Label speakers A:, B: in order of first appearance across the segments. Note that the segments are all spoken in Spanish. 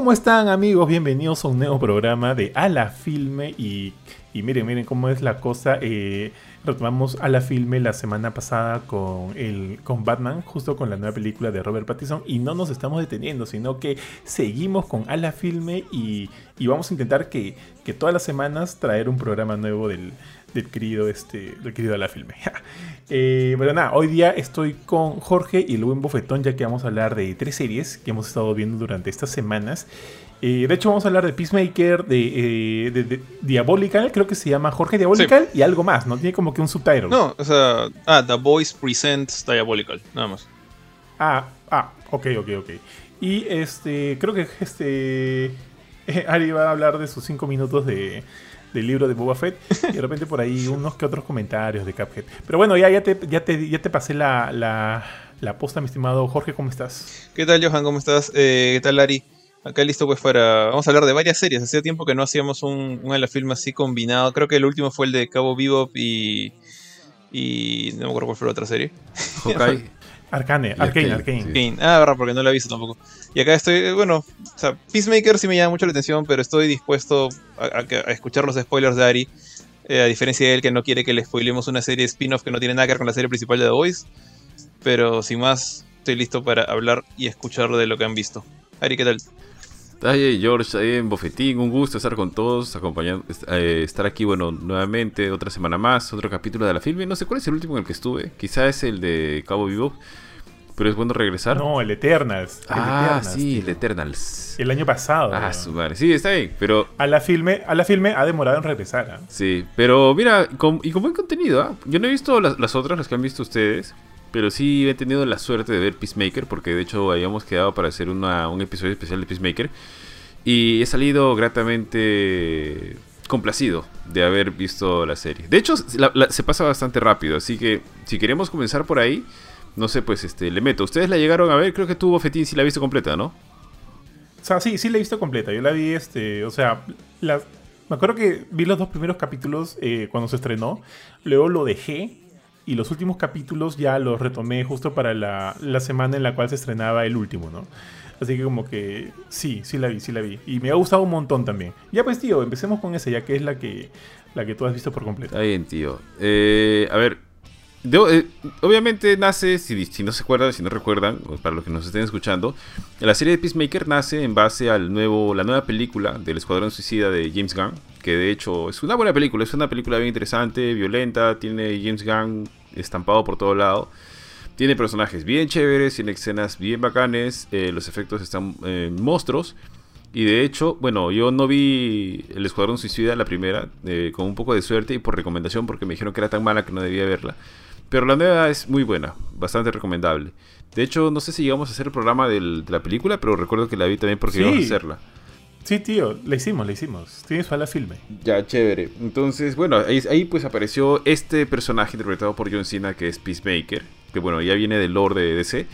A: ¿Cómo están amigos? Bienvenidos a un nuevo programa de A la Filme y, miren, miren cómo es la cosa. Eh, retomamos A la Filme la semana pasada con, el, con Batman, justo con la nueva película de Robert Pattinson y no nos estamos deteniendo, sino que seguimos con A la Filme y, y vamos a intentar que, que todas las semanas traer un programa nuevo del, del querido, este, del querido la Filme. Eh, pero nada, hoy día estoy con Jorge y el buen bofetón, ya que vamos a hablar de tres series que hemos estado viendo durante estas semanas. Eh, de hecho, vamos a hablar de Peacemaker, de, eh, de, de Diabolical, creo que se llama Jorge Diabolical, y algo más, ¿no? Tiene como que un subtitle.
B: No, o sea, ah, The Voice Presents Diabolical, nada más.
A: Ah, ah, ok, ok, ok. Y este, creo que este. Ari va a hablar de sus cinco minutos de, del libro de Boba Fett y de repente por ahí unos que otros comentarios de Cuphead. Pero bueno, ya, ya, te, ya, te, ya te pasé la, la, la posta, mi estimado Jorge, ¿cómo estás?
B: ¿Qué tal, Johan? ¿Cómo estás? Eh, ¿Qué tal, Ari? Acá listo pues para... Vamos a hablar de varias series. Hacía tiempo que no hacíamos un, un la film así combinado. Creo que el último fue el de Cabo Bebop y... Y no me acuerdo cuál fue la otra serie.
A: Hawkeye. Arcane, Arcane, Arcane.
B: Arcane. Ah, verdad, porque no la he visto tampoco. Y acá estoy, bueno, o sea, Peacemaker sí me llama mucho la atención, pero estoy dispuesto a, a, a escuchar los spoilers de Ari. Eh, a diferencia de él que no quiere que le spoilemos una serie spin-off que no tiene nada que ver con la serie principal de The Voice. Pero sin más, estoy listo para hablar y escuchar de lo que han visto. Ari, ¿qué tal?
C: Ay, George, ahí en Bofetín, un gusto estar con todos, acompañando, eh, estar aquí, bueno, nuevamente, otra semana más, otro capítulo de la filme. No sé cuál es el último en el que estuve, quizá es el de Cabo Vivo, pero es bueno regresar.
A: No, el Eternals. El
C: ah,
A: Eternals,
C: sí,
A: tío.
C: el Eternals.
A: El año pasado.
C: Ah, su madre. Sí, está bien, pero.
A: A la filme, a la filme ha demorado en regresar. ¿ah?
C: Sí, pero mira, con, y con buen contenido, ¿ah? Yo no he visto las, las otras, las que han visto ustedes. Pero sí he tenido la suerte de ver Peacemaker, porque de hecho habíamos quedado para hacer una, un episodio especial de Peacemaker. Y he salido gratamente complacido de haber visto la serie. De hecho, se pasa bastante rápido, así que si queremos comenzar por ahí, no sé, pues este, le meto. Ustedes la llegaron a ver, creo que tuvo Fetín si la ha visto completa, ¿no?
A: O sea, sí, sí la he visto completa. Yo la vi, este, o sea, me acuerdo que vi los dos primeros capítulos eh, cuando se estrenó. Luego lo dejé y los últimos capítulos ya los retomé justo para la, la semana en la cual se estrenaba el último, ¿no? Así que como que sí, sí la vi, sí la vi. Y me ha gustado un montón también. Ya pues, tío, empecemos con esa, ya que es la que, la que tú has visto por completo.
C: Está bien, tío. Eh, a ver, eh, obviamente nace, si, no se acuerdan, si no recuerdan, para los que nos estén escuchando, la serie de Peacemaker nace en base al nuevo, la nueva película del Escuadrón Suicida de James Gunn, que de hecho es una buena película, es una película bien interesante, violenta, tiene James Gunn estampado por todo lado. Tiene personajes bien chéveres, tiene escenas bien bacanes, eh, los efectos están eh, monstruos. Y de hecho, bueno, yo no vi El Escuadrón Suicida, la primera, con un poco de suerte y por recomendación, porque me dijeron que era tan mala que no debía verla. Pero la nueva es muy buena, bastante recomendable. De hecho, no sé si llegamos a hacer el programa del, de la película, pero recuerdo que la vi también porque
A: Sí.
C: íbamos a hacerla.
A: Sí, tío, la hicimos, la hicimos. Tienes a la filme.
C: Ya, chévere. Entonces, bueno, ahí, ahí, pues apareció este personaje interpretado por John Cena, que es Peacemaker, que bueno, ya viene del lore de DC,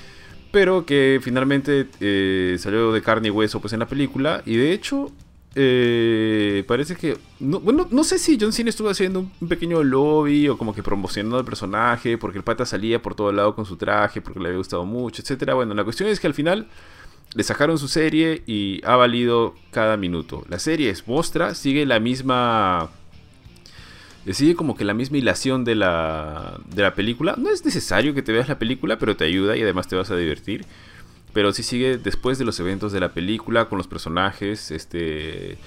C: pero que finalmente eh, salió de carne y hueso pues en la película, y de hecho, eh, parece que, no, bueno, no sé si John Cena estuvo haciendo un, pequeño lobby o como que promocionando el personaje, porque el pata salía por todo lado con su traje, porque le había gustado mucho, etcétera. Bueno, la cuestión es que al final le sacaron su serie y ha valido cada minuto. La serie es mostra, sigue la misma. Sigue como que la misma hilación de la, de la película. No es necesario que te veas la película, pero te ayuda y además te vas a divertir. Pero sí sigue después de los eventos de la película, con los personajes, este.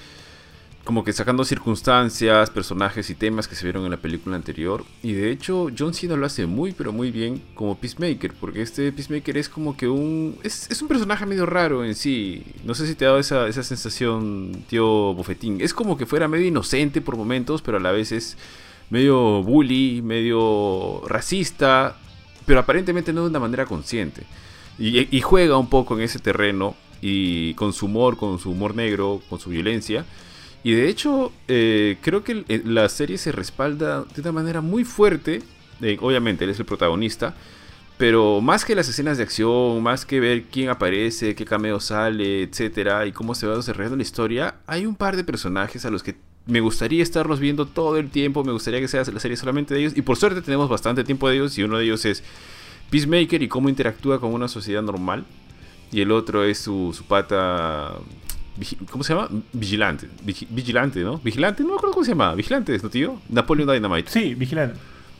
C: Como que sacando circunstancias, personajes y temas que se vieron en la película anterior. Y de hecho, John Cena lo hace muy, pero muy bien como Peacemaker. Porque este Peacemaker es como que un. Es, es un personaje medio raro en sí. No sé si te ha dado esa, esa sensación, tío Bofetín. Es como que fuera medio inocente por momentos, pero a la vez es medio bully, medio racista. Pero aparentemente no de una manera consciente. Y, juega un poco en ese terreno. Y con su humor, con su humor negro, con su violencia. Y de hecho, eh, creo que la serie se respalda de una manera muy fuerte. Eh, obviamente, él es el protagonista. Pero más que las escenas de acción, más que ver quién aparece, qué cameo sale, etcétera, y cómo se va desarrollando la historia, hay un par de personajes a los que me gustaría estarlos viendo todo el tiempo. Me gustaría que sea la serie solamente de ellos. Y por suerte tenemos bastante tiempo de ellos. Y uno de ellos es Peacemaker y cómo interactúa con una sociedad normal. Y el otro es su, su pata ¿Cómo se llama? Vigilante. vigilante, ¿no? Vigilante, no me acuerdo cómo se llama. Vigilante, ¿no, tío? Napoleon Dynamite.
A: Sí, Vigilante.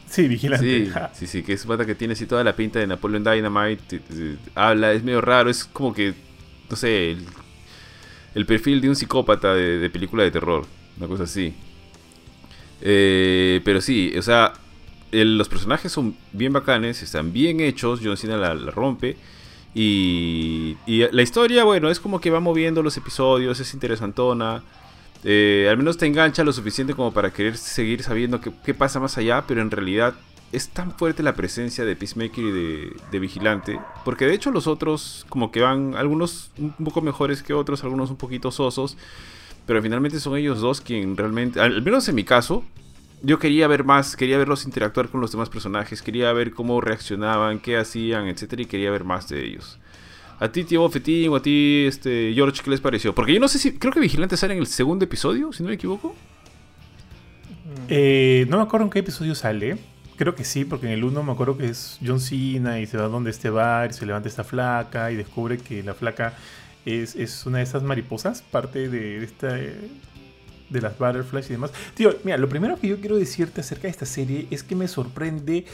A: Sí, Vigilante.
C: Sí, sí, sí, que es pata que tiene así toda la pinta de Napoleon Dynamite. Habla, es medio raro, es como que, no sé, el, perfil de un psicópata de, película de terror. Una cosa así. Eh, pero sí, o sea, los personajes son bien bacanes, están bien hechos. John Cena la, rompe. Y, y, la historia, bueno, es como que va moviendo los episodios, es interesantona. Eh, al menos te engancha lo suficiente como para querer seguir sabiendo qué, pasa más allá, pero en realidad es tan fuerte la presencia de Peacemaker y de, Vigilante, porque de hecho los otros como que van, algunos un poco mejores que otros, algunos un poquito sosos, pero finalmente son ellos dos quien realmente, al menos en mi caso, yo quería ver más, quería verlos interactuar con los demás personajes, quería ver cómo reaccionaban, qué hacían, etcétera, y quería ver más de ellos. A ti, tío Bofetín, o a ti, este, George, ¿qué les pareció? Porque yo no sé si. Creo que Vigilante sale en el segundo episodio, si no me equivoco.
A: Eh, no me acuerdo en qué episodio sale. Creo que sí, porque en el uno me acuerdo que es John Cena y se va donde este bar y se levanta esta flaca y descubre que la flaca es, una de esas mariposas, parte de, esta. De las butterflies y demás. Tío, mira, lo primero que yo quiero decirte acerca de esta serie es que me sorprende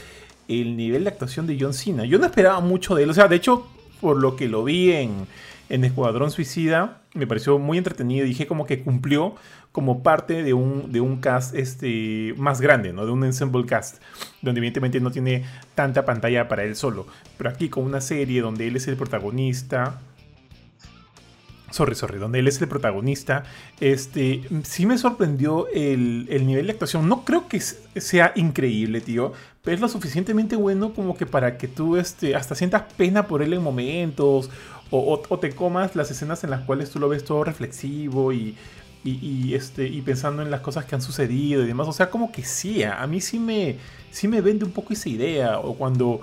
A: el nivel de actuación de John Cena. Yo no esperaba mucho de él. O sea, de hecho, por lo que lo vi en, en Escuadrón Suicida, me pareció muy entretenido. Dije como que cumplió como parte de un, de un cast este, más grande, ¿no? De un ensemble cast, donde evidentemente no tiene tanta pantalla para él solo. Pero aquí con una serie donde él es el protagonista, Sorry, sorry, donde él es el protagonista. Este, sí me sorprendió el, nivel de actuación. No creo que sea increíble, tío. Pero es lo suficientemente bueno como que para que tú este, hasta sientas pena por él en momentos. O, te comas las escenas en las cuales tú lo ves todo reflexivo y, y, este, y pensando en las cosas que han sucedido y demás. O sea, como que sí, a mí sí me, sí me vende un poco esa idea. O cuando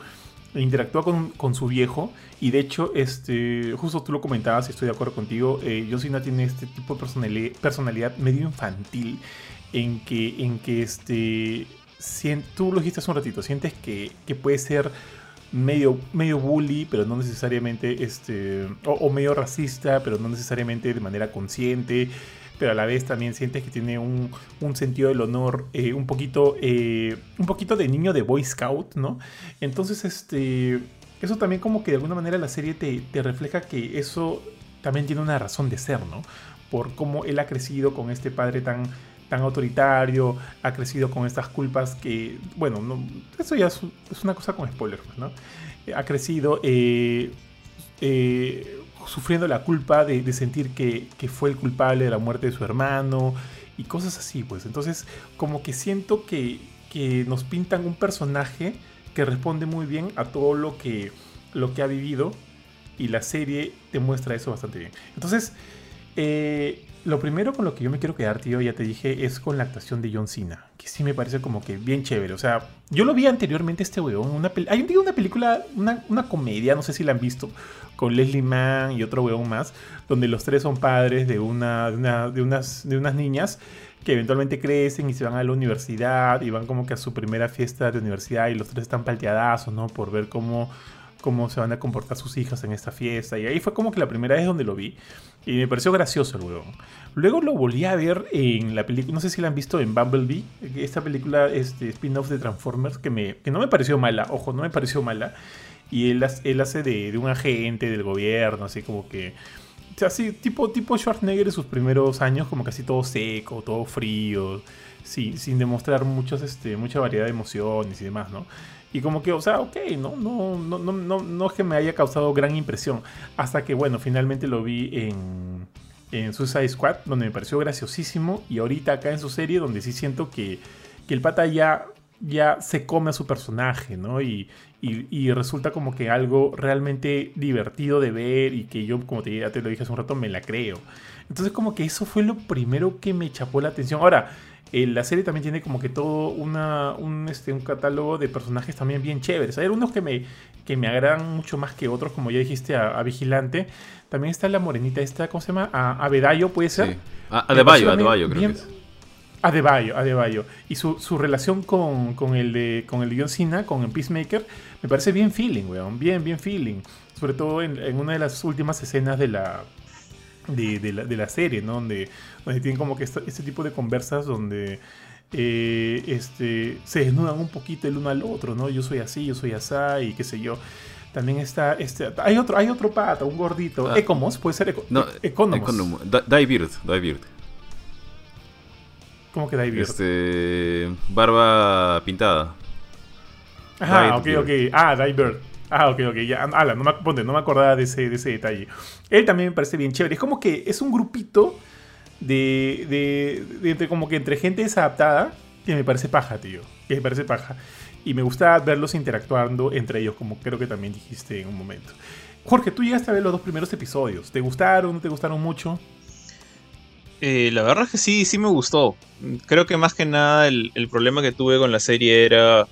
A: interactúa con, su viejo y de hecho, este, justo tú lo comentabas y estoy de acuerdo contigo, eh, tiene este tipo de personalidad, medio infantil en que, en que este, tú lo dijiste hace un ratito, sientes que, puede ser medio, medio bully, pero no necesariamente, este, o, medio racista, pero no necesariamente de manera consciente pero a la vez también sientes que tiene un, sentido del honor eh, un poquito eh, un poquito de niño de Boy Scout, ¿no? Entonces, este, eso también como que de alguna manera la serie te, refleja que eso también tiene una razón de ser, ¿no? Por cómo él ha crecido con este padre tan, tan autoritario, ha crecido con estas culpas que, bueno, no, eso ya es, una cosa con spoilers, ¿no? Ha crecido eh, sufriendo la culpa de, sentir que, fue el culpable de la muerte de su hermano y cosas así, pues. Entonces, como que siento que, que nos pintan un personaje que responde muy bien a todo lo que, lo que ha vivido y la serie te muestra eso bastante bien. Entonces, eh, lo primero con lo que yo me quiero quedar, tío, ya te dije, es con la actuación de John Cena, que sí me parece como que bien chévere. O sea, yo lo vi anteriormente este weón, una hay una película, una, una, comedia, no sé si la han visto, con Leslie Mann y otro weón más, donde los tres son padres de, una, de, una, de, unas, de unas niñas que eventualmente crecen y se van a la universidad y van como que a su primera fiesta de universidad y los tres están palteadazos, ¿no? Por ver cómo cómo se van a comportar sus hijas en esta fiesta. Y ahí fue como que la primera vez donde lo vi. Y me pareció gracioso el huevón. Luego lo volví a ver en la película, no sé si la han visto en Bumblebee, esta película este, spin-off de Transformers, que, me, que no me pareció mala, ojo, no me pareció mala. Y él, hace de, de un agente del gobierno, así como que... O sea, así, tipo, tipo Schwarzenegger en sus primeros años, como casi todo seco, todo frío, sí, sin demostrar muchos, este, mucha variedad de emociones y demás, ¿no? Y como que, o sea, ok, no, no, no, no, no, no es que me haya causado gran impresión. Hasta que, bueno, finalmente lo vi en, en Suicide Squad, donde me pareció graciosísimo. Y ahorita acá en su serie, donde sí siento que, que el pata ya, ya se come a su personaje, ¿no? Y, y, resulta como que algo realmente divertido de ver y que yo, como te, te lo dije hace un rato, me la creo. Entonces como que eso fue lo primero que me chapó la atención. Ahora, eh, la serie también tiene como que todo una, un, este, un catálogo de personajes también bien chéveres. Hay algunos que me, que me agradan mucho más que otros, como ya dijiste, a, Vigilante. También está la morenita esta, ¿cómo se llama? A, Bedayo, ¿puede ser? Sí.
C: A, Adebayo, Adebayo creo que es.
A: Adebayo, Adebayo. Y su, su relación con, con, el de con el John Cena, con el Peacemaker, me parece bien feeling, weón. Bien, bien feeling. Sobre todo en, en una de las últimas escenas de la, de, la, de la, serie, ¿no? Donde, donde tienen como que este, tipo de conversas donde eh, este, se desnudan un poquito el uno al otro, ¿no? Yo soy así, yo soy así y qué sé yo. También está, este, hay otro, hay otro pata, un gordito. Ah. Ecomos, puede ser eco,
C: no, Economos. Beard, Beard.
A: ¿Cómo que Beard?
C: Este, barba pintada.
A: Ajá, ok, ok. Ah, Beard. Ah, ok, ok, ya. Ala, no me, no me acordaba de ese, de ese detalle. Él también me parece bien chévere. Es como que es un grupito de, de, entre, como que entre gente desadaptada que me parece paja, tío. Que me parece paja. Y me gusta verlos interactuando entre ellos, como creo que también dijiste en un momento. Jorge, tú llegaste a ver los dos primeros episodios. ¿Te gustaron? ¿No te gustaron mucho?
B: Eh, la verdad es que sí, sí me gustó. Creo que más que nada el problema que tuve con la serie era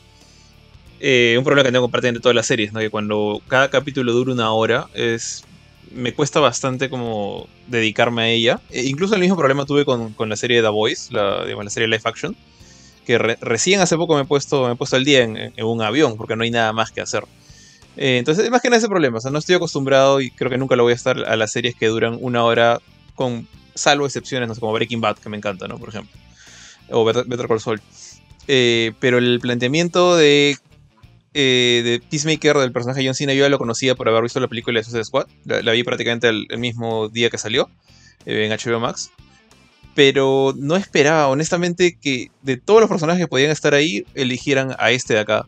B: eh, un problema que tengo con parte de todas las series, ¿no? Que cuando cada capítulo dura una hora, es me cuesta bastante como dedicarme a ella. E incluso el mismo problema tuve con, la serie de The Voice, la, la serie live action, que recién hace poco me he puesto, me he puesto el día en, un avión, porque no hay nada más que hacer. Eh, entonces, más que nada ese problema, o sea, no estoy acostumbrado y creo que nunca lo voy a estar a las series que duran una hora, con salvo excepciones, no como Breaking Bad, que me encanta, ¿no? Por ejemplo. O Better, Call Saul. Eh, pero el planteamiento de eh, de Peacemaker del personaje John Cena yo ya lo conocía por haber visto la película de Suicide Squad. La, vi prácticamente el, mismo día que salió eh, en HBO Max. Pero no esperaba, honestamente, que de todos los personajes que podían estar ahí, eligieran a este de acá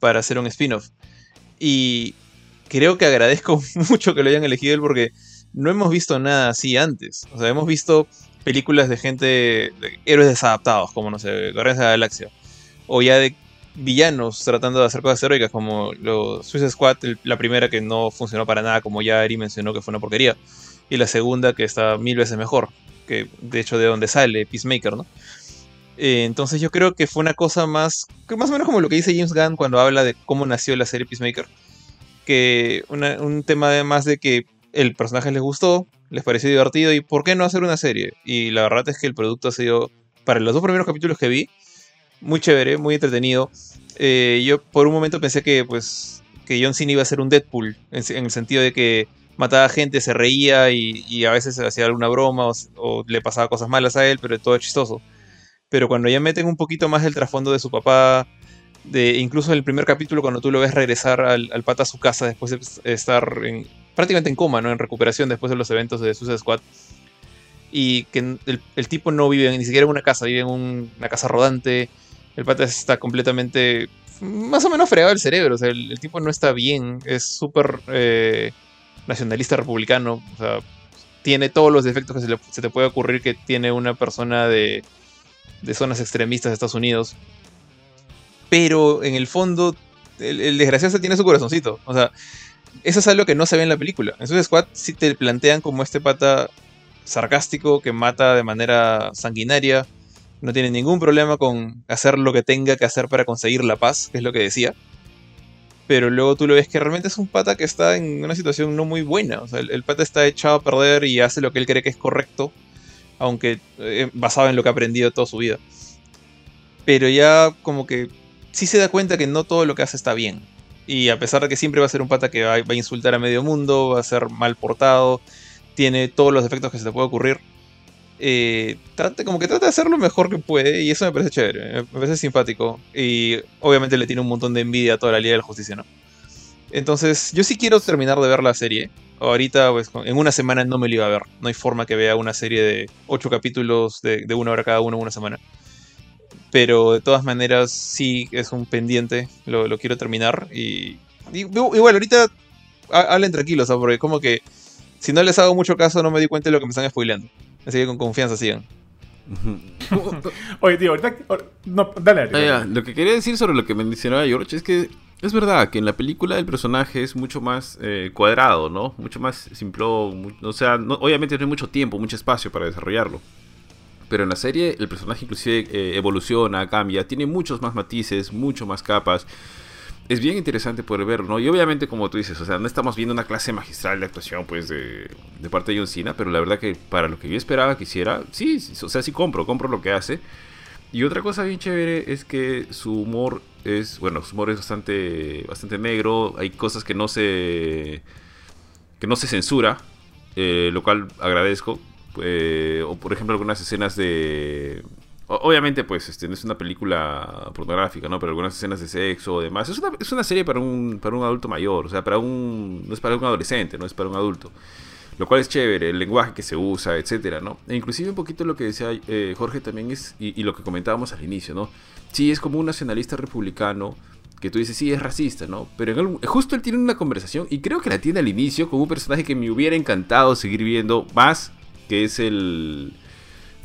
B: para hacer un spin-off. Y creo que agradezco mucho que lo hayan elegido él porque no hemos visto nada así antes. O sea, hemos visto películas de gente, de héroes desadaptados, como no sé, Guardianes de la Galaxia. O ya de villanos tratando de hacer cosas heroicas, como los Suicide Squad, la primera que no funcionó para nada, como ya Ari mencionó que fue una porquería, y la segunda que está mil veces mejor, que de hecho de donde sale Peacemaker, ¿no? Eh, entonces yo creo que fue una cosa más, que más o menos como lo que dice James Gunn cuando habla de cómo nació la serie Peacemaker, que un tema además de que el personaje les gustó, les pareció divertido y por qué no hacer una serie. Y la verdad es que el producto ha sido, para los dos primeros capítulos que vi, muy chévere, muy entretenido. Eh, yo por un momento pensé que, pues, que John Cena iba a ser un Deadpool, en, el sentido de que mataba gente, se reía y, a veces hacía alguna broma o, le pasaba cosas malas a él, pero todo chistoso. Pero cuando ya meten un poquito más el trasfondo de su papá, de incluso en el primer capítulo cuando tú lo ves regresar al, pata a su casa después de estar prácticamente en coma, ¿no? En recuperación después de los eventos de Suicide Squad. Y que el, tipo no vive ni siquiera en una casa, vive en una casa rodante el pata está completamente más o menos fregado el cerebro. O sea, el, tipo no está bien. Es súper eh, nacionalista republicano. O sea, tiene todos los defectos que se, te puede ocurrir que tiene una persona de, de, zonas extremistas de Estados Unidos. Pero en el fondo, el, desgraciado tiene su corazoncito. O sea, eso es algo que no se ve en la película. En Suicide Squad sí te plantean como este pata sarcástico que mata de manera sanguinaria no tiene ningún problema con hacer lo que tenga que hacer para conseguir la paz, que es lo que decía. Pero luego tú lo ves que realmente es un pata que está en una situación no muy buena. O sea, el, pata está echado a perder y hace lo que él cree que es correcto, aunque eh, basado en lo que ha aprendido toda su vida. Pero ya como que sí se da cuenta que no todo lo que hace está bien. Y a pesar de que siempre va a ser un pata que va, a insultar a medio mundo, va a ser mal portado, tiene todos los defectos que se te puede ocurrir, eh, como que trata de hacer lo mejor que puede y eso me parece chévere, me parece simpático y obviamente le tiene un montón de envidia a toda la Liga de la Justicia, ¿no? Entonces, yo sí quiero terminar de ver la serie. Ahorita, pues, en una semana no me lo iba a ver. No hay forma que vea una serie de 8 capítulos de, una hora cada uno en una semana. Pero de todas maneras, sí es un pendiente. Lo, quiero terminar. Y, igual, ahorita hablen tranquilos, porque como que si no les hago mucho caso, no me di cuenta de lo que me están spoileando. Así que con confianza sigan.
A: Oye, tío, ahorita. No, dale, dale.
C: Ah, lo que quería decir sobre lo que mencionaba George es que es verdad que en la película el personaje es mucho más eh, cuadrado, ¿no? Mucho más simple. o sea, obviamente no hay mucho tiempo, mucho espacio para desarrollarlo. Pero en la serie el personaje inclusive eh, evoluciona, cambia, tiene muchos más matices, mucho más capas es bien interesante poder verlo, ¿no? Y obviamente, como tú dices, o sea, no estamos viendo una clase magistral de actuación, pues, de, de parte de John Cena, pero la verdad que para lo que yo esperaba que hiciera, sí, o sea, sí compro, compro lo que hace. Y otra cosa bien chévere es que su humor es, bueno, su humor es bastante, bastante negro, hay cosas que no se, que no se censura, eh, lo cual agradezco. Eh, o por ejemplo algunas escenas de... Obviamente, pues, este, no es una película pornográfica, ¿no? Pero algunas escenas de sexo o demás. Es una, es una serie para un, para un adulto mayor, o sea, para un... No es para un adolescente, no es para un adulto. Lo cual es chévere, el lenguaje que se usa, etcétera, ¿no? E inclusive un poquito lo que decía eh, Jorge también es, y, lo que comentábamos al inicio, ¿no? Sí, es como un nacionalista republicano que tú dices, sí, es racista, ¿no? Pero en el, justo él tiene una conversación, y creo que la tiene al inicio, con un personaje que me hubiera encantado seguir viendo más, que es el...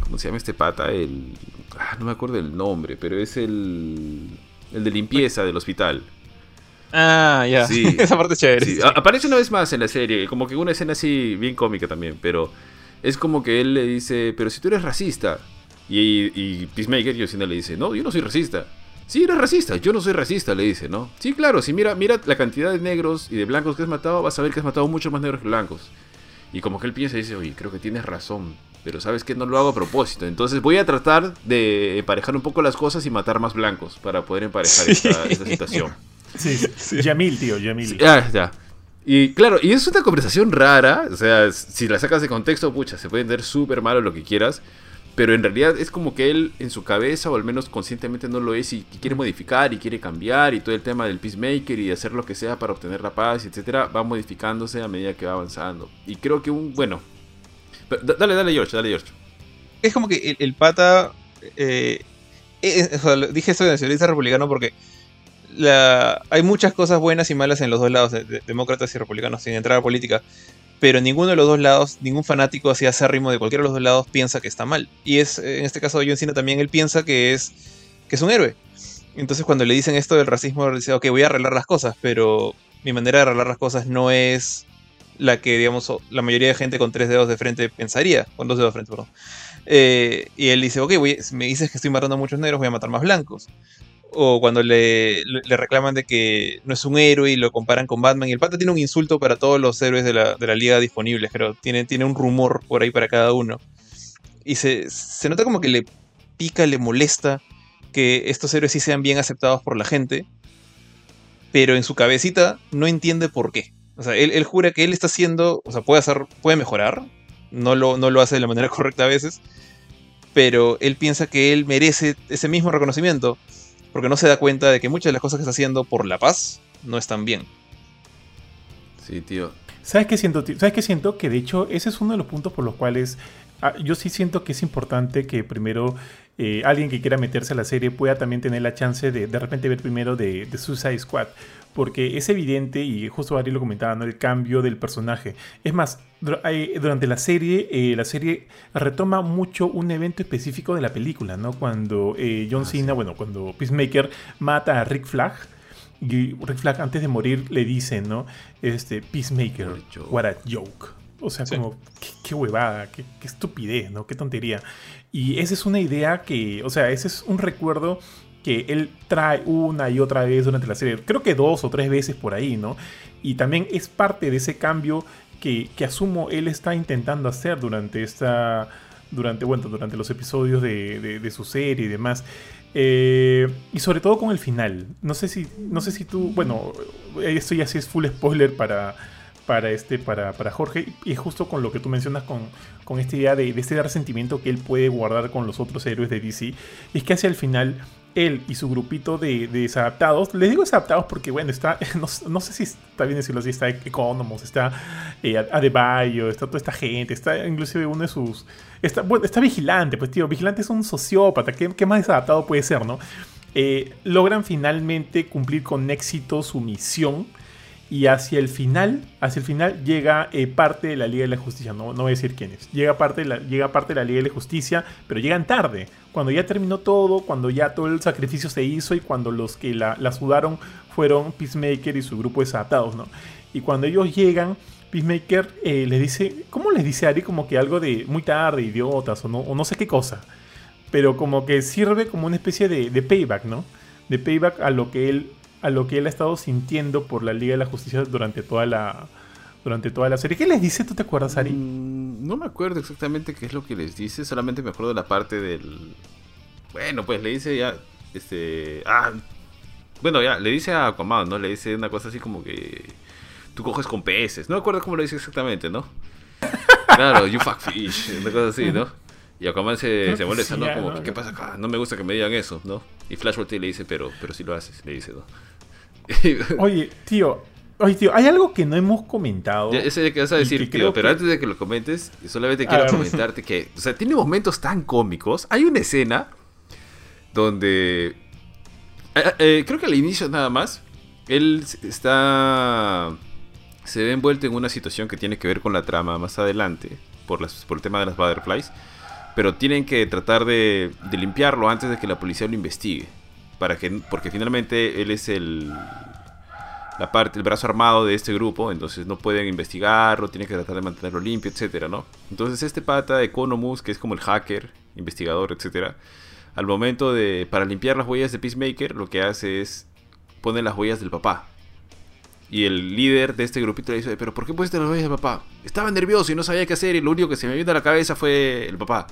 C: ¿Cómo se llama este pata? El... Ah, no me acuerdo el nombre, pero es el... El de limpieza del hospital.
B: Ah, ya. Sí. Esa parte es chévere. Sí.
C: Aparece una vez más en la serie, como que una escena así bien cómica también, pero es como que él le dice, pero si tú eres racista. Y, y Peacemaker Yosina le dice, no, yo no soy racista. Sí, eres racista, yo no soy racista, le dice, ¿no? Sí, claro, si mira, mira la cantidad de negros y de blancos que has matado, vas a ver que has matado mucho más negros que blancos. Y como que él piensa y dice, oye, creo que tienes razón, pero sabes que no lo hago a propósito. Entonces voy a tratar de emparejar un poco las cosas y matar más blancos para poder emparejar sí. esta, esta, situación.
A: Sí, sí, Yamil, tío, Yamil.
C: ah, ya. Y claro, y es una conversación rara, o sea, si la sacas de contexto, pucha, se puede entender súper mal o lo que quieras, pero en realidad es como que él en su cabeza, o al menos conscientemente no lo es, y, quiere modificar y quiere cambiar, y todo el tema del peacemaker y hacer lo que sea para obtener la paz, etcétera, va modificándose a medida que va avanzando. Y creo que un, bueno, dale, dale George, dale George.
B: Es como que el, pata, eh, o sea, dije esto de nacionalista republicano porque hay muchas cosas buenas y malas en los dos lados, de, demócratas y republicanos, sin entrar a política pero ninguno de los dos lados, ningún fanático así acérrimo de cualquiera de los dos lados piensa que está mal. Y es, en este caso, John Cena también, él piensa que es, que es un héroe. Entonces cuando le dicen esto del racismo, dice, ok, voy a arreglar las cosas, pero mi manera de arreglar las cosas no es la que, digamos, la mayoría de gente con tres dedos de frente pensaría, con dos dedos de frente, perdón. Eh, y él dice, ok, voy, me dices que estoy matando a muchos negros, voy a matar más blancos o cuando le, le, reclaman de que no es un héroe y lo comparan con Batman. Y el pata tiene un insulto para todos los héroes de la, de la liga disponibles, pero tiene, tiene un rumor por ahí para cada uno. Y se, se nota como que le pica, le molesta que estos héroes sí sean bien aceptados por la gente, pero en su cabecita no entiende por qué. O sea, él, él jura que él está haciendo, o sea, puede hacer, puede mejorar, no lo, no lo hace de la manera correcta a veces, pero él piensa que él merece ese mismo reconocimiento porque no se da cuenta de que muchas de las cosas que está haciendo por la paz no están bien.
C: Sí, tío.
A: ¿Sabes qué siento? Tío? ¿Sabes qué siento? Que de hecho ese es uno de los puntos por los cuales ah, yo sí siento que es importante que primero eh, alguien que quiera meterse a la serie pueda también tener la chance de de repente ver primero de, de Suicide Squad. Porque es evidente, y justo Ari lo comentaba, ¿no? el cambio del personaje. Es más, durante la serie, eh, la serie retoma mucho un evento específico de la película, ¿no? Cuando eh, John ah, Cena, sí. bueno, cuando Peacemaker mata a Rick Flag. Y Rick Flag antes de morir le dice, ¿no? Este, Peacemaker, what a joke. O sea, sí. como, qué, qué huevada, qué, qué, estupidez, ¿no? Qué tontería. Y esa es una idea que, o sea, ese es un recuerdo que él trae una y otra vez durante la serie. Creo que dos o tres veces por ahí, ¿no? Y también es parte de ese cambio que, que asumo él está intentando hacer durante esta. Durante, bueno, durante los episodios de, de, su serie y demás. Eh, y sobre todo con el final. No sé si. No sé si tú. Bueno, esto ya sí es full spoiler para. Para, este, para, para Jorge, y es justo con lo que tú mencionas con, con esta idea de, de este resentimiento que él puede guardar con los otros héroes de DC, es que hacia el final él y su grupito de, de, desadaptados, les digo desadaptados porque, bueno, está, no, no, sé si está bien decirlo así, está Economos, está eh, Adebayo, está toda esta gente, está inclusive uno de sus... Está, bueno, está Vigilante, pues tío, Vigilante es un sociópata, ¿qué, qué más desadaptado puede ser, no? Eh, logran finalmente cumplir con éxito su misión y hacia el final, hacia el final llega eh, parte de la Liga de la Justicia, no, no voy a decir quién es, llega parte, de la, llega parte de la Liga de la Justicia, pero llegan tarde, cuando ya terminó todo, cuando ya todo el sacrificio se hizo y cuando los que la, la sudaron fueron Peacemaker y su grupo de desatados, ¿no? Y cuando ellos llegan, Peacemaker eh, les dice, ¿cómo les dice Ari? Como que algo de muy tarde, idiotas, o no, o no sé qué cosa, pero como que sirve como una especie de payback, ¿no? De payback a lo que él a lo que él ha estado sintiendo por la Liga de la Justicia durante toda la durante toda la serie. ¿Qué les dice? ¿Tú te acuerdas, Ari?
C: Mm, no me acuerdo exactamente qué es lo que les dice, solamente me acuerdo de la parte del bueno, pues le dice ya este ah bueno, ya le dice a Aquaman, ¿no? Le dice una cosa así como que tú coges con peces. No me acuerdo cómo lo dice exactamente, ¿no? claro, you fuck fish, una cosa así, ¿no? Y Aquaman se, se molesta, ¿no? Como, ¿qué pasa acá? No me gusta que me digan eso, ¿no? Y Flash voltea y le dice, pero, pero si lo haces, le dice, ¿no?
A: Oye, tío, Oye, tío, hay algo que no hemos comentado.
C: Ya, ese que vas a decir, tío, pero antes de que lo comentes, solamente quiero comentarte que, o sea, tiene momentos tan cómicos. Hay una escena donde, eh, eh, creo que al inicio nada más, él está, se ve envuelto en una situación que tiene que ver con la trama más adelante, por, las, por el tema de las butterflies, pero tienen que tratar de, limpiarlo antes de que la policía lo investigue. Para que, porque finalmente él es el, la parte, el brazo armado de este grupo, entonces no pueden investigarlo, tienen que tratar de mantenerlo limpio, etcétera, ¿no? Entonces este pata Economus, que es como el hacker, investigador, etcétera, al momento de para limpiar las huellas de Peacemaker, lo que hace es poner las huellas del papá. Y el líder de este grupito le dice, pero ¿por qué pusiste las huellas del papá? Estaba nervioso y no sabía qué hacer y lo único que se me vino a la cabeza fue el papá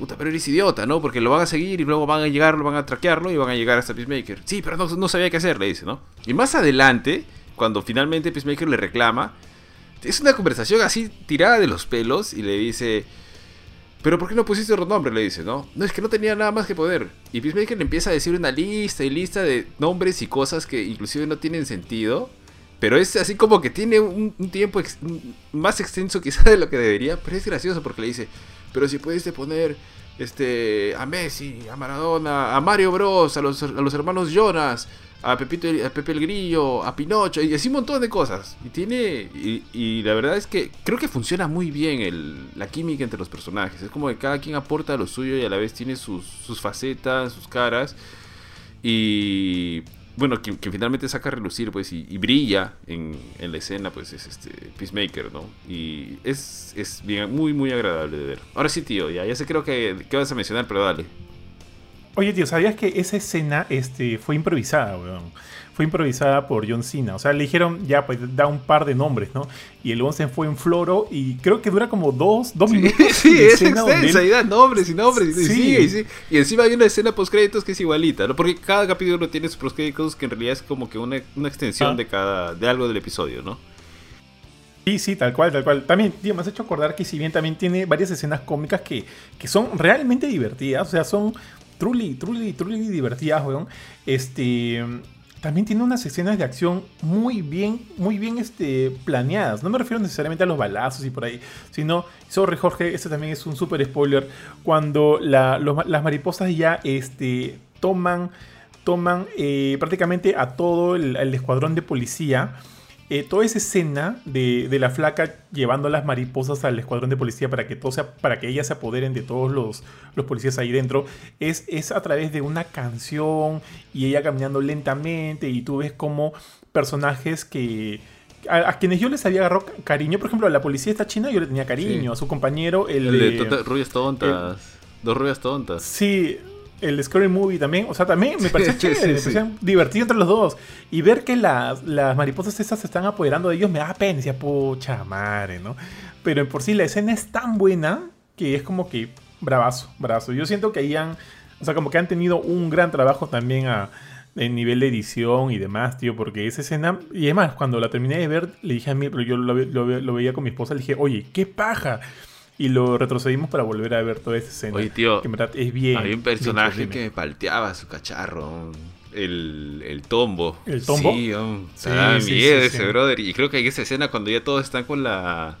C: puta, pero eres idiota, ¿no? Porque lo van a seguir y luego van a llegar, lo van a traquearlo y van a llegar hasta Peacemaker. Sí, pero no, sabía qué hacer, le dice, ¿no? Y más adelante, cuando finalmente Peacemaker le reclama, es una conversación así tirada de los pelos y le dice, pero ¿por qué no pusiste otro nombre? Le dice, ¿no? No, es que no tenía nada más que poder. Y Peacemaker le empieza a decir una lista y lista de nombres y cosas que inclusive no tienen sentido. Pero es así como que tiene un, tiempo más extenso quizá de lo que debería. Pero es gracioso porque le dice, pero si pudiste poner este, a Messi, a Maradona, a Mario Bros, a los, a los hermanos Jonas, a Pepito, a Pepe el Grillo, a Pinocho, y así un montón de cosas. Y tiene. Y, la verdad es que creo que funciona muy bien el, la química entre los personajes. Es como que cada quien aporta lo suyo y a la vez tiene sus, sus facetas, sus caras. Y bueno, quien, finalmente saca a relucir, pues, y, brilla en, la escena, pues, es este Peacemaker, ¿no? Y es, es bien, muy, muy agradable de ver. Ahora sí, tío, ya, ya sé creo que, que vas a mencionar, pero dale.
A: Oye, tío, ¿sabías que esa escena este, fue improvisada, weón? Fue improvisada por John Cena. O sea, le dijeron, ya, pues da un par de nombres, ¿no? Y el se fue en floro y creo que dura como dos, dos minutos.
C: Sí, es extensa y da nombres y nombres y, sí. y, encima hay una escena post créditos que es igualita, ¿no? Porque cada capítulo tiene sus post créditos que en realidad es como que una, una extensión ah. de cada, de algo del episodio, ¿no?
A: Sí, sí, tal cual, tal cual. También, tío, me has hecho acordar que si bien también tiene varias escenas cómicas que, que son realmente divertidas, o sea, son truly, truly, truly divertidas, weón. Este también tiene unas escenas de acción muy bien, muy bien este, planeadas. No me refiero necesariamente a los balazos y por ahí, sino, sorry Jorge, este también es un super spoiler, cuando las mariposas ya este, toman, toman eh, prácticamente a todo el escuadrón de policía eh, toda esa escena de, la flaca llevando las mariposas al escuadrón de policía para que, todo sea, para que ellas se apoderen de todos los, policías ahí dentro, es, es a través de una canción y ella caminando lentamente y tú ves como personajes que... A, quienes yo les había agarrado cariño, por ejemplo, a la policía esta china yo le tenía cariño, a su compañero, el,
C: de... rubias tontas. Dos rubias tontas.
A: Sí, el Scary Movie también, o sea, también me parece chévere, divertido entre los dos. Y ver que las, las mariposas esas se están apoderando de ellos me da pena, decía, pucha madre, ¿no? Pero por sí la escena es tan buena que es como que bravazo, bravazo. Yo siento que ahí han, o sea, como que han tenido un gran trabajo también a, en nivel de edición y demás, tío, porque esa escena, y además, cuando la terminé de ver, le dije a mí, pero yo lo, lo veía con mi esposa, le dije, oye, qué paja y lo retrocedimos para volver a ver toda esa escena.
C: Oye, tío,
A: que en verdad es bien.
C: Hay un personaje que me palteaba su cacharro. El, el tombo.
A: ¿El tombo?
C: Sí, sí, miedo ese brother. Y creo que hay esa escena cuando ya todos están con la.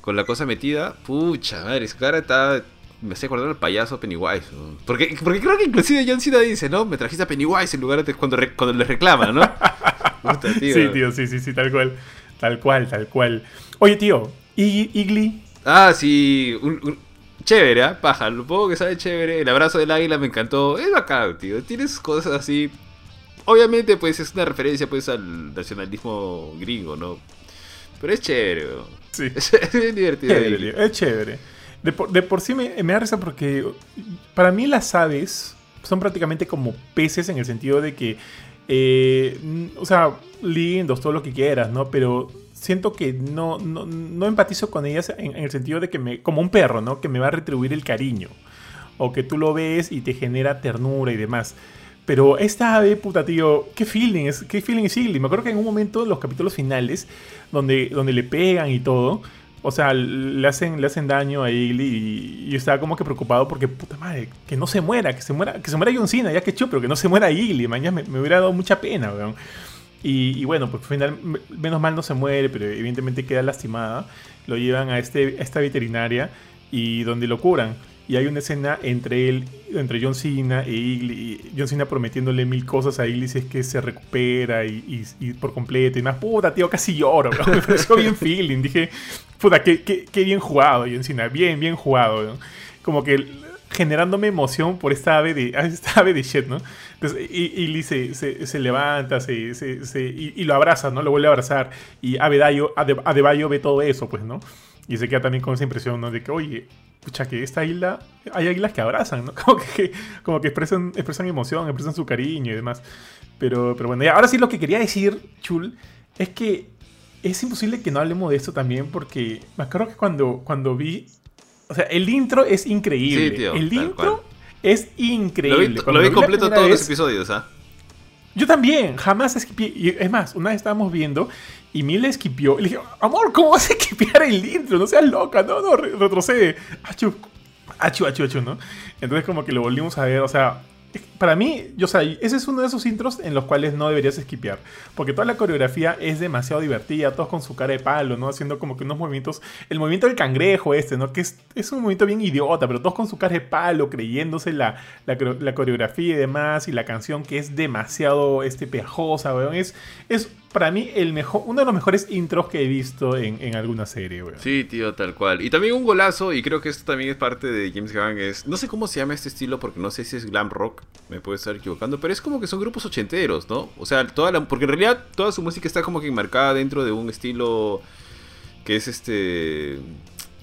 C: Con la cosa metida. Pucha, madre, su cara está. Me hace acordar al payaso Pennywise. Porque, porque creo que inclusive John Cena dice, ¿no? Me trajiste a Pennywise en lugar de cuando, cuando le reclaman, ¿no?
A: Sí, tío, sí, sí, sí, tal cual. Tal cual, tal cual. Oye, tío, ¿y Igli
C: Ah, sí. Un, Chévere, ¿eh? Paja. Lo poco que sabe chévere. El abrazo del águila me encantó. Es bacán, tío. Tienes cosas así. Obviamente, pues es una referencia pues al nacionalismo gringo, ¿no? Pero es chévere,
A: Sí.
C: Es, bien divertido.
A: es chévere. De por, sí me, me da risa porque para mí las aves son prácticamente como peces en el sentido de que, eh, o sea, lindos, todo lo que quieras, ¿no? Pero siento que no, no, empatizo con ellas en, el sentido de que me, como un perro, ¿no? Que me va a retribuir el cariño. O que tú lo ves y te genera ternura y demás. Pero esta ave, puta, tío, qué feeling es, qué feeling es Me acuerdo que en un momento, en los capítulos finales, donde, donde le pegan y todo, O sea, le hacen, le hacen daño a Igli y, yo estaba como que preocupado porque, puta madre, que no se muera, que se muera, que se muera John Cena, ya que chulo, pero que no se muera Igli, mañana me, hubiera dado mucha pena, weón. Y, bueno, pues al final, menos mal no se muere, pero evidentemente queda lastimada. Lo llevan a, este, esta veterinaria y donde lo curan. Y hay una escena entre él, entre John Cena e Igli. John Cena prometiéndole mil cosas a Igli es que se recupera y, por completo. Y más, puta, tío, casi lloro. Me pareció bien feeling. Dije, puta, qué, qué, bien jugado, John Cena. Bien, bien jugado. Como que generándome emoción por esta ave de, esta ave de shit, ¿no? Entonces, Igli se, se, levanta se, se y, lo abraza, ¿no? Lo vuelve a abrazar. Y Adebayo, Adebayo ve todo eso, pues, ¿no? Y se queda también con esa impresión, ¿no? De que, oye, pucha, que esta isla, hay águilas que abrazan, ¿no? Como que, como que expresan, expresan emoción, expresan su cariño y demás. Pero, pero bueno, ahora sí lo que quería decir, Chul, es que es imposible que no hablemos de esto también porque me acuerdo que cuando, cuando vi, o sea, el intro es increíble. Sí, tío, el intro es increíble.
C: Lo vi, completo todos los episodios, ¿ah?
A: Yo también, jamás esquipé. Es más, una vez estábamos viendo y Mil esquipió. Le dije, amor, ¿cómo vas a esquipear el intro? No seas loca, no, no, retrocede. Achu, achu, achu, achu, ¿no? Entonces como que lo volvimos a ver, o sea, para mí, yo sé, ese es uno de esos intros en los cuales no deberías esquipear. Porque toda la coreografía es demasiado divertida, todos con su cara de palo, ¿no? Haciendo como que unos movimientos. El movimiento del cangrejo este, ¿no? Que es, es un movimiento bien idiota, pero todos con su cara de palo, creyéndose la, la, coreografía y demás. Y la canción que es demasiado este, pegajosa, weón. Es, es para mí el mejor, uno de los mejores intros que he visto en, alguna serie, weón.
C: Sí, tío, tal cual. Y también un golazo, y creo que esto también es parte de James Gunn, es, no sé cómo se llama este estilo, porque no sé si es glam rock, me puedo estar equivocando, pero es como que son grupos ochenteros, ¿no? O sea, toda la, porque en realidad toda su música está como que enmarcada dentro de un estilo que es este...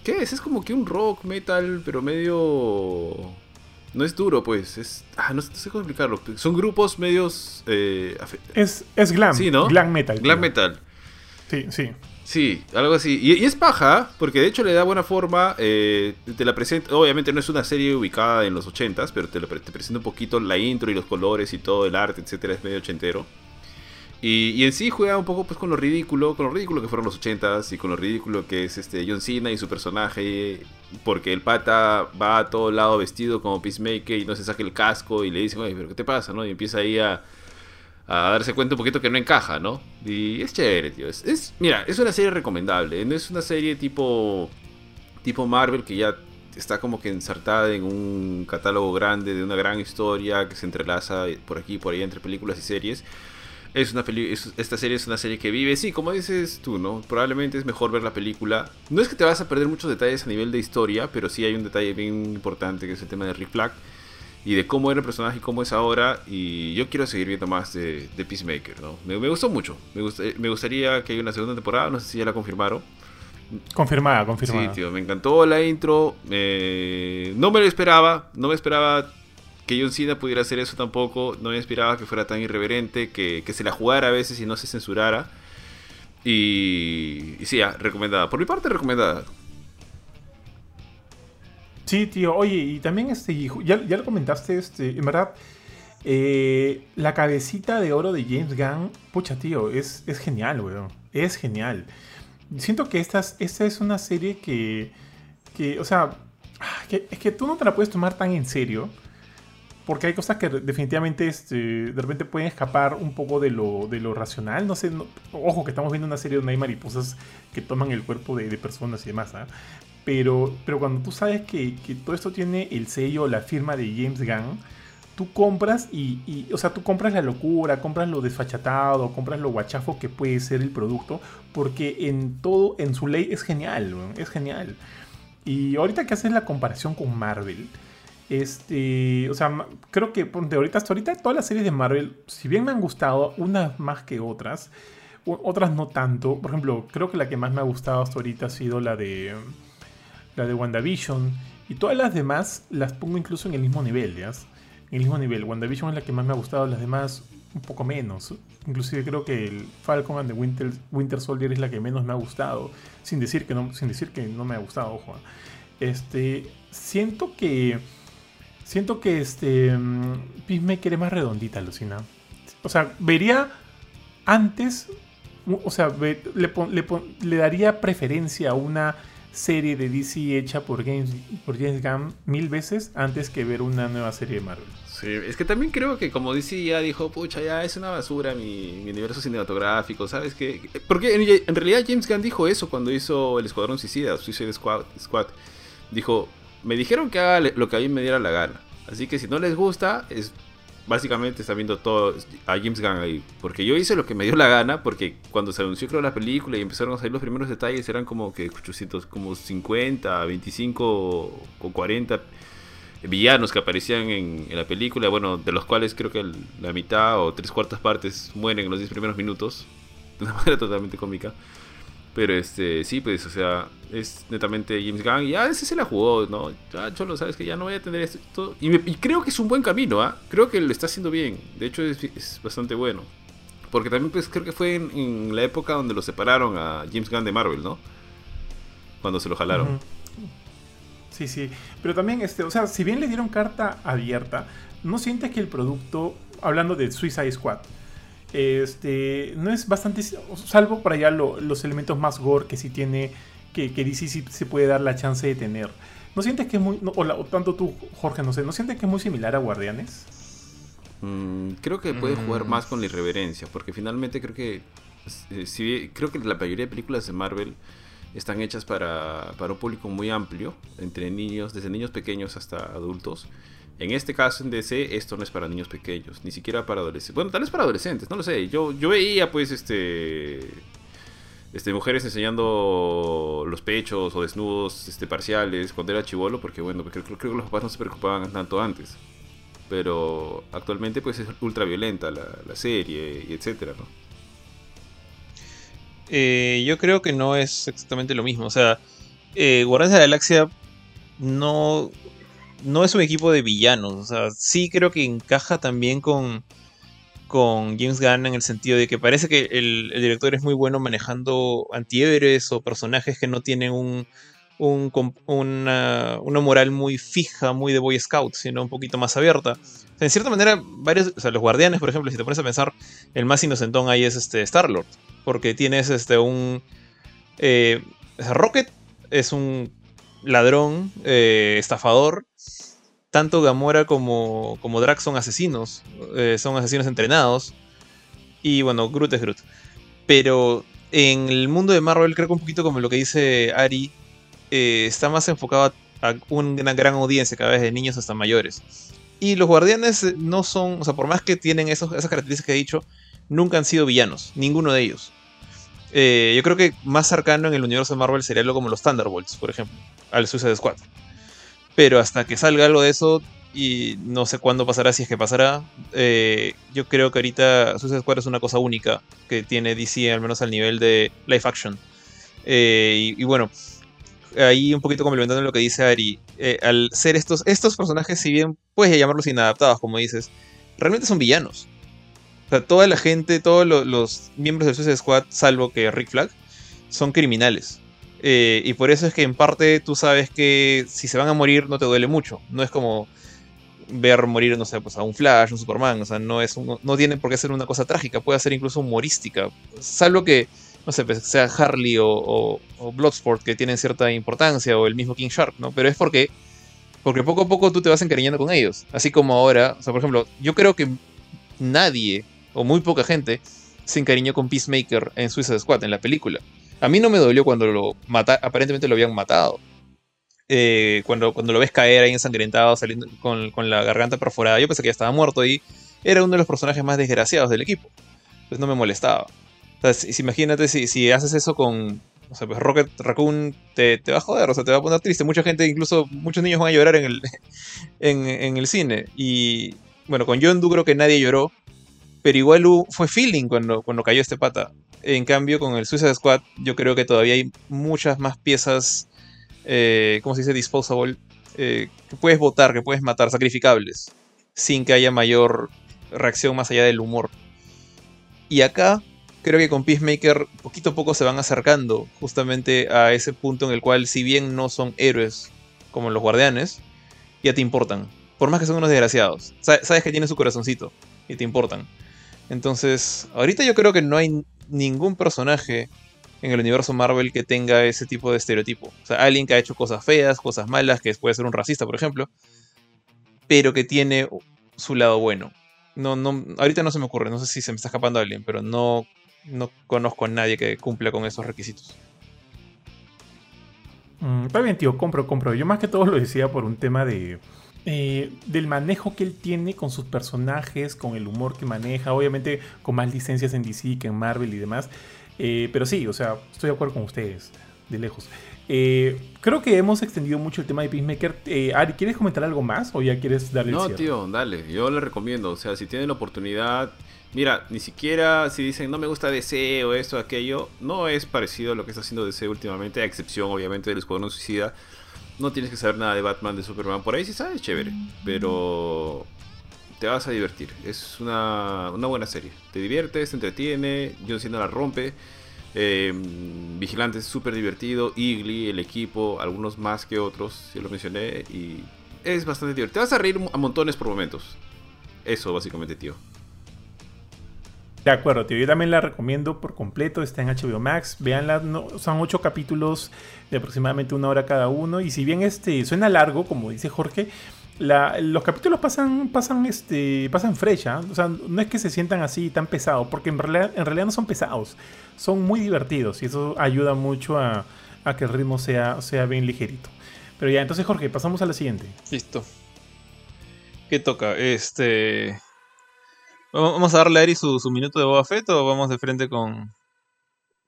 C: ¿Qué es? Es como que un rock, metal, pero medio no es duro, pues. Es, ah, no, sé cómo explicarlo. Son grupos medios. Eh,
A: es, es glam. Sí, ¿no? Glam metal.
C: Glam metal.
A: Sí, sí.
C: Sí, algo así. Y, es paja, porque de hecho le da buena forma. Eh, te la presenta. Obviamente no es una serie ubicada en los 80s, pero te, te presenta un poquito la intro y los colores y todo, el arte, etcétera. Es medio ochentero. Y, en sí juega un poco pues con lo ridículo, con lo ridículo que fueron los 80s y con lo ridículo que es este John Cena y su personaje, porque el pata va a todo lado vestido como Peacemaker y no se saca el casco y le dice, oye, pero ¿qué te pasa? ¿no? Y empieza ahí a, a darse cuenta un poquito que no encaja, ¿no? Y es chévere, tío. Es, mira, es una serie recomendable, no es una serie tipo, tipo Marvel que ya está como que ensartada en un catálogo grande de una gran historia que se entrelaza por aquí y por allá entre películas y series es una esta serie es una serie que vive, sí, como dices tú, ¿no? Probablemente es mejor ver la película. No es que te vas a perder muchos detalles a nivel de historia, pero sí hay un detalle bien importante que es el tema de Rick Flag y de cómo era el personaje y cómo es ahora. Y yo quiero seguir viendo más de, Peacemaker, ¿no? Me, gustó mucho. Me, me gustaría que haya una segunda temporada, no sé si ya la confirmaron.
A: Confirmada, confirmada.
C: Sí, tío, me encantó la intro. no me lo esperaba, no me esperaba que John Cena pudiera hacer eso tampoco. No me esperaba que fuera tan irreverente, que, se la jugara a veces y no se censurara. Y, sí, recomendada. Por mi parte, recomendada.
A: Sí, tío. Oye, y también este, ya, ya lo comentaste, este, en verdad, eh, la cabecita de oro de James Gunn, pucha, tío, es, es genial, weón. Es genial. Siento que esta, esta es una serie que, que o sea, ah, es que tú no te la puedes tomar tan en serio porque hay cosas que definitivamente este, de repente pueden escapar un poco de lo, de lo racional. No sé, ojo que estamos viendo una serie donde hay mariposas que toman el cuerpo de, personas y demás. ¿ah? Pero, pero cuando tú sabes que, todo esto tiene el sello, la firma de James Gunn, tú compras y, o sea, tú compras la locura, compras lo desfachatado, compras lo guachafo que puede ser el producto, porque en todo, en su ley es genial, es genial. Y ahorita que haces la comparación con Marvel, este, o sea, creo que de ahorita hasta ahorita todas las series de Marvel, si bien me han gustado, unas más que otras, otras no tanto. Por ejemplo, creo que la que más me ha gustado hasta ahorita ha sido la de la de WandaVision y todas las demás las pongo incluso en el mismo nivel, ¿ya? En el mismo nivel. WandaVision es la que más me ha gustado, las demás un poco menos. Inclusive creo que el Falcon and the Winter, Winter Soldier es la que menos me ha gustado, sin decir que no sin decir que no me ha gustado, ojo. Este, siento que Siento que este mm, Peacemaker es más redondita, Lucina. O sea, vería antes, o sea, le, le, daría preferencia a una serie de DC hecha por James, por James Gunn mil veces antes que ver una nueva serie de Marvel.
C: Sí, es que también creo que como DC ya dijo, pucha, ya es una basura mi, mi universo cinematográfico, ¿sabes qué? Porque en, en, realidad James Gunn dijo eso cuando hizo el Escuadrón Suicida, Suicide Squad. Squad. Dijo, me dijeron que haga lo que a mí me diera la gana. Así que si no les gusta, es básicamente está viendo todo a James Gunn ahí. Porque yo hice lo que me dio la gana, porque cuando se anunció la película y empezaron a salir los primeros detalles, eran como que 800, como 50, 25 o 40 villanos que aparecían en, la película, bueno, de los cuales creo que la mitad o tres cuartas partes mueren en los 10 primeros minutos, de una manera totalmente cómica. Pero este, sí, pues, o sea, es netamente James Gunn. Y ya ese se la jugó, ¿no? Ya, Cholo, sabes que ya no voy a tener esto. Y, y creo que es un buen camino, ¿ah? Creo que lo está haciendo bien. De hecho, es, bastante bueno. Porque también, pues, creo que fue en, la época donde lo separaron a James Gunn de Marvel, ¿no? Cuando se lo jalaron.
A: Sí, sí. Pero también, este, o sea, si bien le dieron carta abierta, ¿no sientes que el producto, hablando de Suicide Squad, este, no es bastante, salvo para allá los elementos más gore que sí tiene, que, que DC sí se puede dar la chance de tener. ¿No sientes que es muy, o, tanto tú, Jorge, no sé, ¿no sientes que es muy similar a Guardianes?
C: Mm, creo que puede jugar mm. más con la irreverencia, porque finalmente creo que, eh, creo que la mayoría de películas de Marvel están hechas para, para un público muy amplio, entre niños, desde niños pequeños hasta adultos. En este caso en DC esto no es para niños pequeños, ni siquiera para adolescentes. Bueno, tal vez para adolescentes, no lo sé. Yo, yo veía pues este este, mujeres enseñando los pechos o desnudos este, parciales cuando era chivolo, porque bueno, creo, que los papás no se preocupaban tanto antes. Pero actualmente pues es ultra violenta la, la serie y etcétera, ¿no?
B: Eh, yo creo que no es exactamente lo mismo. O sea, eh, de la Galaxia no, no es un equipo de villanos. O sea, sí creo que encaja también con, con James Gunn en el sentido de que parece que el, director es muy bueno manejando antihéroes o personajes que no tienen un, una, moral muy fija, muy de Boy Scout, sino un poquito más abierta. en cierta manera, varios, o sea, los guardianes, por ejemplo, si te pones a pensar, el más inocentón ahí es este Star-Lord porque tienes este un... Eh, Rocket es un ladrón, eh, estafador. Tanto Gamora como, como Drax son asesinos, eh, son asesinos entrenados. Y bueno, Groot es Groot. Pero en el mundo de Marvel creo que un poquito como lo que dice Ari, está más enfocado a una gran audiencia, cada vez de niños hasta mayores. Y los guardianes no son, o sea, por más que tienen esos, esas características que he dicho, nunca han sido villanos, ninguno de ellos. Eh, yo creo que más cercano en el universo de Marvel sería algo como los Thunderbolts, por ejemplo, al Suicide Squad. Pero hasta que salga algo de eso, y no sé cuándo pasará, si es que pasará, eh, yo creo que ahorita Suicide Squad es una cosa única que tiene DC, al menos al nivel de live action. Eh, y, bueno, ahí un poquito complementando lo que dice Ari, al ser estos, estos personajes, si bien puedes llamarlos inadaptados, como dices, realmente son villanos sea, toda la gente, todos los, miembros del Suicide Squad, salvo que Rick Flag, son criminales. Eh, y por eso es que en parte tú sabes que si se van a morir no te duele mucho. No es como ver morir, no sé, pues a un Flash, un Superman. O sea, no, es no tiene por qué ser una cosa trágica, puede ser incluso humorística. Salvo que, no sé, pues, sea Harley o, Bloodsport que tienen cierta importancia, o el mismo King Shark, ¿no? Pero es porque, porque poco a poco tú te vas encariñando con ellos. Así como ahora, o sea, por ejemplo, yo creo que nadie o muy poca gente, se encariñó con Peacemaker en Suicide Squad, en la película. A mí no me dolió cuando lo mata aparentemente lo habían matado. Eh, cuando, cuando lo ves caer ahí ensangrentado, saliendo con, la garganta perforada, yo pensé que ya estaba muerto y era uno de los personajes más desgraciados del equipo. Entonces no me molestaba. Sea, imagínate si, si, haces eso con, o sea, pues Rocket Raccoon te, te, va a joder, o sea, te va a poner triste. Mucha gente, incluso muchos niños van a llorar en el, en, en el cine. Y bueno, con John creo que nadie lloró, pero igual fue feeling cuando, cuando cayó este pata. En cambio, con el Suicide Squad, yo creo que todavía hay muchas más piezas, eh, ¿cómo se dice? Disposable, eh, que puedes votar, que puedes matar, sacrificables, sin que haya mayor reacción más allá del humor. Y acá, creo que con Peacemaker, poquito a poco se van acercando justamente a ese punto en el cual, si bien no son héroes como los guardianes, ya te importan. Por más que son unos desgraciados. Sabes que tienen su corazoncito y te importan. Entonces, ahorita yo creo que no hay ningún personaje en el universo Marvel que tenga ese tipo de estereotipo. O sea, alguien que ha hecho cosas feas, cosas malas, que puede ser un racista, por ejemplo, pero que tiene su lado bueno. No, no, ahorita no se me ocurre, no sé si se me está escapando alguien, pero no, no conozco a nadie que cumpla con esos requisitos.
A: Mm, está bien, tío, compro, compro. Yo más que todo lo decía por un tema de. Eh, del manejo que él tiene con sus personajes, con el humor que maneja, obviamente con más licencias en DC que en Marvel y demás. Eh, pero sí, o sea, estoy de acuerdo con ustedes, de lejos. Eh, creo que hemos extendido mucho el tema de Peacemaker. Ari, ¿quieres comentar algo más o ya quieres darle
C: No, tío, dale. Yo le recomiendo. O sea, si tienen la oportunidad, Mira, ni siquiera si dicen no me gusta DC o esto o aquello, no es parecido a lo que está haciendo DC últimamente, a excepción obviamente del Escuadrón Suicida. No tienes que saber nada de Batman, de Superman, por ahí sí sabes, chévere, pero te vas a divertir. Es una, buena serie. Te diviertes, te entretiene, John Cena la rompe. Eh, Vigilante es súper divertido, Eagly, el equipo, algunos más que otros, ya lo mencioné, y es bastante divertido. Te vas a reír a montones por momentos. Eso básicamente, tío.
A: De acuerdo, tío. Yo también la recomiendo por completo. Está en HBO Max. Veanla. No, son ocho capítulos de aproximadamente una hora cada uno. Y si bien este suena largo, como dice Jorge, los capítulos pasan, pasan, este, pasan frecha. ¿ah? O sea, no es que se sientan así tan pesados, porque en realidad, en realidad no son pesados. Son muy divertidos y eso ayuda mucho a, que el ritmo sea, sea bien ligerito. Pero ya, entonces Jorge, pasamos a la siguiente.
B: Listo. ¿Qué toca? Este. ¿Vamos a darle a Ari su, minuto de Boba Fett o vamos de frente con,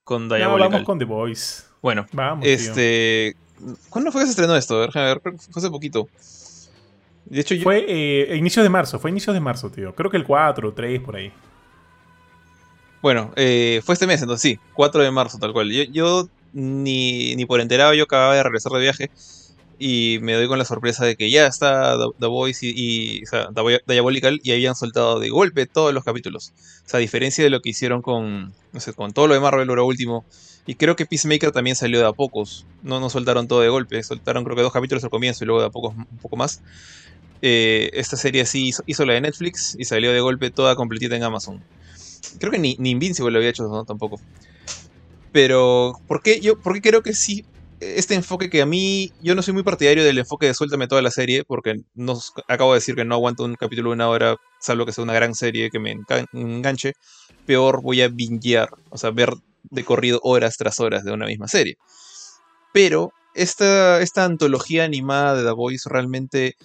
A: con Diabolical? vamos con The Voice.
B: Bueno, vamos, este. ¿Cuándo fue que se estrenó esto? A ver, fue hace poquito.
A: De hecho, Fue eh, inicio de marzo, fue inicio de marzo, tío. Creo que el 4 o 3 por ahí.
B: Bueno, eh, fue este mes, entonces sí, 4 de marzo, tal cual. Yo, yo ni, ni por enterado, yo acababa de regresar de viaje y me doy con la sorpresa de que ya está The, Voice y, o sea, Diabolical y habían soltado de golpe todos los capítulos. O sea, a diferencia de lo que hicieron con, con todo lo de Marvel ahora último. Y creo que Peacemaker también salió de a pocos. No, no soltaron todo de golpe. Soltaron creo que dos capítulos al comienzo y luego de a pocos un poco más. Eh, esta serie sí hizo, la de Netflix y salió de golpe toda completita en Amazon. Creo que ni, ni Invincible lo había hecho, ¿no? Tampoco. Pero, ¿por qué, yo, ¿por qué creo que sí este enfoque que a mí, yo no soy muy partidario del enfoque de suéltame toda la serie, porque no, acabo de decir que no aguanto un capítulo de una hora, salvo que sea una gran serie que me enganche, peor voy a bingear, o sea, ver de corrido horas tras horas de una misma serie. Pero esta, esta antología animada de The Voice realmente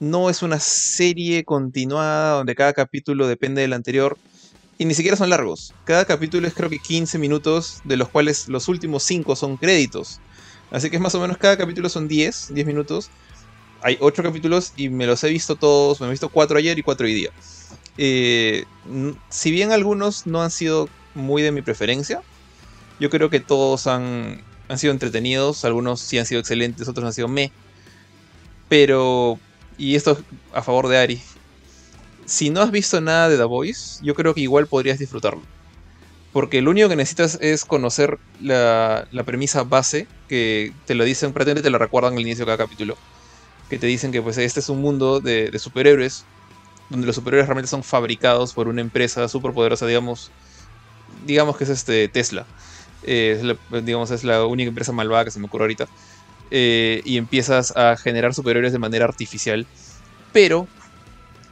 B: no es una serie continuada donde cada capítulo depende del anterior. Y ni siquiera son largos. Cada capítulo es creo que 15 minutos, de los cuales los últimos 5 son créditos. Así que es más o menos cada capítulo son 10, 10 minutos. Hay 8 capítulos y me los he visto todos, me he visto 4 ayer y 4 hoy día. Eh, si bien algunos no han sido muy de mi preferencia, yo creo que todos han, han sido entretenidos, algunos sí han sido excelentes, otros han sido me. Pero, y esto a favor de Ari, si no has visto nada de The Voice, yo creo que igual podrías disfrutarlo. Porque lo único que necesitas es conocer la, premisa base, que te lo dicen, prácticamente te lo recuerdan al inicio de cada capítulo. Que te dicen que pues este es un mundo de, superhéroes, donde los superhéroes realmente son fabricados por una empresa súper poderosa, digamos, digamos que es este Tesla. Eh, es digamos, es la única empresa malvada que se me ocurre ahorita. Eh, y empiezas a generar superhéroes de manera artificial. Pero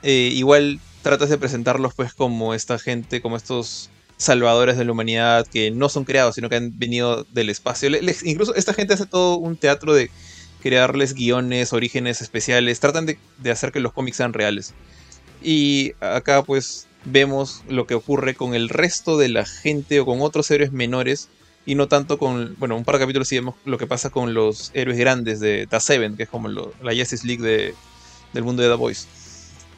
B: eh, igual tratas de presentarlos pues como esta gente, como estos salvadores de la humanidad que no son creados, sino que han venido del espacio. incluso esta gente hace todo un teatro de crearles guiones, orígenes especiales, tratan de, hacer que los cómics sean reales. Y acá pues vemos lo que ocurre con el resto de la gente o con otros héroes menores y no tanto con, bueno, un par de capítulos sí vemos lo que pasa con los héroes grandes de The Seven, que es como la Justice League de, del mundo de The Voice.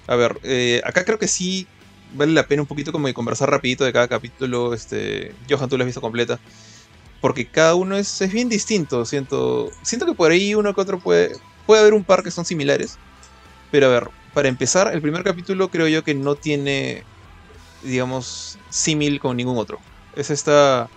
B: A ver, eh, acá creo que sí vale la pena un poquito como conversar rapidito de cada capítulo. Este, Johan, tú lo has visto completa. Porque cada uno es, es bien distinto. Siento, siento que por ahí uno que otro puede, puede haber un par que son similares. Pero a ver, para empezar, el primer capítulo creo yo que no tiene, digamos, símil con ningún otro. Es esta,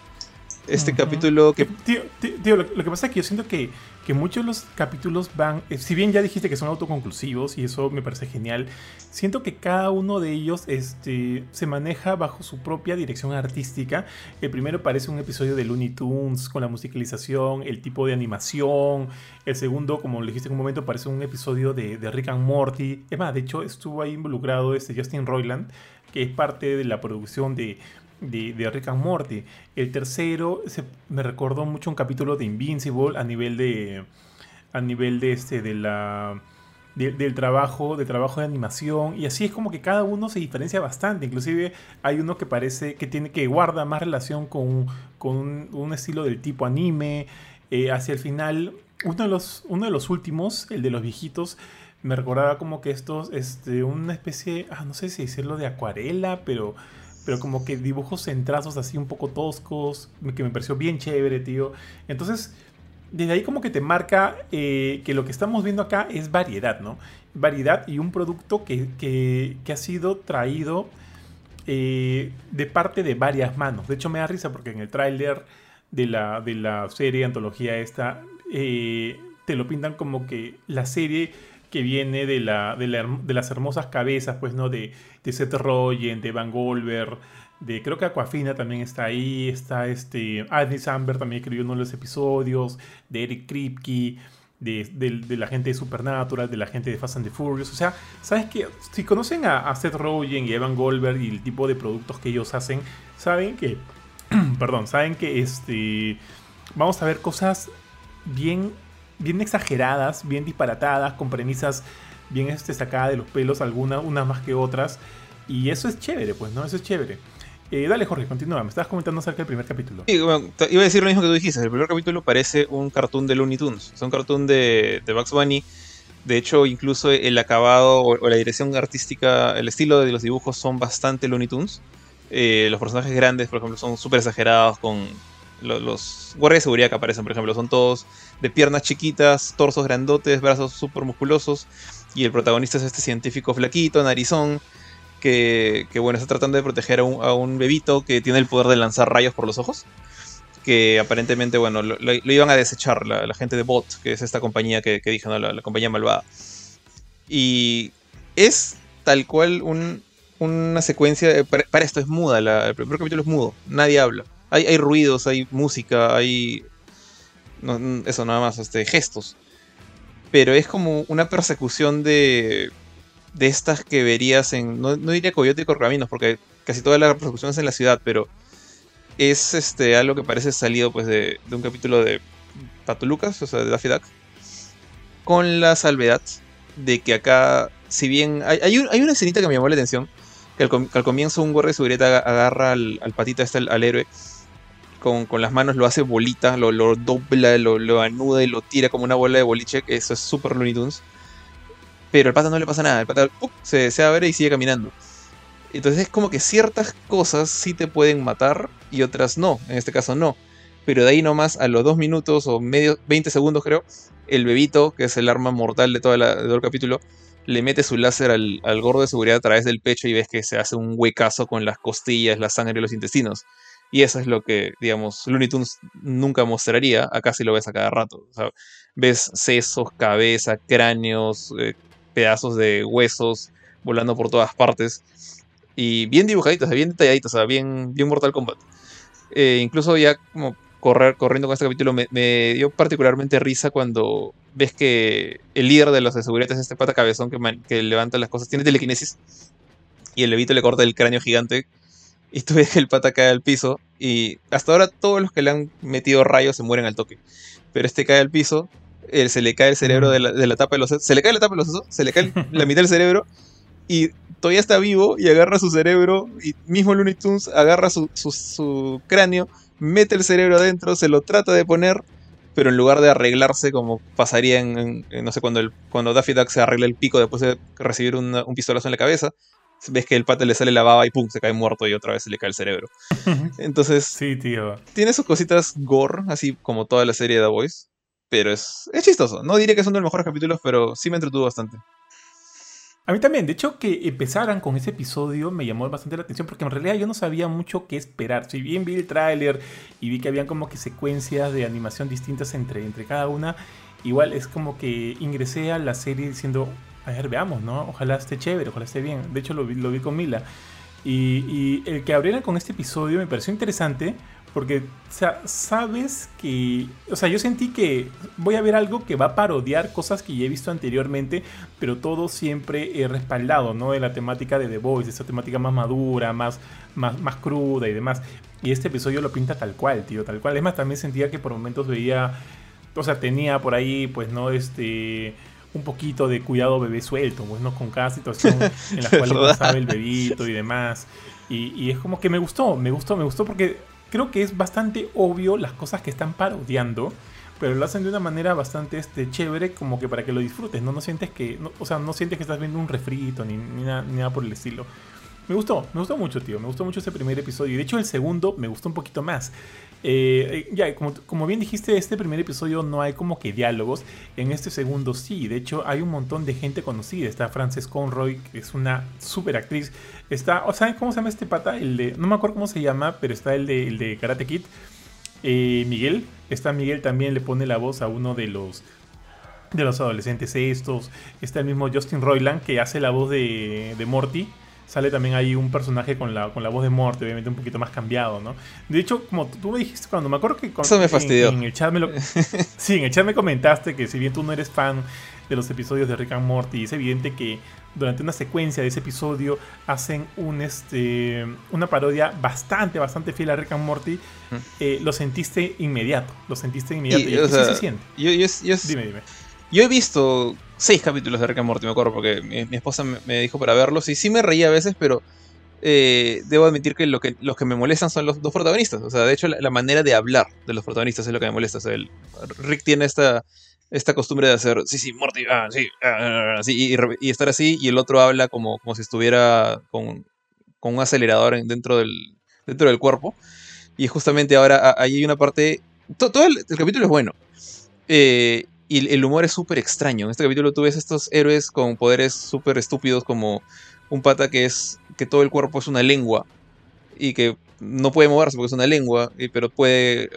B: este capítulo que...
A: Tío, tío, lo, que pasa es que yo siento que, que muchos de los capítulos van, eh, si bien ya dijiste que son autoconclusivos y eso me parece genial, siento que cada uno de ellos este, se maneja bajo su propia dirección artística. El primero parece un episodio de Looney Tunes con la musicalización, el tipo de animación. El segundo, como le dijiste en un momento, parece un episodio de, de Rick and Morty. Es más, de hecho estuvo ahí involucrado este Justin Roiland, que es parte de la producción de de, Rick and Morty. El tercero me recordó mucho un capítulo de Invincible a nivel de. a nivel de este. de la. del trabajo, de trabajo de animación. Y así es como que cada uno se diferencia bastante. Inclusive hay uno que parece que tiene que guarda más relación con, con un, estilo del tipo anime. Eh, hacia el final, uno de, los, uno de los últimos, el de los viejitos, me recordaba como que estos, este, una especie, ah, no sé si decirlo de acuarela, pero pero como que dibujos en trazos así un poco toscos, que me pareció bien chévere, tío. Entonces, desde ahí como que te marca eh, que lo que estamos viendo acá es variedad, ¿no? Variedad y un producto que, ha sido traído eh, de parte de varias manos. De hecho, me da risa porque en el tráiler de la, de la serie, antología esta, eh, te lo pintan como que la serie que viene de, la, de, las hermosas cabezas, pues, ¿no? De, Seth Rogen, de Van Goldberg, de creo que Aquafina también está ahí, está este, Andy Samberg también escribió uno de los episodios, de Eric Kripke, de, la gente de Supernatural, de la gente de Fast and the Furious, o sea, ¿sabes qué? Si conocen a, Seth Rogen y Evan Goldberg y el tipo de productos que ellos hacen, saben que, perdón, saben que este, vamos a ver cosas bien bien exageradas, bien disparatadas, con premisas bien este, sacadas de los pelos, algunas, unas más que otras. Y eso es chévere, pues, ¿no? Eso es chévere. Eh, dale, Jorge, continúa. Me estabas comentando acerca del primer capítulo.
B: Sí, iba a decir lo mismo que tú dijiste. El primer capítulo parece un cartoon de Looney Tunes. Es un cartoon de, de Bugs Bunny. De hecho, incluso el acabado o, la dirección artística, el estilo de los dibujos son bastante Looney Tunes. Eh, los personajes grandes, por ejemplo, son súper exagerados con, los, guardias de seguridad que aparecen, por ejemplo, son todos de piernas chiquitas, torsos grandotes, brazos súper musculosos. Y el protagonista es este científico flaquito, narizón, que, que bueno, está tratando de proteger a un, bebito que tiene el poder de lanzar rayos por los ojos. Que aparentemente, bueno, lo, iban a desechar la, gente de Bot, que es esta compañía que, que dije, la, compañía malvada. Y es tal cual una secuencia. Para, esto es muda, el primer capítulo es mudo, nadie habla. Hay, ruidos, hay música, hay. eso nada más, este, gestos. Pero es como una persecución de. de estas que verías en. No, diría Coyote y Correcaminos, porque casi toda la persecución es en la ciudad, pero. Es este, algo que parece salido pues de, un capítulo de Pato Lucas, o sea, de Daffy Duck. Con la salvedad de que acá, si bien. Hay, hay, una escenita que me llamó la atención. Que al, comienzo un guardia de seguridad agarra al, al patito este, al héroe con, las manos lo hace bolita, lo, dobla, lo, anuda y lo tira como una bola de boliche. Eso es súper Looney Tunes. Pero al pata no le pasa nada. El pata se, se abre y sigue caminando. Entonces es como que ciertas cosas sí te pueden matar y otras no. En este caso no. Pero de ahí nomás, a los dos minutos o medio, 20 segundos creo, el bebito, que es el arma mortal de, todo el capítulo, le mete su láser al, al gordo de seguridad a través del pecho y ves que se hace un huecazo con las costillas, la sangre y los intestinos. Y eso es lo que, digamos, Looney Tunes nunca mostraría. Acá sí lo ves a cada rato. ves sesos, cabeza, cráneos, eh, pedazos de huesos volando por todas partes. Y bien dibujaditos, bien detalladitos, o sea, bien, bien Mortal Kombat. Eh, incluso ya como correr, corriendo con este capítulo me, dio particularmente risa cuando ves que el líder de los de seguridad es este pata cabezón que, que levanta las cosas, tiene telequinesis. Y el levito le corta el cráneo gigante y tú ves que el pata cae al piso y hasta ahora todos los que le han metido rayos se mueren al toque. Pero este cae al piso, él, se le cae el cerebro de la, tapa de los sesos, se le cae la tapa de los sesos, se le cae la mitad del cerebro y todavía está vivo y agarra su cerebro y mismo Looney Tunes agarra su, su, cráneo, mete el cerebro adentro, se lo trata de poner, pero en lugar de arreglarse como pasaría en, no sé, cuando, el, cuando Daffy Duck se arregla el pico después de recibir un pistolazo en la cabeza, ves que el pata le sale la baba y pum, se cae muerto y otra vez se le cae el cerebro. Entonces,
A: sí, tío.
B: Tiene sus cositas gore, así como toda la serie de The Voice, pero es, es chistoso. No diré que son de los mejores capítulos, pero sí me entretuvo bastante.
A: A mí también, de hecho que empezaran con ese episodio me llamó bastante la atención porque en realidad yo no sabía mucho qué esperar. Si bien vi el tráiler y vi que habían como que secuencias de animación distintas entre, entre cada una, igual es como que ingresé a la serie diciendo, a ver, veamos, ¿no? Ojalá esté chévere, ojalá esté bien. De hecho lo vi, lo vi con Mila. Y, el que abrieran con este episodio me pareció interesante porque, o sea, sabes que. O sea, yo sentí que voy a ver algo que va a parodiar cosas que ya he visto anteriormente, pero todo siempre he respaldado, ¿no? De la temática de The Voice, esa temática más madura, más, más, más cruda y demás. Y este episodio lo pinta tal cual, tío, tal cual. Es más, también sentía que por momentos veía. O sea, tenía por ahí, pues, ¿no? Este un poquito de cuidado bebé suelto, pues no con cada situación en la cual pasaba el bebito y demás. Y, y, es como que me gustó, me gustó, me gustó porque creo que es bastante obvio las cosas que están parodiando, pero lo hacen de una manera bastante este, chévere, como que para que lo disfrutes, ¿no? No sientes que, no, o sea, no sientes que estás viendo un refrito ni, ni, nada, ni nada por el estilo. Me gustó, me gustó mucho, tío. Me gustó mucho ese primer episodio. Y de hecho, el segundo me gustó un poquito más. Eh, ya, como, como, bien dijiste, este primer episodio no hay como que diálogos. En este segundo sí. De hecho, hay un montón de gente conocida. Está Frances Conroy, que es una super actriz. Está, ¿saben cómo se llama este pata? El de, no me acuerdo cómo se llama, pero está el de, el de Karate Kid. Eh, Miguel. Está Miguel también, le pone la voz a uno de los de los adolescentes estos. Está el mismo Justin Roiland que hace la voz de, de Morty sale también ahí un personaje con la, con la voz de Morty, obviamente un poquito más cambiado, ¿no? De hecho, como tú me dijiste cuando, me acuerdo que...
B: Eso me fastidió.
A: En, el chat me lo, sí, en el chat me comentaste que si bien tú no eres fan de los episodios de Rick and Morty, es evidente que durante una secuencia de ese episodio hacen un, este, una parodia bastante, bastante fiel a Rick and Morty. Eh, lo sentiste inmediato, lo sentiste inmediato.
B: Y, y, o sea,
A: sí se siente.
B: Yo, yo, yo,
A: dime, dime.
B: Yo he visto seis capítulos de Rick and Morty, me acuerdo, porque mi, esposa me, dijo para verlos y sí me reía a veces, pero eh, debo admitir que, lo que los que me molestan son los dos protagonistas. O sea, de hecho, la, manera de hablar de los protagonistas es lo que me molesta. O sea, el, Rick tiene esta, esta costumbre de hacer, sí, sí, Morty, ah, sí, ah, sí y, estar así, y el otro habla como, como si estuviera con, con un acelerador en, dentro, del, dentro del cuerpo. Y justamente ahora ahí hay una parte. To, todo el, el, capítulo es bueno. Eh, y el humor es súper extraño. En este capítulo tú ves estos héroes con poderes súper estúpidos como un pata que es que todo el cuerpo es una lengua y que no puede moverse porque es una lengua, pero puede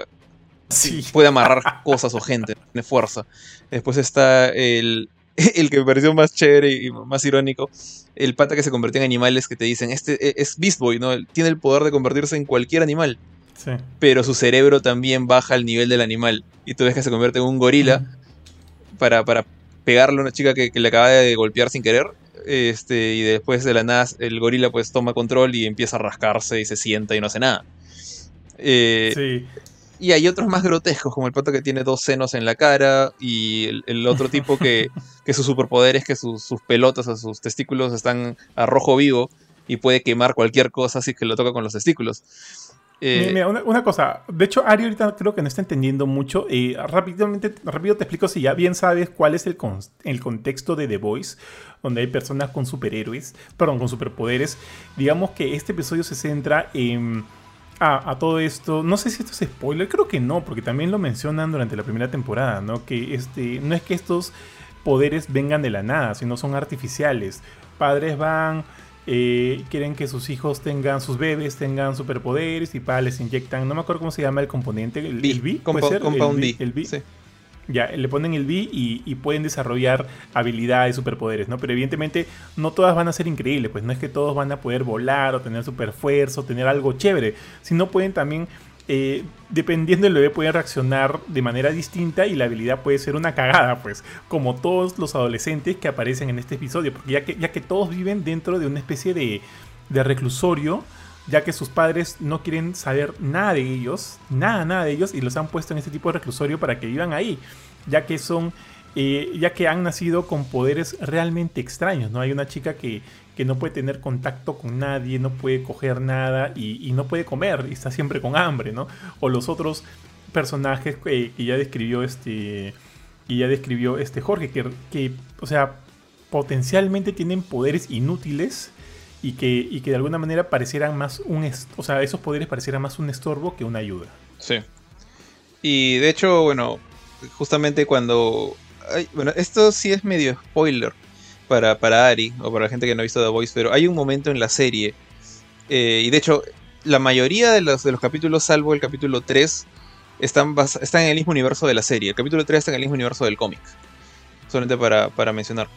A: sí.
B: puede amarrar cosas o gente, tiene fuerza. Después está el, el que me pareció más chévere y más irónico, el pata que se convirtió en animales que te dicen, este es Beast Boy, ¿no? Tiene el poder de convertirse en cualquier animal.
A: Sí.
B: Pero su cerebro también baja al nivel del animal. Y tú ves que se convierte en un gorila. Mm para, para pegarle a una chica que, que, le acaba de golpear sin querer. Este, y después de la nada el gorila pues toma control y empieza a rascarse y se sienta y no hace nada. Eh,
A: sí.
B: Y hay otros más grotescos, como el pato que tiene dos senos en la cara y el, el otro tipo que, que, su superpoder es que sus, sus pelotas o sus testículos están a rojo vivo y puede quemar cualquier cosa así que lo toca con los testículos.
A: Eh, Mira, una, cosa, de hecho Ari ahorita creo que no está entendiendo mucho. Eh, rápidamente, rápido te explico si ya bien sabes cuál es el, con, el contexto de The Voice, donde hay personas con superhéroes, perdón, con superpoderes. Digamos que este episodio se centra en... A, todo esto, no sé si esto es spoiler, creo que no, porque también lo mencionan durante la primera temporada, ¿no? Que este, no es que estos poderes vengan de la nada, sino son artificiales. Padres van, eh, quieren que sus hijos tengan, sus bebés tengan superpoderes y para les inyectan, no me acuerdo cómo se llama el componente, el,
B: B,
A: el B,
B: ¿puede ser? Compound
A: el B, el B.
B: Sí.
A: Ya, le ponen el B y, y, pueden desarrollar habilidades, superpoderes, ¿no? Pero evidentemente no todas van a ser increíbles, pues no es que todos van a poder volar o tener super fuerza o tener algo chévere, sino pueden también eh, dependiendo del bebé puede reaccionar de manera distinta y la habilidad puede ser una cagada, pues, como todos los adolescentes que aparecen en este episodio, porque ya que, ya que todos viven dentro de una especie de, de reclusorio, ya que sus padres no quieren saber nada de ellos, nada, nada de ellos, y los han puesto en este tipo de reclusorio para que vivan ahí, ya que son, eh, ya que han nacido con poderes realmente extraños, ¿no? Hay una chica que, que no puede tener contacto con nadie, no puede coger nada y, no puede comer, y está siempre con hambre, ¿no? O los otros personajes que, que ya describió este, que ya describió este Jorge, que, que, o sea, potencialmente tienen poderes inútiles y que, y que de alguna manera parecieran más un, o sea, esos poderes parecieran más un estorbo que una ayuda.
B: Sí. Y de hecho, bueno, justamente cuando, bueno, esto sí es medio spoiler para, para Ari o para la gente que no ha visto The Voice, pero hay un momento en la serie, eh, y de hecho, la mayoría de los, de los capítulos, salvo el capítulo 3, están, están en el mismo universo de la serie. El capítulo 3 está en el mismo universo del cómic. Solamente para, para mencionar.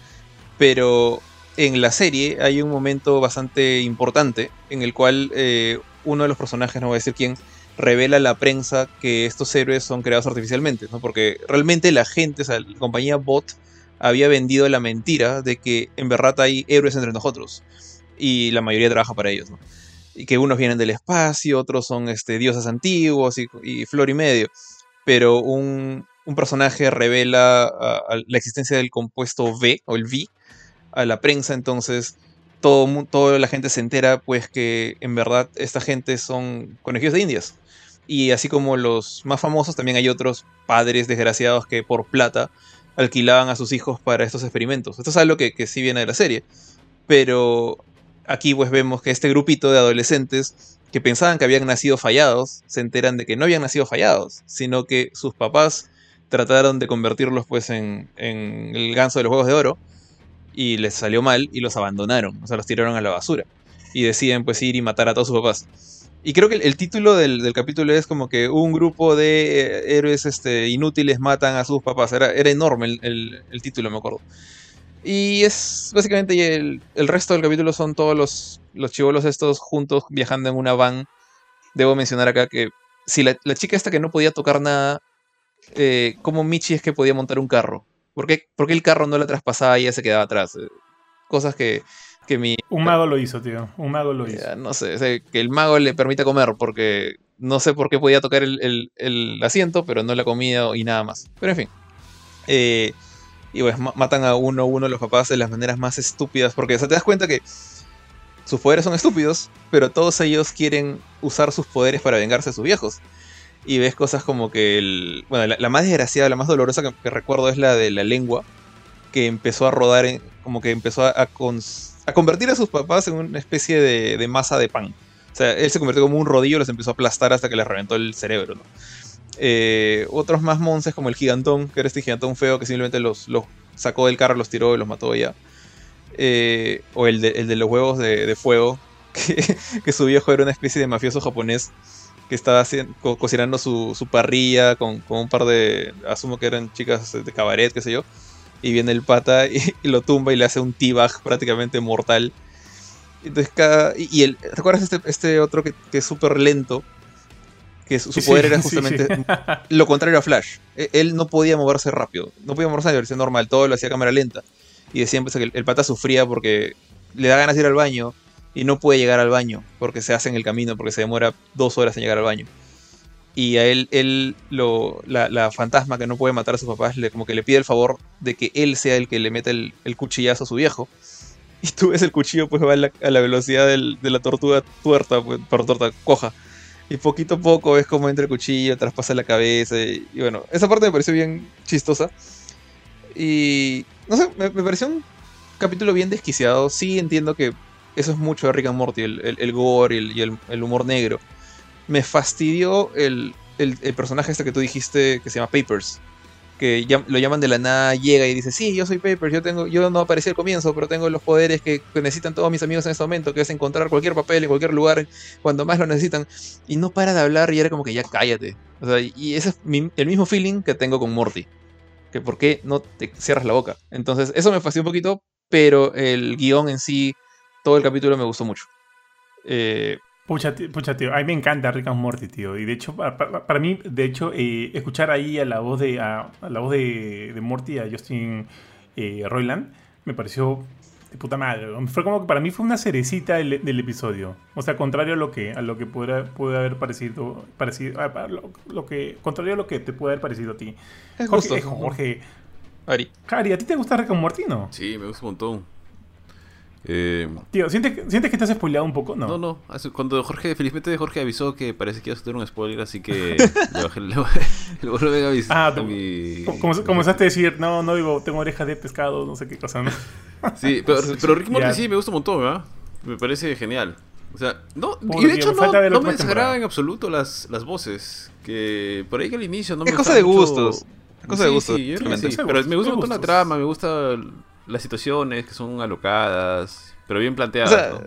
B: Pero en la serie hay un momento bastante importante en el cual eh, uno de los personajes, no voy a decir quién, revela la prensa que estos héroes son creados artificialmente, ¿no? Porque realmente la gente, o la compañía Bot había vendido la mentira de que en verdad hay héroes entre nosotros y la mayoría trabaja para ellos, ¿no? Y que unos vienen del espacio, otros son este, dioses antiguos y, flor y medio. Pero un, personaje revela la existencia del compuesto V o el V a la prensa, entonces todo, toda la gente se entera pues que en verdad esta gente son conejillos de indias. Y así como los más famosos, también hay otros padres desgraciados que por plata alquilaban a sus hijos para estos experimentos. Esto es algo que, que sí viene de la serie. Pero aquí pues vemos que este grupito de adolescentes que pensaban que habían nacido fallados, se enteran de que no habían nacido fallados, sino que sus papás trataron de convertirlos pues en, en el ganso de los Juegos de Oro y les salió mal y los abandonaron, o sea, los tiraron a la basura. Y deciden pues ir y matar a todos sus papás. Y creo que el, título del, capítulo es como que un grupo de eh, héroes este, inútiles matan a sus papás. Era, enorme el, título, me acuerdo. Y es básicamente el, resto del capítulo son todos los, los chivolos estos juntos viajando en una van. Debo mencionar acá que si la, chica esta que no podía tocar nada, eh, como Michi es que podía montar un carro. ¿Por qué, el carro no la traspasaba y ella se quedaba atrás? Eh, cosas que, que mi...
A: Un mago lo hizo, tío. Un mago lo hizo.
B: no sé, que el mago le permita comer, porque no sé por qué podía tocar el, asiento, pero no la comida y nada más. Pero en fin. Eh, y pues matan a uno a uno los papás de las maneras más estúpidas, porque o te das cuenta que sus poderes son estúpidos, pero todos ellos quieren usar sus poderes para vengarse de sus viejos y ves cosas como que el. Bueno, la, más desgraciada, la más dolorosa que, recuerdo es la de la lengua, que empezó a rodar, en, como que empezó a, a, convertir a sus papás en una especie de, masa de pan. O sea, él se convirtió como un rodillo, los empezó a aplastar hasta que les reventó el cerebro. Eh, otros más monces como el gigantón, que era este gigantón feo que simplemente los, los sacó del carro, los tiró y los mató ya. Eh, o el de, el de, los huevos de, fuego, que, su viejo era una especie de mafioso japonés que estaba cocinando su, parrilla con, un par de, asumo que eran chicas de cabaret, qué sé yo, y viene el pata y, lo tumba y le hace un t-bag prácticamente mortal. Entonces cada, y, el, ¿te acuerdas este, este otro que, es súper lento? Que su, poder era justamente lo contrario a Flash. E, él no podía moverse rápido, no podía moverse a velocidad normal, todo lo hacía a cámara lenta. Y decían pues, que el pata sufría porque le da ganas de ir al baño, y no puede llegar al baño porque se hace en el camino, porque se demora dos horas en llegar al baño. Y a él, él lo, la, fantasma que no puede matar a sus papás, le, como que le pide el favor de que él sea el que le meta el, cuchillazo a su viejo. Y tú ves el cuchillo, pues va a la, velocidad de la tortuga tuerta, pues, torta coja. Y poquito a poco ves como entra el cuchillo, traspasa la cabeza. Y, bueno, esa parte me pareció bien chistosa. Y no sé, me pareció un capítulo bien desquiciado. Sí entiendo que eso es mucho de Rick and Morty, el, gore y, el, humor negro. Me fastidió el, personaje este que tú dijiste que se llama Papers. Que lo llaman de la nada, llega y dice, sí, yo soy Papers, yo tengo, yo no aparecí al comienzo, pero tengo los poderes que necesitan todos mis amigos en este momento, que es encontrar cualquier papel en cualquier lugar cuando más lo necesitan. Y no para de hablar y era como que ya cállate. O sea, y ese es el mismo feeling que tengo con Morty. Que por qué no te cierras la boca. Entonces, eso me fastidió un poquito, pero el guion en sí todo el capítulo me gustó mucho.
A: Eh, pucha, tío, a mí me encanta Rick and Morty, tío. Y de hecho, para, mí, de hecho, eh, escuchar ahí a la voz de, a, la voz de, Morty, a Justin eh, Roiland, me pareció de puta madre. Fue como que para mí fue una cerecita del, episodio. O sea, contrario a lo que, a lo que puede, puede haber parecido, parecido lo, que, contrario a lo que te puede haber parecido a ti.
B: Es Jorge,
A: Jorge, Ari. Ari, ¿a ti te gusta Rick and Morty, no?
C: Sí, me gusta un montón.
A: Eh, Tío, ¿sientes, ¿sientes que estás spoileado un poco? No,
C: no. no. Cuando Jorge, felizmente Jorge avisó que parece que iba a tener un spoiler, así que le bajé le,
A: a avisar. Ah, tú, mi... comenzaste a decir, no, no digo, tengo orejas de pescado, no sé qué cosa, ¿no?
C: sí, pero, pero Rick Morty sí me gusta un montón, ¿verdad? Me parece genial. O sea, no, y de hecho no, no me desagrada en absoluto las, las voces. Que por ahí que al inicio no
B: me Es cosa de gustos.
C: Es cosa de gustos. Sí, sí, pero me gusta un montón la trama, me gusta las situaciones que son alocadas, pero bien planteadas.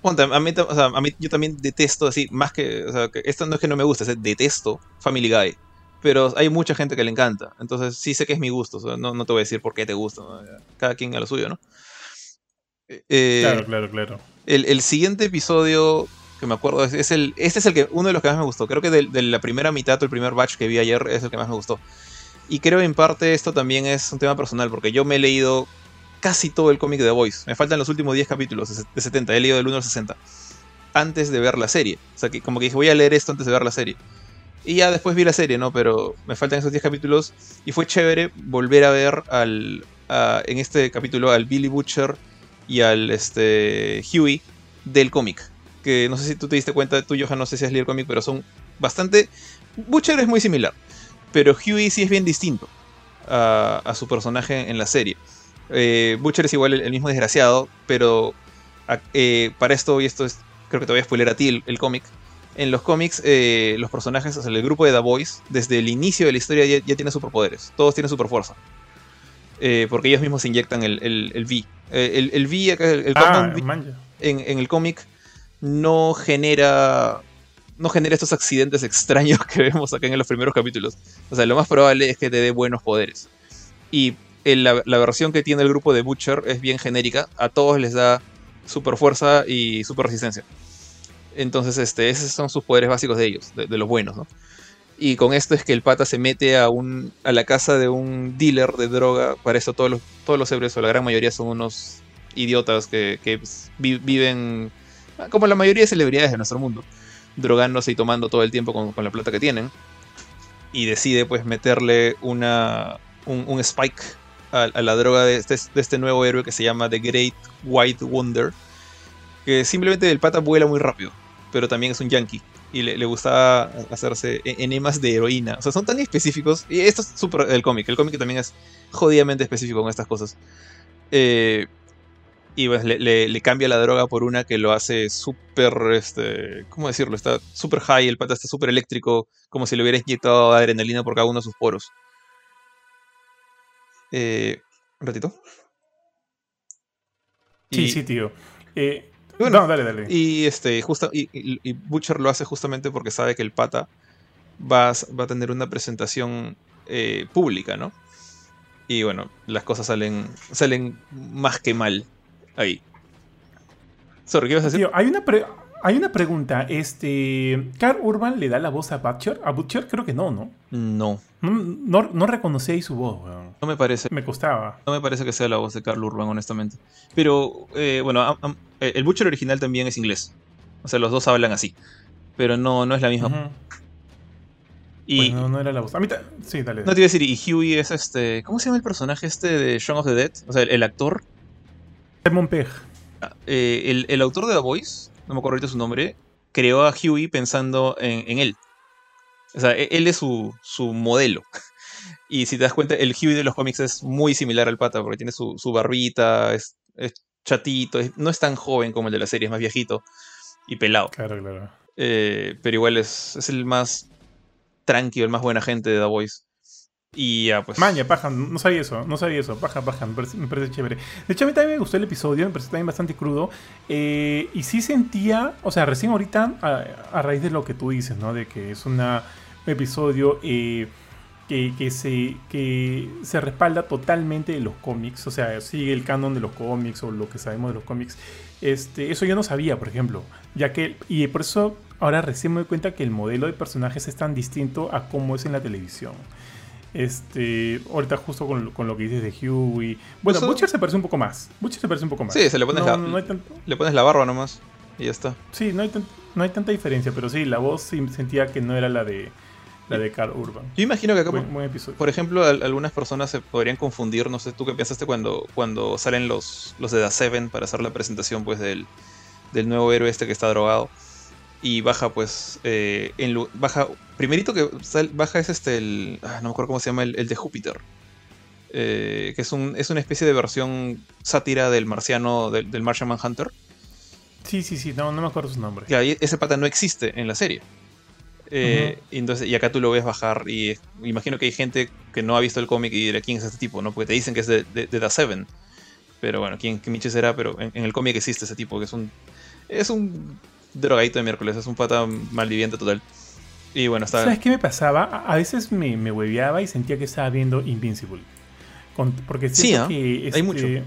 B: Ponte, a mí, o sea, a mí yo también detesto así, más que, o sea, que esto no es que no me guste, es detesto Family Guy. Pero hay mucha gente que le encanta. Entonces sí sé que es mi gusto. no, no, te voy a decir por qué te gusta. Cada quien a lo suyo, ¿no?
A: Eh, claro, claro, claro.
B: El, el, siguiente episodio que me acuerdo es, el. Este es el que. uno de los que más me gustó. Creo que de, de la primera mitad o el primer batch que vi ayer es el que más me gustó. Y creo en parte esto también es un tema personal, porque yo me he leído casi todo el cómic de The Voice. Me faltan los últimos 10 capítulos de 70, he leído del 1 al 60. Antes de ver la serie. O sea, que como que dije, voy a leer esto antes de ver la serie. Y ya después vi la serie, ¿no? Pero me faltan esos 10 capítulos. Y fue chévere volver a ver al, en este capítulo al Billy Butcher y al este, Huey del cómic. Que no sé si tú te diste cuenta, tú Johan, no sé si has leído el cómic, pero son bastante... Butcher es muy similar, pero Huey sí es bien distinto a, su personaje en la serie. Eh, Butcher es igual el, mismo desgraciado, pero eh, para esto, y esto es, creo que te voy a spoiler a ti el, cómic, en los cómics eh, los personajes, o sea, el grupo de The Boys, desde el inicio de la historia ya, ya tiene superpoderes, todos tienen superfuerza. porque ellos mismos inyectan el, el, V. el, el V, el,
A: ah,
B: en, en, el cómic no genera no genera estos accidentes extraños que vemos acá en los primeros capítulos. O sea, lo más probable es que te dé buenos poderes. Y la, versión que tiene el grupo de Butcher es bien genérica. A todos les da super fuerza y super resistencia. Entonces, este, esos son sus poderes básicos de ellos, de, los buenos, ¿no? Y con esto es que el pata se mete a, un, a la casa de un dealer de droga. Para eso todos los, todos los héroes, o la gran mayoría, son unos idiotas que, viven como la mayoría de celebridades de nuestro mundo, drogándose y tomando todo el tiempo con, la plata que tienen. Y decide pues meterle una, un spike a, la droga este, de este, nuevo héroe que se llama The Great White Wonder. Que simplemente el pata vuela muy rápido, pero también es un yankee. Y le, gustaba hacerse e, enemas de heroína. O sea, son tan específicos. Y esto es súper el cómic. El cómic también es jodidamente específico con estas cosas. Eh, y pues le, cambia la droga por una que lo hace súper, este, ¿cómo decirlo? Está súper high, el pata está súper eléctrico, como si le hubiera inyectado adrenalina por cada uno de sus poros. Eh, un ratito.
A: Sí, sí, tío. Eh, no, dale, dale.
B: Y, este, justo, y, Butcher lo hace justamente porque sabe que el pata va a, va a tener una presentación eh, pública, ¿no? Y bueno, las cosas salen, salen más que mal ahí.
A: Sorry, ¿qué vas a decir? Tío, hay una, hay una pregunta, este, ¿Carl Urban le da la voz a Butcher? ¿A Butcher? Creo que no, ¿no?
B: No.
A: No, no, reconocéis su voz, weón.
B: No me parece.
A: Me costaba.
B: No me parece que sea la voz de Carl Urban, honestamente. Pero, eh, bueno, eh, el Butcher original también es inglés. O sea, los dos hablan así. Pero no, no es la misma.
A: Y no, no era la voz. A mí sí, dale,
B: No te iba a decir, y Huey es este. ¿Cómo se llama el personaje este de Shaun of the Dead? O sea, el, actor.
A: Simon Pegg.
B: Ah, eh, el, el, autor de The Voice no me acuerdo ahorita su nombre, creó a Huey pensando en, él. O sea, e, él es su, modelo. Y si te das cuenta, el Huey de los cómics es muy similar al pata, porque tiene su, barbita, es, chatito, no es tan joven como el de la serie, es más viejito y pelado.
A: Claro, claro.
B: Eh, pero igual es, es el más tranquilo, el más buena gente de The Voice. Y ya, pues.
A: Maña, paja, no sabía eso, no sabía eso, paja, paja, me parece, chévere. De hecho, a mí también me gustó el episodio, me pareció también bastante crudo. Eh, y sí sentía, o sea, recién ahorita, a, raíz de lo que tú dices, ¿no? De que es un episodio eh, que, se, que se respalda totalmente de los cómics, o sea, sigue el canon de los cómics o lo que sabemos de los cómics. Este, eso yo no sabía, por ejemplo, ya que, y por eso ahora recién me doy cuenta que el modelo de personajes es tan distinto a cómo es en la televisión. Este, ahorita justo con, lo que dices de Huey. Bueno, Butcher se parece un poco más. Butcher se parece un poco más.
B: Sí, se le pones, la, le pones la barba nomás y ya está.
A: Sí, no hay, no hay tanta diferencia, pero sí, la voz sentía que no era la de la de Carl Urban.
B: Yo imagino que acá, por, ejemplo, algunas personas se podrían confundir, no sé tú qué pensaste cuando, cuando salen los, los de The Seven para hacer la presentación pues del, del nuevo héroe este que está drogado y baja pues eh, en, baja primerito que baja es este el ah, no me acuerdo cómo se llama el, de Júpiter eh, que es un es una especie de versión sátira del marciano del, del Martian Manhunter
A: sí sí sí no no me acuerdo su nombre
B: ese pata no existe en la serie Eh, y, entonces, y acá tú lo ves bajar y imagino que hay gente que no ha visto el cómic y dirá, ¿quién es este tipo? ¿no? Porque te dicen que es de, The Seven. Pero bueno, ¿quién qué Miche será? Pero en, el cómic existe ese tipo, que es un... Es un drogadito de miércoles, es un pata malviviente total. Y bueno, está...
A: ¿Sabes qué me pasaba? A veces me, me hueveaba y sentía que estaba viendo Invincible. porque
B: sí, que, hay mucho. Este,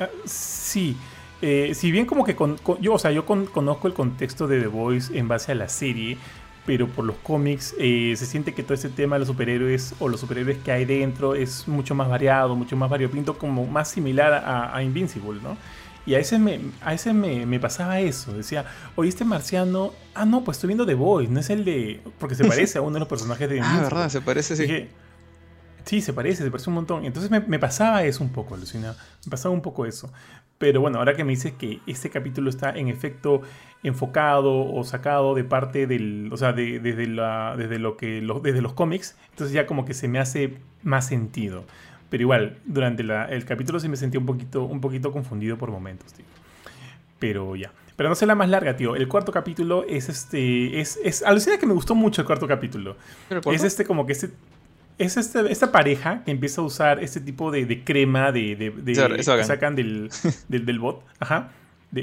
A: ah, sí. Eh, si bien como que yo, o sea, yo conozco el contexto de The Voice en base a la serie, pero por los cómics eh, se siente que todo ese tema de los superhéroes o los superhéroes que hay dentro es mucho más variado, mucho más variopinto, como más similar a, Invincible, ¿no? Y a veces, me, a veces me, pasaba eso. Decía, oye, este marciano. Ah, no, pues estoy viendo The Voice, no es el de. Porque se parece a uno de los personajes de.
B: Ah, verdad, se parece, sí.
A: sí, se parece, se parece un montón. Entonces me, me pasaba eso un poco, Lucina. Me pasaba un poco eso. Pero bueno, ahora que me dices que este capítulo está en efecto enfocado o sacado de parte del, o sea, de, desde, la, desde, lo que, desde los cómics, entonces ya como que se me hace más sentido. Pero igual, durante el capítulo sí me sentí un poquito, un poquito confundido por momentos, tío. Pero ya. Pero no sé la más larga, tío. El cuarto capítulo es este. Es, es alucina que me gustó mucho el cuarto capítulo. Es este como que este es este, esta pareja que empieza a usar este tipo de, crema de, que sacan del, del, bot. Ajá.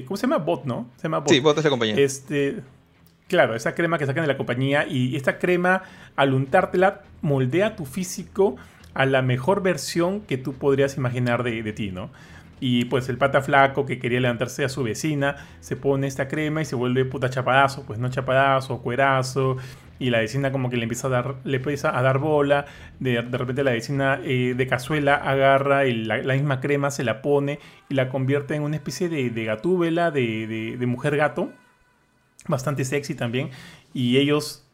A: ¿Cómo se llama? Bot, ¿no? Se llama
B: bot. Sí, bot es la compañía.
A: Este, claro, esa crema que sacan de la compañía. Y esta crema, al untártela, moldea tu físico a la mejor versión que tú podrías imaginar de, ti, ¿no? Y pues el pata flaco que quería levantarse a su vecina se pone esta crema y se vuelve puta chapadazo, pues no chapadazo, cuerazo, y la vecina como que le empieza a dar, le empieza a dar bola, de, repente la vecina eh, de cazuela agarra la, misma crema, se la pone y la convierte en una especie de, de gatúbela, de, mujer gato, bastante sexy también, y ellos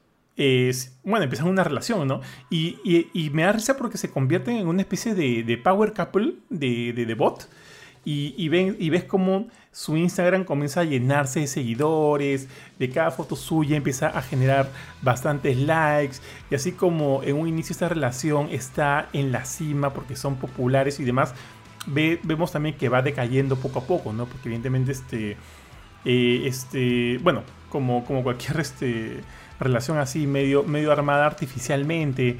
A: bueno, empiezan una relación, ¿no? Y, me da risa porque se convierten en una especie de, power couple de, de, bot. Y, ven, y ves cómo su Instagram comienza a llenarse de seguidores, de cada foto suya empieza a generar bastantes likes, y así como en un inicio esta relación está en la cima porque son populares y demás, vemos también que va decayendo poco a poco, ¿no? Porque evidentemente este, eh, este bueno, como, como cualquier este, relación así medio, medio armada artificialmente,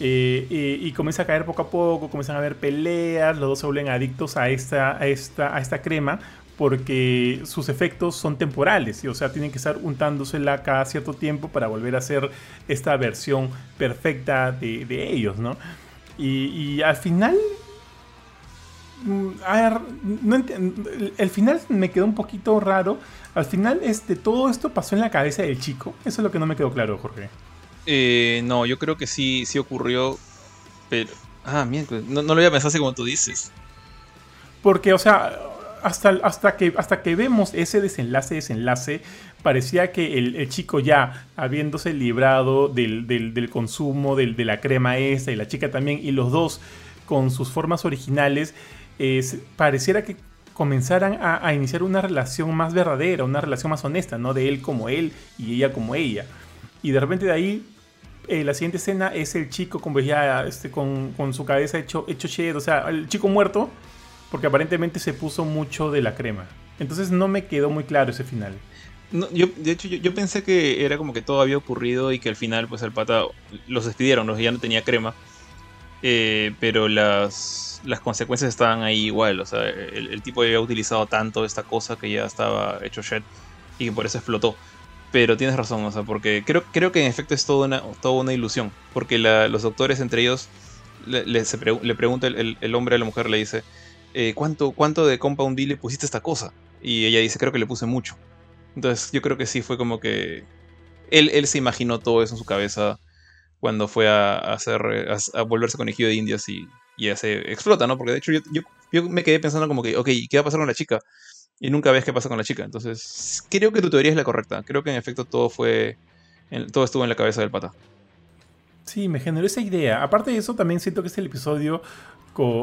A: eh, eh, y comienza a caer poco a poco, comienzan a haber peleas, los dos se vuelven adictos a esta, a esta, a esta crema porque sus efectos son temporales, y, o sea, tienen que estar untándosela cada cierto tiempo para volver a hacer esta versión perfecta de, ellos, ¿no? Y, al final, a ver, no el final me quedó un poquito raro. Al final, este, todo esto pasó en la cabeza del chico. Eso es lo que no me quedó claro, Jorge.
B: Eh, no, yo creo que sí, sí ocurrió, pero... Ah, miércoles, no, no lo había pensado así como tú dices.
A: Porque, o sea, hasta, hasta, que, hasta que vemos ese desenlace, desenlace, parecía que el, chico ya, habiéndose librado del, consumo de la crema esta y la chica también, y los dos con sus formas originales, pareciera que comenzaran a, iniciar una relación más verdadera, una relación más honesta, ¿no? De él como él y ella como ella. Y de repente de ahí, eh, la siguiente escena es el chico ya, este, con, con, su cabeza hecho, hecho shed, o sea, el chico muerto porque aparentemente se puso mucho de la crema. Entonces no me quedó muy claro ese final.
B: yo, de hecho, yo, pensé que era como que todo había ocurrido y que al final, pues el pata los despidieron, los ya no tenía crema. Eh, pero las, las consecuencias estaban ahí igual. O sea, el, tipo había utilizado tanto esta cosa que ya estaba hecho shit y por eso explotó. Pero tienes razón, o sea, porque creo, creo que en efecto es toda una, toda una ilusión. Porque los doctores entre ellos le, le, pregunta el, el hombre a la mujer, le dice eh, ¿cuánto, ¿cuánto de Compound D pusiste esta cosa? Y ella dice, creo que le puse mucho. Entonces yo creo que sí fue como que él, él se imaginó todo eso en su cabeza cuando fue a, hacer, a, volverse conejillo de indias y, y ya se explota, ¿no? Porque de hecho yo, yo, me quedé pensando como que, ok, ¿qué va a pasar con la chica? Y nunca ves qué pasa con la chica. Entonces creo que tu teoría es la correcta. Creo que en efecto todo fue, todo estuvo en la cabeza del pata.
A: Sí, me generó esa idea. Aparte de eso, también siento que es el episodio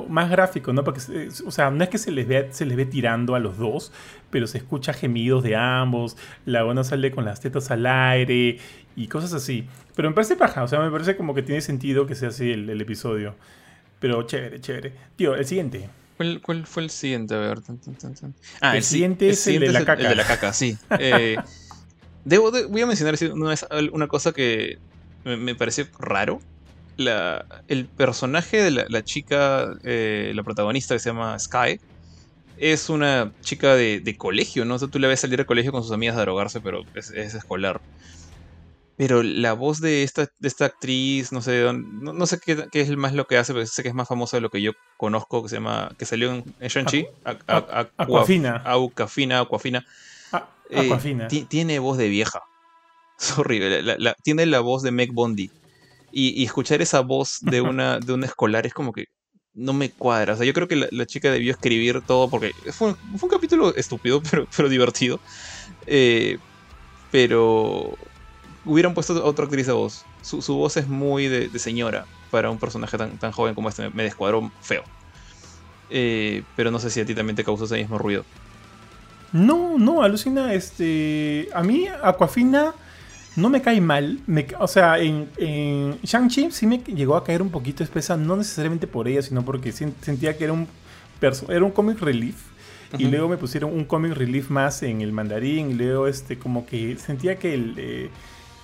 A: más gráfico, ¿no? Porque, o sea, no es que se les, ve, se les ve tirando a los dos, pero se escucha gemidos de ambos, la buena sale con las tetas al aire y cosas así. Pero me parece paja, o sea, me parece como que tiene sentido que sea así el, episodio. Pero chévere, chévere. Tío, el siguiente.
B: ¿Cuál, fue el siguiente? A ver.
A: Ah, el, siguiente es el, de la caca.
B: El de la caca, sí. Eh, Debo voy a mencionar una, cosa que me, pareció raro. el personaje de la, chica, eh, la protagonista que se llama Sky, es una chica de, colegio, ¿no? O tú le ves salir al colegio con sus amigas a drogarse, pero es, escolar. Pero la voz de esta, de esta actriz, no sé, no, sé qué, es más lo que hace, pero sé que es más famosa de lo que yo conozco, que se llama, que salió en, Shang-Chi.
A: Aquafina.
B: Aquafina, Aquafina. Eh, tiene voz de vieja. Es horrible. tiene la voz de Meg Bondi. Y, escuchar esa voz de una, de un escolar es como que no me cuadra. O sea, yo creo que la, chica debió escribir todo porque fue, un capítulo estúpido, pero, pero divertido. Eh, pero hubieran puesto otra actriz de voz. Su, voz es muy de, señora para un personaje tan, tan joven como este. Me, descuadró feo. Eh, pero no sé si a ti también te causó ese mismo ruido.
A: No, no, alucina. Este, a mí, Aquafina no me cae mal. o sea, en, Shang-Chi sí me llegó a caer un poquito espesa, no necesariamente por ella, sino porque sentía que era un, era un comic relief. Y luego me pusieron un comic relief más en el mandarín. Y luego, este, como que sentía que el. Eh,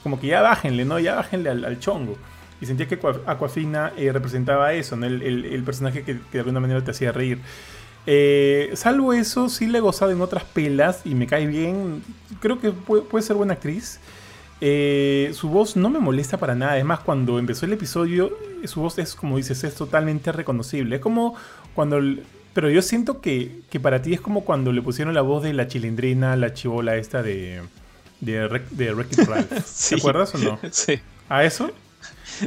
A: como que ya bájenle, ¿no? Ya bájenle al, chongo. Y sentía que Aquafina eh, representaba eso, ¿no? El, personaje que, de alguna manera te hacía reír. Eh, salvo eso, sí le he gozado en otras pelas y me cae bien. Creo que puede ser buena actriz. Eh, su voz no me molesta para nada. Además, cuando empezó el episodio, su voz es, como dices, es totalmente reconocible. Es como cuando... Pero yo siento que, para ti es como cuando le pusieron la voz de la chilindrina, la chivola esta de, de, de ¿Te acuerdas o no?
B: Sí.
A: ¿A eso?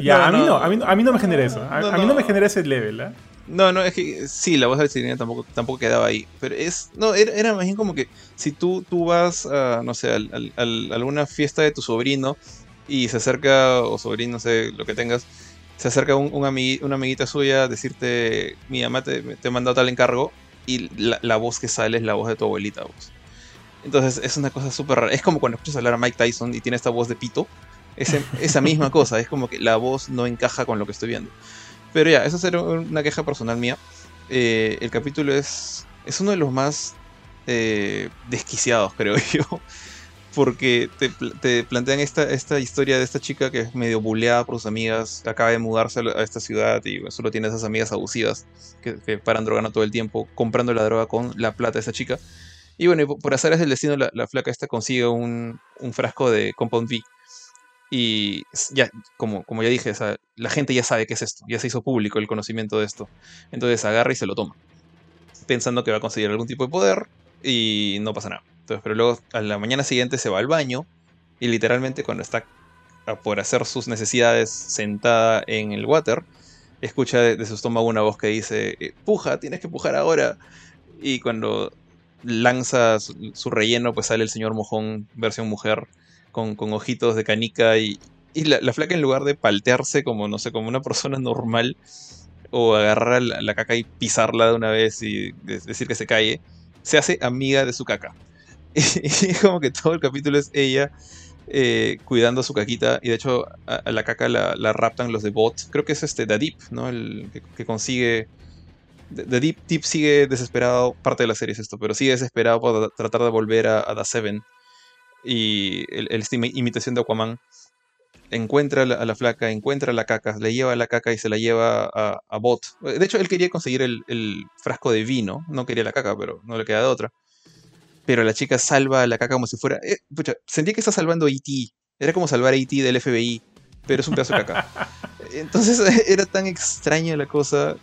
A: Ya, a, mí no, a, mí, no me genera eso. A, mí no me genera ese level, ¿eh?
B: No, no, es que sí, la voz de la chilindrina tampoco, tampoco quedaba ahí. Pero es. No, era, era más bien como que si tú, tú vas a, no sé, a, alguna fiesta de tu sobrino y se acerca, o sobrino, no sé, lo que tengas, se acerca un, una amiguita suya a decirte, mi mamá te, te ha mandado tal encargo, y la, voz que sale es la voz de tu abuelita. Vos. Entonces es una cosa súper rara. Es como cuando escuchas hablar a Mike Tyson y tiene esta voz de pito. esa misma cosa, es como que la voz no encaja con lo que estoy viendo. Pero ya, eso será una queja personal mía. Eh, el capítulo es, es uno de los más eh, desquiciados, creo yo. Porque te, plantean esta, esta historia de esta chica que es medio buleada por sus amigas, acaba de mudarse a esta ciudad y solo tiene esas amigas abusivas que, paran drogando todo el tiempo, comprando la droga con la plata de esa chica. Y bueno, por hacer del destino, la, flaca esta consigue un, un frasco de Compound V y ya, como, como ya dije, la gente ya sabe qué es esto, ya se hizo público el conocimiento de esto. Entonces agarra y se lo toma, pensando que va a conseguir algún tipo de poder y no pasa nada. Entonces, pero luego a la mañana siguiente se va al baño y literalmente cuando está por hacer sus necesidades sentada en el water, escucha de, su estómago una voz que dice, eh, puja, tienes que pujar ahora. Y cuando lanza su relleno, pues sale el señor mojón versión mujer con, ojitos de canica y, la, flaca en lugar de paltearse como, no sé, como una persona normal o agarrar la, caca y pisarla de una vez y decir que se calle, se hace amiga de su caca. Y, como que todo el capítulo es ella eh, cuidando su caquita y de hecho a, la caca la, raptan los de Bot. Creo que es este Dadip, ¿no? El que, consigue... The Deep, Deep sigue desesperado, parte de la serie es esto, pero sigue desesperado por tratar de volver a, a The Seven y el, esta imitación de Aquaman encuentra a la, flaca, encuentra la caca, le lleva la caca y se la lleva a, Bot. De hecho, él quería conseguir el, frasco de vino, no quería la caca, pero no le queda de otra. Pero la chica salva a la caca como si fuera... Eh, sentí que está salvando a E.T. Era como salvar a E.T. del FBI, pero es un pedazo de caca. Entonces era tan extraña la cosa,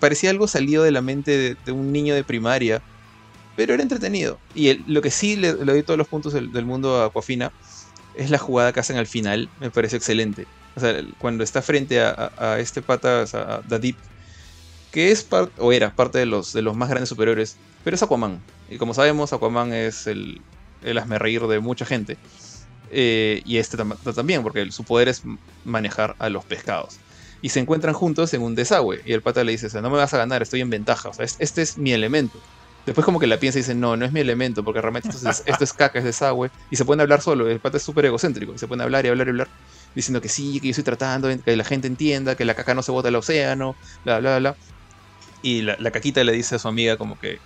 B: parecía algo salido de la mente de un niño de primaria pero era entretenido. Y lo que sí le, doy todos los puntos del, mundo a Aquafina es la jugada que hacen al final, me parece excelente. O sea, cuando está frente a, este pata, a Dadip, que es o era parte de los, de los más grandes superiores, pero es Aquaman. Y como sabemos, Aquaman es el, el reír de mucha gente. Eh, y este también, porque su poder es manejar a los pescados. Y se encuentran juntos en un desagüe. Y el pata le dice, o sea, no me vas a ganar, estoy en ventaja. O sea, este es mi elemento. Después como que la piensa y dice, no, no es mi elemento, porque realmente esto es, esto es caca, es desagüe. Y se pueden hablar solo, el pata es súper egocéntrico. Y se pueden hablar y hablar y hablar, diciendo que sí, que yo estoy tratando, que la gente entienda, que la caca no se bota al océano, bla, bla, bla. Y la, caquita le dice a su amiga como que,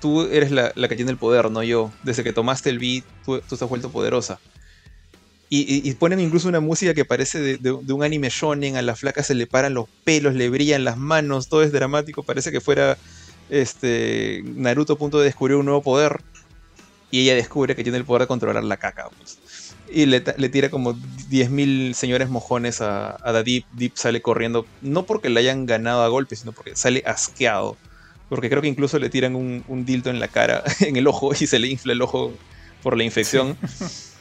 B: tú eres la, la, que tiene el poder, no yo. Desde que tomaste el beat, tú, tú has vuelto poderosa. Y, ponen incluso una música que parece de, un anime shonen, a la flaca se le paran los pelos, le brillan las manos, todo es dramático, parece que fuera este, Naruto a punto de descubrir un nuevo poder. Y ella descubre que tiene el poder de controlar la caca. Pues. Y le, tira como 10.000 señores mojones a, a Deep. Deep sale corriendo, no porque le hayan ganado a golpes, sino porque sale asqueado. Porque creo que incluso le tiran un, un dildo en la cara, en el ojo, y se le infla el ojo por la infección.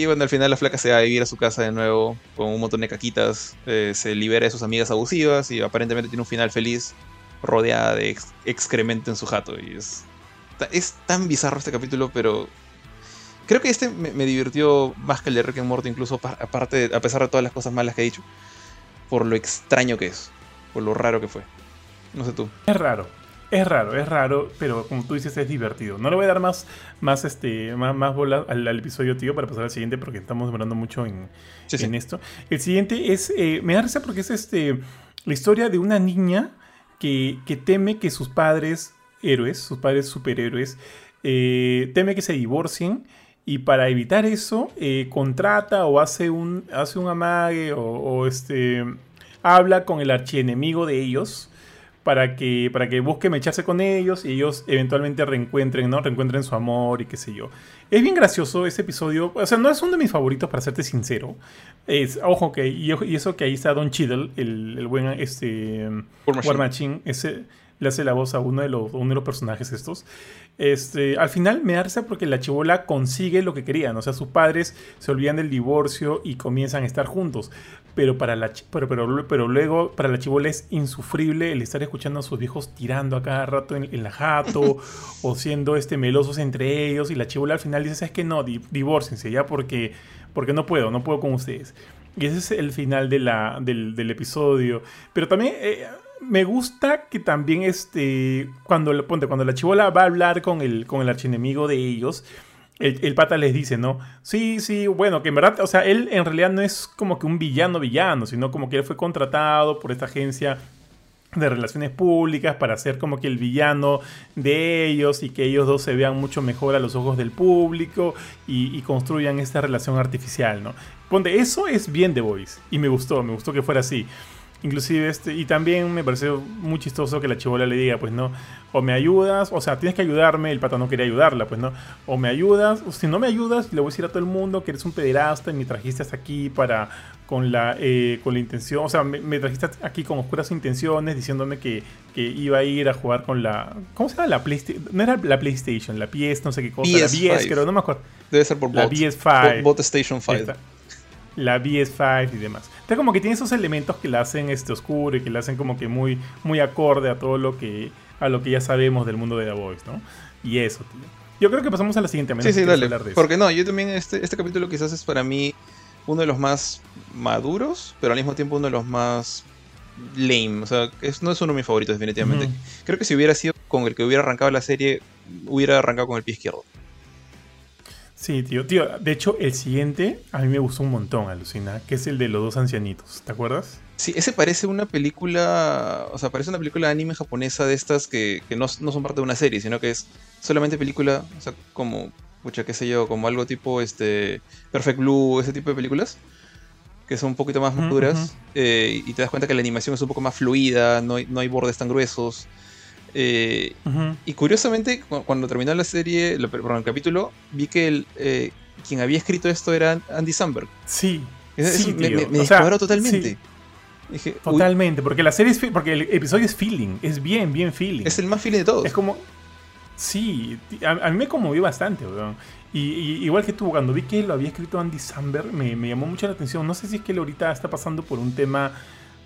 B: Y bueno, al final la flaca se va a vivir a su casa de nuevo con un montón de caquitas. Eh, se libera de sus amigas abusivas y aparentemente tiene un final feliz rodeada de ex excremento en su jato. Y es, es tan bizarro este capítulo, pero creo que este me, me, divirtió más que el de Rick and Morty, incluso aparte, a pesar de todas las cosas malas que he dicho, por lo extraño que es, por lo raro que fue. No sé tú.
A: Es raro, es raro, es raro, pero como tú dices, es divertido. No le voy a dar más, más, este, más, más bola al, al, episodio, tío, para pasar al siguiente, porque estamos demorando mucho en, sí, sí. en esto. El siguiente es, eh, me da risa porque es este, la historia de una niña que, que teme que sus padres héroes, sus padres superhéroes, eh, teme que se divorcien y para evitar eso eh, contrata o hace un, hace un amague o, o este, habla con el archienemigo de ellos para que, para que busquen echarse con ellos y ellos eventualmente reencuentren, ¿no? Reencuentren su amor y qué sé yo. Es bien gracioso ese episodio. O sea, no es uno de mis favoritos, para serte sincero. Es, ojo, que, y, y eso que ahí está Don Cheadle, el, el buen este, War Machine. War Machine. Ese le hace la voz a uno de los, uno de los personajes estos. Este, al final me da risa porque la chivola consigue lo que querían. O sea, sus padres se olvidan del divorcio y comienzan a estar juntos. Pero, para la, pero, pero, pero luego para la chivola es insufrible el estar escuchando a sus viejos tirando a cada rato en, en la jato o siendo este, melosos entre ellos. Y la chivola al final dice, es que no, di, divórcense ya porque, porque no puedo, no puedo con ustedes. Y ese es el final de la, del, del episodio. Pero también... Eh, me gusta que también este cuando ponte cuando la chivola va a hablar con el con el archienemigo de ellos el, el, pata les dice, ¿no? Sí, sí, bueno, que en verdad, o sea, él en realidad no es como que un villano villano, sino como que él fue contratado por esta agencia de relaciones públicas para ser como que el villano de ellos y que ellos dos se vean mucho mejor a los ojos del público y, y construyan esta relación artificial, ¿no? Ponte, eso es bien The Voice y me gustó, me gustó que fuera así. Inclusive este, y también me pareció muy chistoso que la chivola le diga, pues no, o me ayudas, o sea, tienes que ayudarme, el pata no quería ayudarla, pues no, o me ayudas, o si no me ayudas, le voy a decir a todo el mundo que eres un pederasta y me trajiste hasta aquí para, con la, eh, con la intención, o sea, me, me, trajiste aquí con oscuras intenciones diciéndome que, que, iba a ir a jugar con la, ¿cómo se llama? La PlayStation, no era la PlayStation, la PS, no sé qué cosa,
B: PS5.
A: la PS, creo, no me acuerdo.
B: Debe ser por
A: la
B: bot.
A: PS5.
B: Bot Station 5
A: la BS5 y demás. Entonces como que tiene esos elementos que la hacen este oscuro y que la hacen como que muy, muy acorde a todo lo que a lo que ya sabemos del mundo de The Voice, ¿no? Y eso, tío. Yo creo que pasamos a la siguiente.
B: Sí, sí, dale. Porque no, yo también, este, este capítulo quizás es para mí uno de los más maduros, pero al mismo tiempo uno de los más lame. O sea, es, no es uno de mis favoritos, definitivamente. Mm. Creo que si hubiera sido con el que hubiera arrancado la serie, hubiera arrancado con el pie izquierdo.
A: Sí, tío. Tío, de hecho, el siguiente a mí me gustó un montón, alucina, que es el de los dos ancianitos. ¿Te acuerdas?
B: Sí, ese parece una película. O sea, parece una película de anime japonesa de estas que, que no, no, son parte de una serie, sino que es solamente película, o sea, como. Pucha, qué sé yo, como algo tipo este. Perfect Blue, ese tipo de películas. Que son un poquito más maduras. Uh -huh. eh, y te das cuenta que la animación es un poco más fluida, no hay, no hay bordes tan gruesos. Eh, uh -huh. Y curiosamente, cuando terminó la serie, perdón, el capítulo, vi que el, eh, quien había escrito esto era Andy Samberg.
A: Sí.
B: Eso,
A: sí,
B: me, me, me descuadró totalmente.
A: Sí. Dije, totalmente, porque la serie es. Porque el episodio es feeling. Es bien, bien feeling.
B: Es el más feeling de todos.
A: Es como. Sí, a, a mí me conmovió bastante, weón. Y, y, igual que tú, cuando vi que lo había escrito Andy Samberg, me, me llamó mucho la atención. No sé si es que él ahorita está pasando por un tema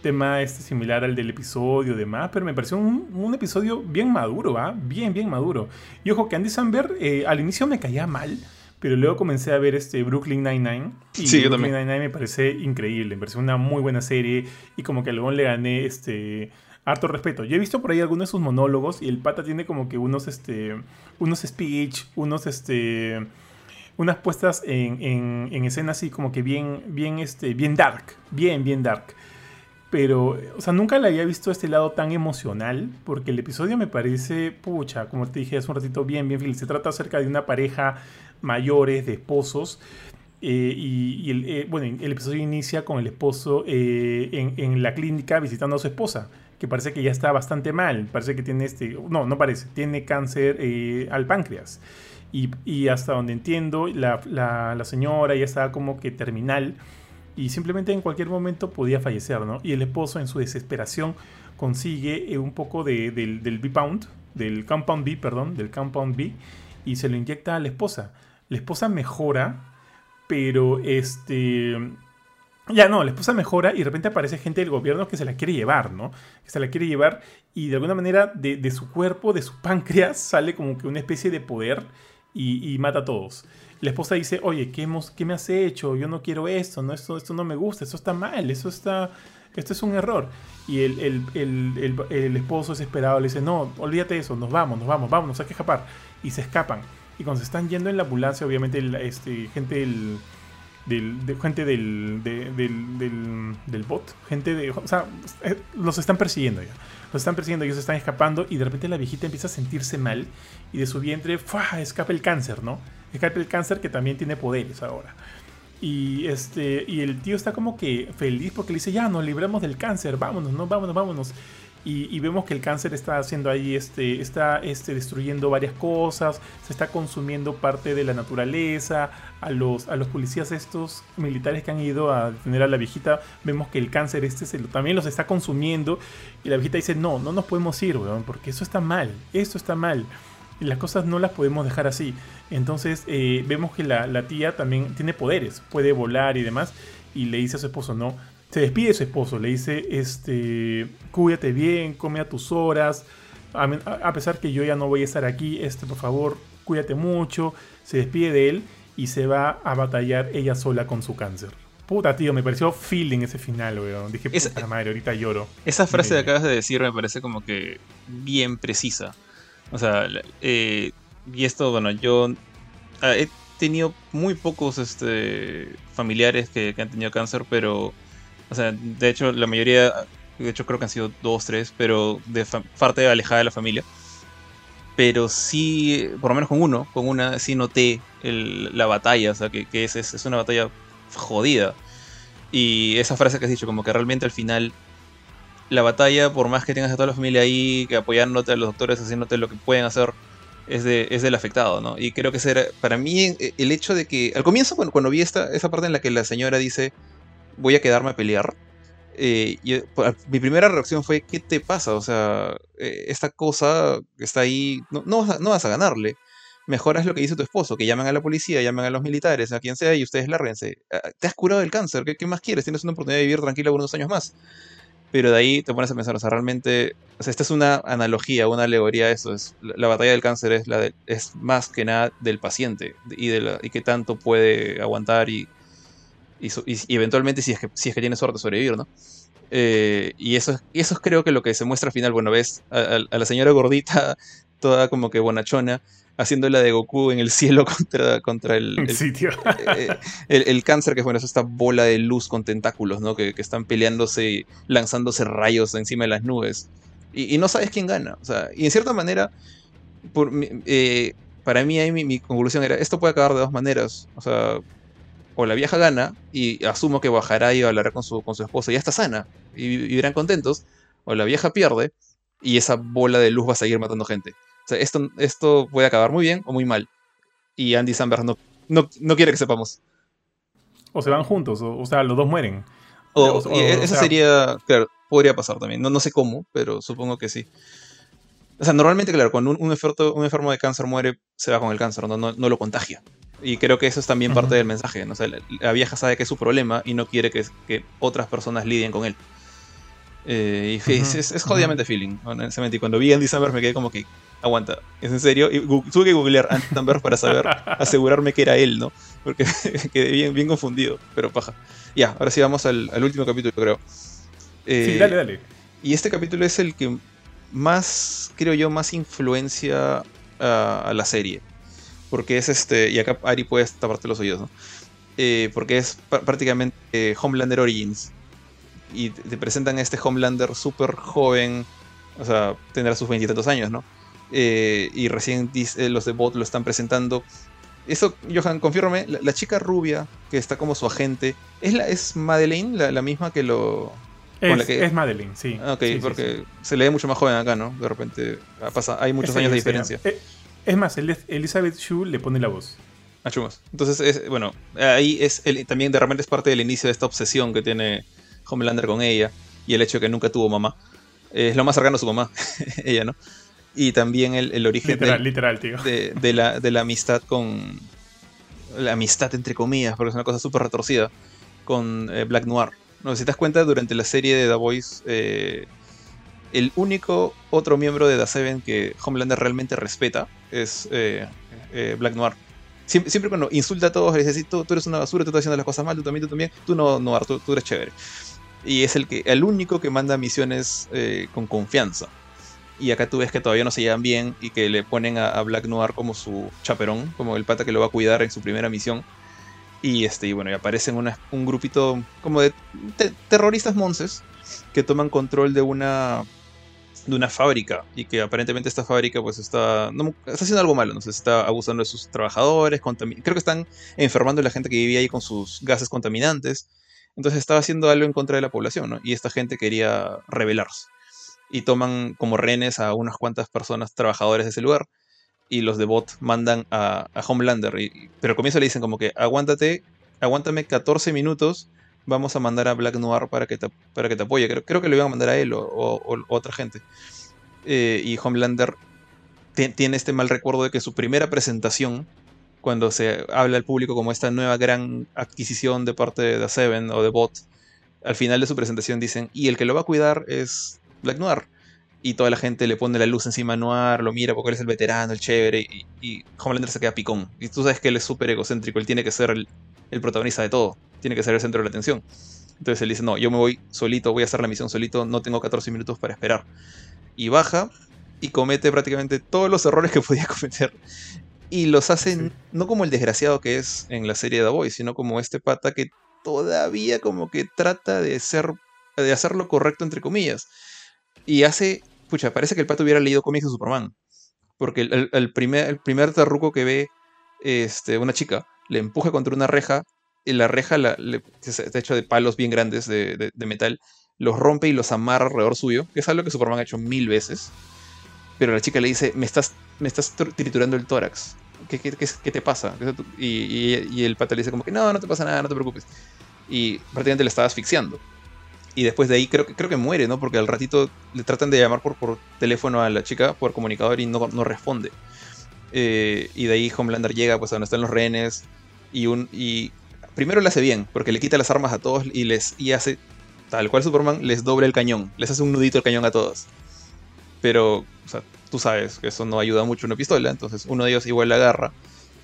A: tema este similar al del episodio demás, pero me pareció un, un episodio bien maduro, ¿ah? Bien, bien maduro. Y ojo que Andy Samberg eh, al inicio me caía mal, pero luego comencé a ver este Brooklyn Nine-Nine. Y
B: sí,
A: Brooklyn Nine-Nine me parece increíble, me pareció una muy buena serie y como que luego le gané este harto respeto. Yo he visto por ahí algunos de sus monólogos y el pata tiene como que unos este unos speech, unos este unas puestas en, en, en escena así como que bien bien este bien dark, bien bien dark. Pero, o sea, nunca la había visto este lado tan emocional, porque el episodio me parece, pucha, como te dije hace un ratito, bien, bien feliz. Se trata acerca de una pareja mayores, de esposos, eh, y, el, eh, bueno, el episodio inicia con el esposo eh, en, la clínica visitando a su esposa, que parece que ya está bastante mal, parece que tiene este, no, no parece, tiene cáncer al páncreas. Y, y, hasta donde entiendo, la, la, la señora ya está como que terminal y simplemente en cualquier momento podía fallecer, ¿no? Y el esposo en su desesperación consigue eh, un poco de, del, B-Pound, del Compound B, perdón, del Compound B, y se lo inyecta a la esposa. La esposa mejora, pero este... Ya no, la esposa mejora y de repente aparece gente del gobierno que se la quiere llevar, ¿no? Que se la quiere llevar y de alguna manera de, su cuerpo, de su páncreas, sale como que una especie de poder y mata a todos la esposa dice, oye, ¿qué, hemos, ¿qué me has hecho? Yo no quiero esto, ¿no? Esto, esto no me gusta, esto está mal, eso está, esto es un error. Y el, el, el, el, esposo desesperado le dice, no, olvídate de eso, nos vamos, nos vamos, vamos, hay que escapar. Y se escapan. Y cuando se están yendo en la ambulancia, obviamente, este, gente del, del, de, gente del, del, del, bot, gente de... O sea, eh, los están persiguiendo ya. Los están persiguiendo, ellos están escapando y de repente la viejita empieza a sentirse mal y de su vientre ¡fua! escapa el cáncer, ¿no? El cáncer que también tiene poderes ahora. Y, este, y el tío está como que feliz porque le dice, ya, nos libramos del cáncer, vámonos, no, vámonos, vámonos. Y, vemos que el cáncer está haciendo ahí, este, está este, destruyendo varias cosas, se está consumiendo parte de la naturaleza, a los, a los policías estos militares que han ido a detener a la viejita, vemos que el cáncer este se lo, también los está consumiendo y la viejita dice, no, no nos podemos ir, weón, porque eso está mal, esto está mal. Las cosas no las podemos dejar así. Entonces eh, vemos que la, la tía también tiene poderes, puede volar y demás, y le dice a su esposo, no, se despide de su esposo, le dice, este, cuídate bien, come a tus horas, a, pesar que yo ya no voy a estar aquí, este, por favor, cuídate mucho, se despide de él y se va a batallar ella sola con su cáncer. Puta, tío, me pareció feeling ese final, weón. Dije, puta madre, ahorita lloro.
B: Esa frase que acabas de decir me parece como que bien precisa. O sea, eh, y esto, bueno, yo ah, he tenido muy pocos este, familiares que han tenido cáncer, pero o sea, de hecho, la mayoría, de hecho creo que han sido dos, tres, pero de parte alejada de la familia. Pero sí, por lo menos con uno, con una, sí noté la batalla, o sea, que, es, es, una batalla jodida. Y esa frase que has dicho, como que realmente al final la batalla, por más que tengas a toda la familia ahí, que apoyándote a los doctores, haciéndote lo que pueden hacer, es, de, es del afectado, ¿no? Y creo que ese para mí, el hecho de que, al comienzo, cuando, cuando vi esta, esa parte en la que la señora dice, voy a quedarme a pelear. Eh, pues, mi primera reacción fue, ¿qué te pasa? O sea, eh, esta cosa está ahí, no, no, vas a ganarle. Mejor haz lo que dice tu esposo, que llamen a la policía, llamen a los militares, a quien sea, y ustedes lárguense. Ah, te has curado del cáncer, ¿qué, más quieres? Tienes una oportunidad de vivir tranquila por unos años más. Pero de ahí te pones a pensar, o sea, realmente, o sea, esta es una analogía, una alegoría eso. Es, la, batalla del cáncer es, la es más que nada del paciente y, de la, y qué tanto puede aguantar y, y, eventualmente si es, que, si es que tiene suerte sobrevivir, ¿no? Eh, y eso, eso es creo que lo que se muestra al final, bueno, ves a, la señora gordita, toda como que bonachona, haciendo la de Goku en el cielo contra, contra el, el, eh, el, cáncer, que es bueno, es esta bola de luz con tentáculos, ¿no? Que, que están peleándose y lanzándose rayos encima de las nubes. Y, no sabes quién gana. O sea, y en cierta manera, por, eh, para mí ahí mi, mi, conclusión era, esto puede acabar de dos maneras. O sea, o la vieja gana y asumo que bajará y hablará con su, con su esposa y ya está sana y vivirán contentos, o la vieja pierde y esa bola de luz va a seguir matando gente. O sea, esto, esto puede acabar muy bien o muy mal. Y Andy Samberg no, no, quiere que sepamos.
A: O se van juntos, o, sea, los dos mueren.
B: O, eso sería, claro, podría pasar también. No, no sé cómo, pero supongo que sí. O sea, normalmente, claro, cuando un, un, un enfermo de cáncer muere, se va con el cáncer, no, no, no lo contagia. Y creo que eso es también parte del mensaje. ¿no? la, vieja sabe que es su problema y no quiere que, que otras personas lidien con él. Eh, y es, es, jodidamente feeling, honestamente. Y cuando vi Andy Samberg me quedé como que, aguanta, ¿es en serio? Y tuve que googlear Andy Samberg para saber, asegurarme que era él, ¿no? Porque quedé bien, bien confundido, pero paja. Ya, ahora sí vamos al, último capítulo, creo.
A: Eh, sí, dale, dale.
B: Y este capítulo es el que más, creo yo, más influencia a la serie porque es este, y acá Ari puede taparte los oídos, ¿no? Eh, porque es prácticamente Homelander Origins. y te presentan a este Homelander súper joven, o sea, tendrá sus veintitantos años, ¿no? Eh, y recién eh, los de Bot lo están presentando. Eso, Johan, confírmame, la, chica rubia que está como su agente, ¿es, la, es Madeleine, la, misma que lo...
A: Es, es Madeleine, sí.
B: Ah, ok, porque se le ve mucho más joven acá, ¿no? De repente pasa, hay muchos años de diferencia.
A: Eh, es más, Elizabeth Shue le pone la voz.
B: Ah, Entonces, es, bueno, ahí es también de repente es parte del inicio de esta obsesión que tiene Homelander con ella y el hecho de que nunca tuvo mamá. Es lo más cercano a su mamá, ella, ¿no? Y también el, origen
A: literal, tío.
B: De, la, de la amistad con... La amistad entre comillas, porque es una cosa súper retorcida, con eh, Black Noir. No, si te das cuenta, durante la serie de The Voice, eh, el único otro miembro de The Seven que Homelander realmente respeta es eh, Black Noir. Siempre, cuando insulta a todos, le dice, tú, tú, eres una basura, tú estás haciendo las cosas mal, tú también, tú también, tú no, no tú, tú eres chévere. Y es el, que, el único que manda misiones con confianza. Y acá tú ves que todavía no se llevan bien y que le ponen a, Black Noir como su chaperón, como el pata que lo va a cuidar en su primera misión. Y, este, y bueno, y aparecen un grupito como de terroristas monces que toman control de una de una fábrica y que aparentemente esta fábrica pues está, está haciendo algo malo, no sé, está abusando de sus trabajadores, creo que están enfermando a la gente que vivía ahí con sus gases contaminantes, entonces estaba haciendo algo en contra de la población, ¿no? Y esta gente quería rebelarse y toman como rehenes a unas cuantas personas, trabajadores de ese lugar, y los de Bot mandan a, Homelander, y, pero al comienzo le dicen como que aguántate, aguántame 14 minutos vamos a mandar a Black Noir para que te, para que te apoye. Creo, creo que le iban a mandar a él o, otra gente. Eh, y Homelander tiene este mal recuerdo de que su primera presentación, cuando se habla al público como esta nueva gran adquisición de parte de Seven o de Bot, al final de su presentación dicen, y el que lo va a cuidar es Black Noir. Y toda la gente le pone la luz encima a Noir, lo mira porque él es el veterano, el chévere, y, y Homelander se queda picón. Y tú sabes que él es súper egocéntrico, él tiene que ser el, el protagonista de todo tiene que ser el centro de la atención. Entonces él dice, no, yo me voy solito, voy a hacer la misión solito, no tengo 14 minutos para esperar. Y baja y comete prácticamente todos los errores que podía cometer. Y los hace no como el desgraciado que es en la serie de The Boys, sino como este pata que todavía como que trata de, ser, de hacer lo correcto entre comillas. Y hace, pucha, parece que el pato hubiera leído cómics de Superman. Porque el, primer, el primer terruco que ve este, una chica le empuja contra una reja y la reja, la, que está hecho de palos bien grandes de, metal, los rompe y los amarra alrededor suyo, que es algo que Superman ha hecho mil veces. Pero la chica le dice, me estás, me estás triturando el tórax. ¿Qué, qué, qué, te pasa? Y, y, el pata le dice como que no, no te pasa nada, no te preocupes. Y prácticamente le estaba asfixiando. Y después de ahí creo, creo que muere, ¿no? Porque al ratito le tratan de llamar por, por teléfono a la chica, por comunicador, y no, no responde. Eh, y de ahí Homelander llega pues a donde están los rehenes. Y, un, y primero le hace bien, porque le quita las armas a todos y les y hace tal cual Superman, les doble el cañón, les hace un nudito el cañón a todos. Pero, o sea, tú sabes que eso no ayuda mucho una pistola, entonces uno de ellos igual la agarra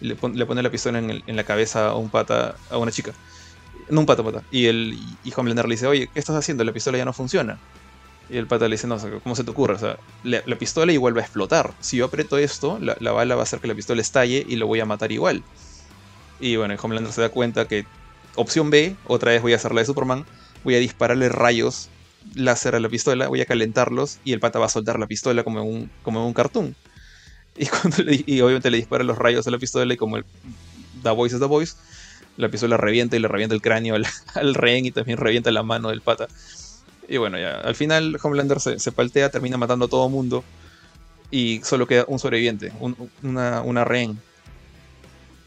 B: y le, pone la pistola en, la cabeza a un pata, a una chica. No un pata, pata. Y el y Homelander le dice, oye, ¿qué estás haciendo? La pistola ya no funciona. Y el pata le dice, no, ¿cómo se te ocurre? O sea, la, pistola igual va a explotar. Si yo aprieto esto, la, la, bala va a hacer que la pistola estalle y lo voy a matar igual. Y bueno, Homelander se da cuenta que opción B, otra vez voy a hacer la de Superman, voy a dispararle rayos láser a la pistola, voy a calentarlos y el pata va a soltar la pistola como en un, como un cartoon. Y, y obviamente le dispara los rayos a la pistola y como el The Voice es The Voice, la pistola revienta y le revienta el cráneo al, rehén y también revienta la mano del pata. Y bueno, ya, al final Homelander se, se paltea, termina matando a todo mundo y solo queda un sobreviviente, una, una rehén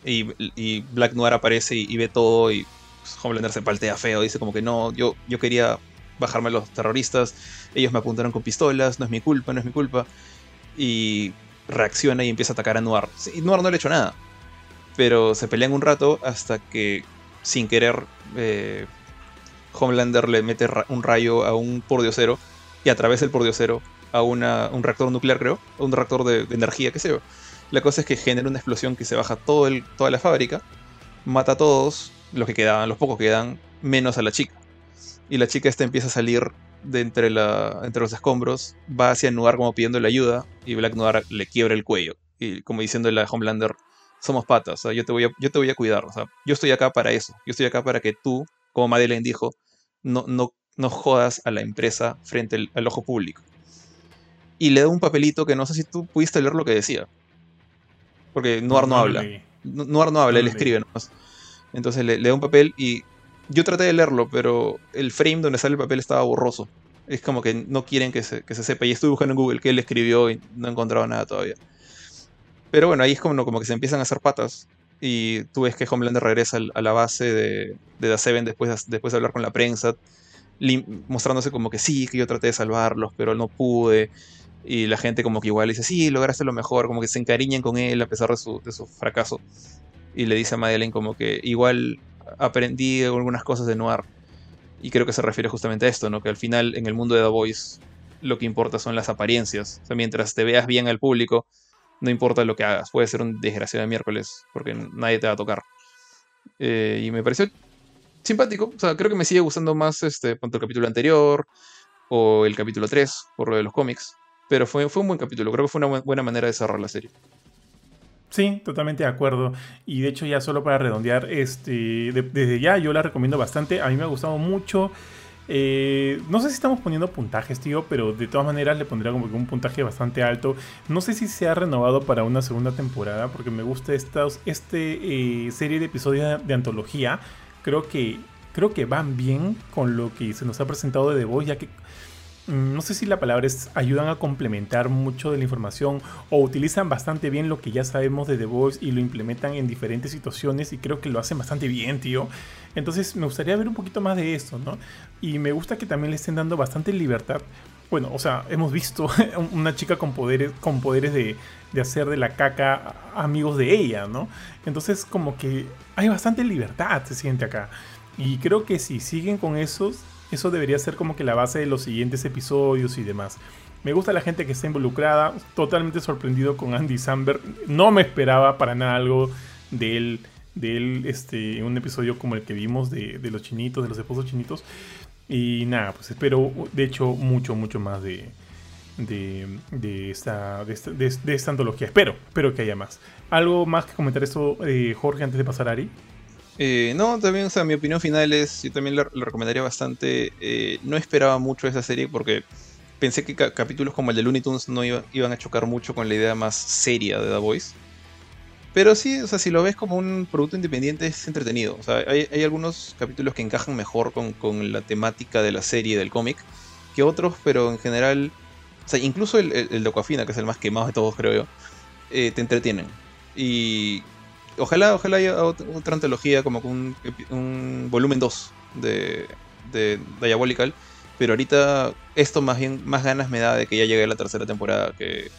B: y, Black Noir aparece y, ve todo y pues, Homelander se paltea feo, dice como que no, yo, yo quería bajarme a los terroristas, ellos me apuntaron con pistolas, no es mi culpa, no es mi culpa. Y reacciona y empieza a atacar a Noir. Y Noir no le ha hecho nada, pero se pelean un rato hasta que sin querer eh, Homelander le mete un rayo a un pordiosero y a través del pordiosero a un reactor nuclear, creo, un reactor de, energía, qué sé yo. La cosa es que genera una explosión que se baja el, toda la fábrica, mata a todos, los que quedaban, los pocos que quedan, menos a la chica. Y la chica esta empieza a salir de entre, la, entre los escombros, va hacia Noir como pidiéndole ayuda, y Black Noir le quiebra el cuello. Y como diciéndole a Homelander, somos patas, yo, te voy a, yo te voy a cuidar, o sea, yo estoy acá para eso, yo estoy acá para que tú, como Madeleine dijo, no, no, no jodas a la empresa frente al, al ojo público. Y le da un papelito que no sé si tú pudiste leer lo que decía. Porque Noir no, habla. No- Noir no habla, él escribe nomás. Entonces le, le da un papel y yo traté de leerlo, pero el frame donde sale el papel estaba borroso. Es como que no quieren que se, que se sepa. Y estuve buscando en Google qué él escribió y no he encontrado nada todavía. Pero bueno, ahí es como, que se empiezan a hacer patas. Y tú ves que Homelander regresa a la base de, de The Seven después, de- después de hablar con la prensa, mostrándose como que sí, que yo traté de salvarlos, pero no pude. Y la gente como que igual dice, sí, lograste lo mejor, como que se encariñan con él a pesar de su, de su fracaso. Y le dice a Madeleine como que igual aprendí algunas cosas de Noir. Y creo que se refiere justamente a esto, ¿no? Que al final en el mundo de The Voice lo que importa son las apariencias. O sea, mientras te veas bien al público, no importa lo que hagas. Puede ser un desgraciado de miércoles porque nadie te va a tocar. Eh, y me pareció simpático. O sea, creo que me sigue gustando más este, tanto el capítulo anterior o el capítulo 3 por lo de los cómics. Pero fue, fue un buen capítulo. Creo que fue una bu- buena manera de cerrar la serie.
A: Sí, totalmente de acuerdo. Y de hecho, ya solo para redondear, este, de- desde ya yo la recomiendo bastante. A mí me ha gustado mucho. Eh, no sé si estamos poniendo puntajes, tío, pero de todas maneras le pondría como que un puntaje bastante alto. No sé si se ha renovado para una segunda temporada, porque me gusta esta este, eh, serie de episodios de, antología. Creo que, creo que van bien con lo que se nos ha presentado de The Voice, ya que no sé si la palabra es ayudan a complementar mucho de la información o utilizan bastante bien lo que ya sabemos de The Voice y lo implementan en diferentes situaciones y creo que lo hacen bastante bien, tío. Entonces me gustaría ver un poquito más de esto, ¿no? Y me gusta que también le estén dando bastante libertad. Bueno, o sea, hemos visto una chica con poderes, con poderes de, de hacer de la caca amigos de ella, ¿no? Entonces como que hay bastante libertad, se siente acá. Y creo que si siguen con esos, eso debería ser como que la base de los siguientes episodios y demás. Me gusta la gente que está involucrada. Totalmente sorprendido con Andy Samberg. No me esperaba para nada algo de él. De él, este, en un episodio como el que vimos de, los chinitos, de los esposos chinitos. Y nada, pues espero, de hecho, mucho, mucho más de, de, esta, de, esta, de- de esta antología. Espero, espero que haya más. ¿Algo más que comentar esto, eh, Jorge, antes de pasar a Ari?
B: Eh, no, también, o sea, mi opinión final es, yo también la recomendaría bastante. eh, no esperaba mucho esa serie porque pensé que ca- capítulos como el de Looney Tunes no iba- iban a chocar mucho con la idea más seria de The Voice. Pero sí, o sea, si lo ves como un producto independiente es entretenido. O sea, hay, hay algunos capítulos que encajan mejor con, con la temática de la serie del cómic que otros, pero en general, o sea, incluso el, el, el de Aquafina, que es el más quemado de todos, creo yo, eh, te entretienen. Y ojalá, ojalá haya ot- otra antología como con un, un volumen 2 de, de Diabolical. Pero ahorita esto más bien, más ganas me da de que ya llegue la tercera temporada, que,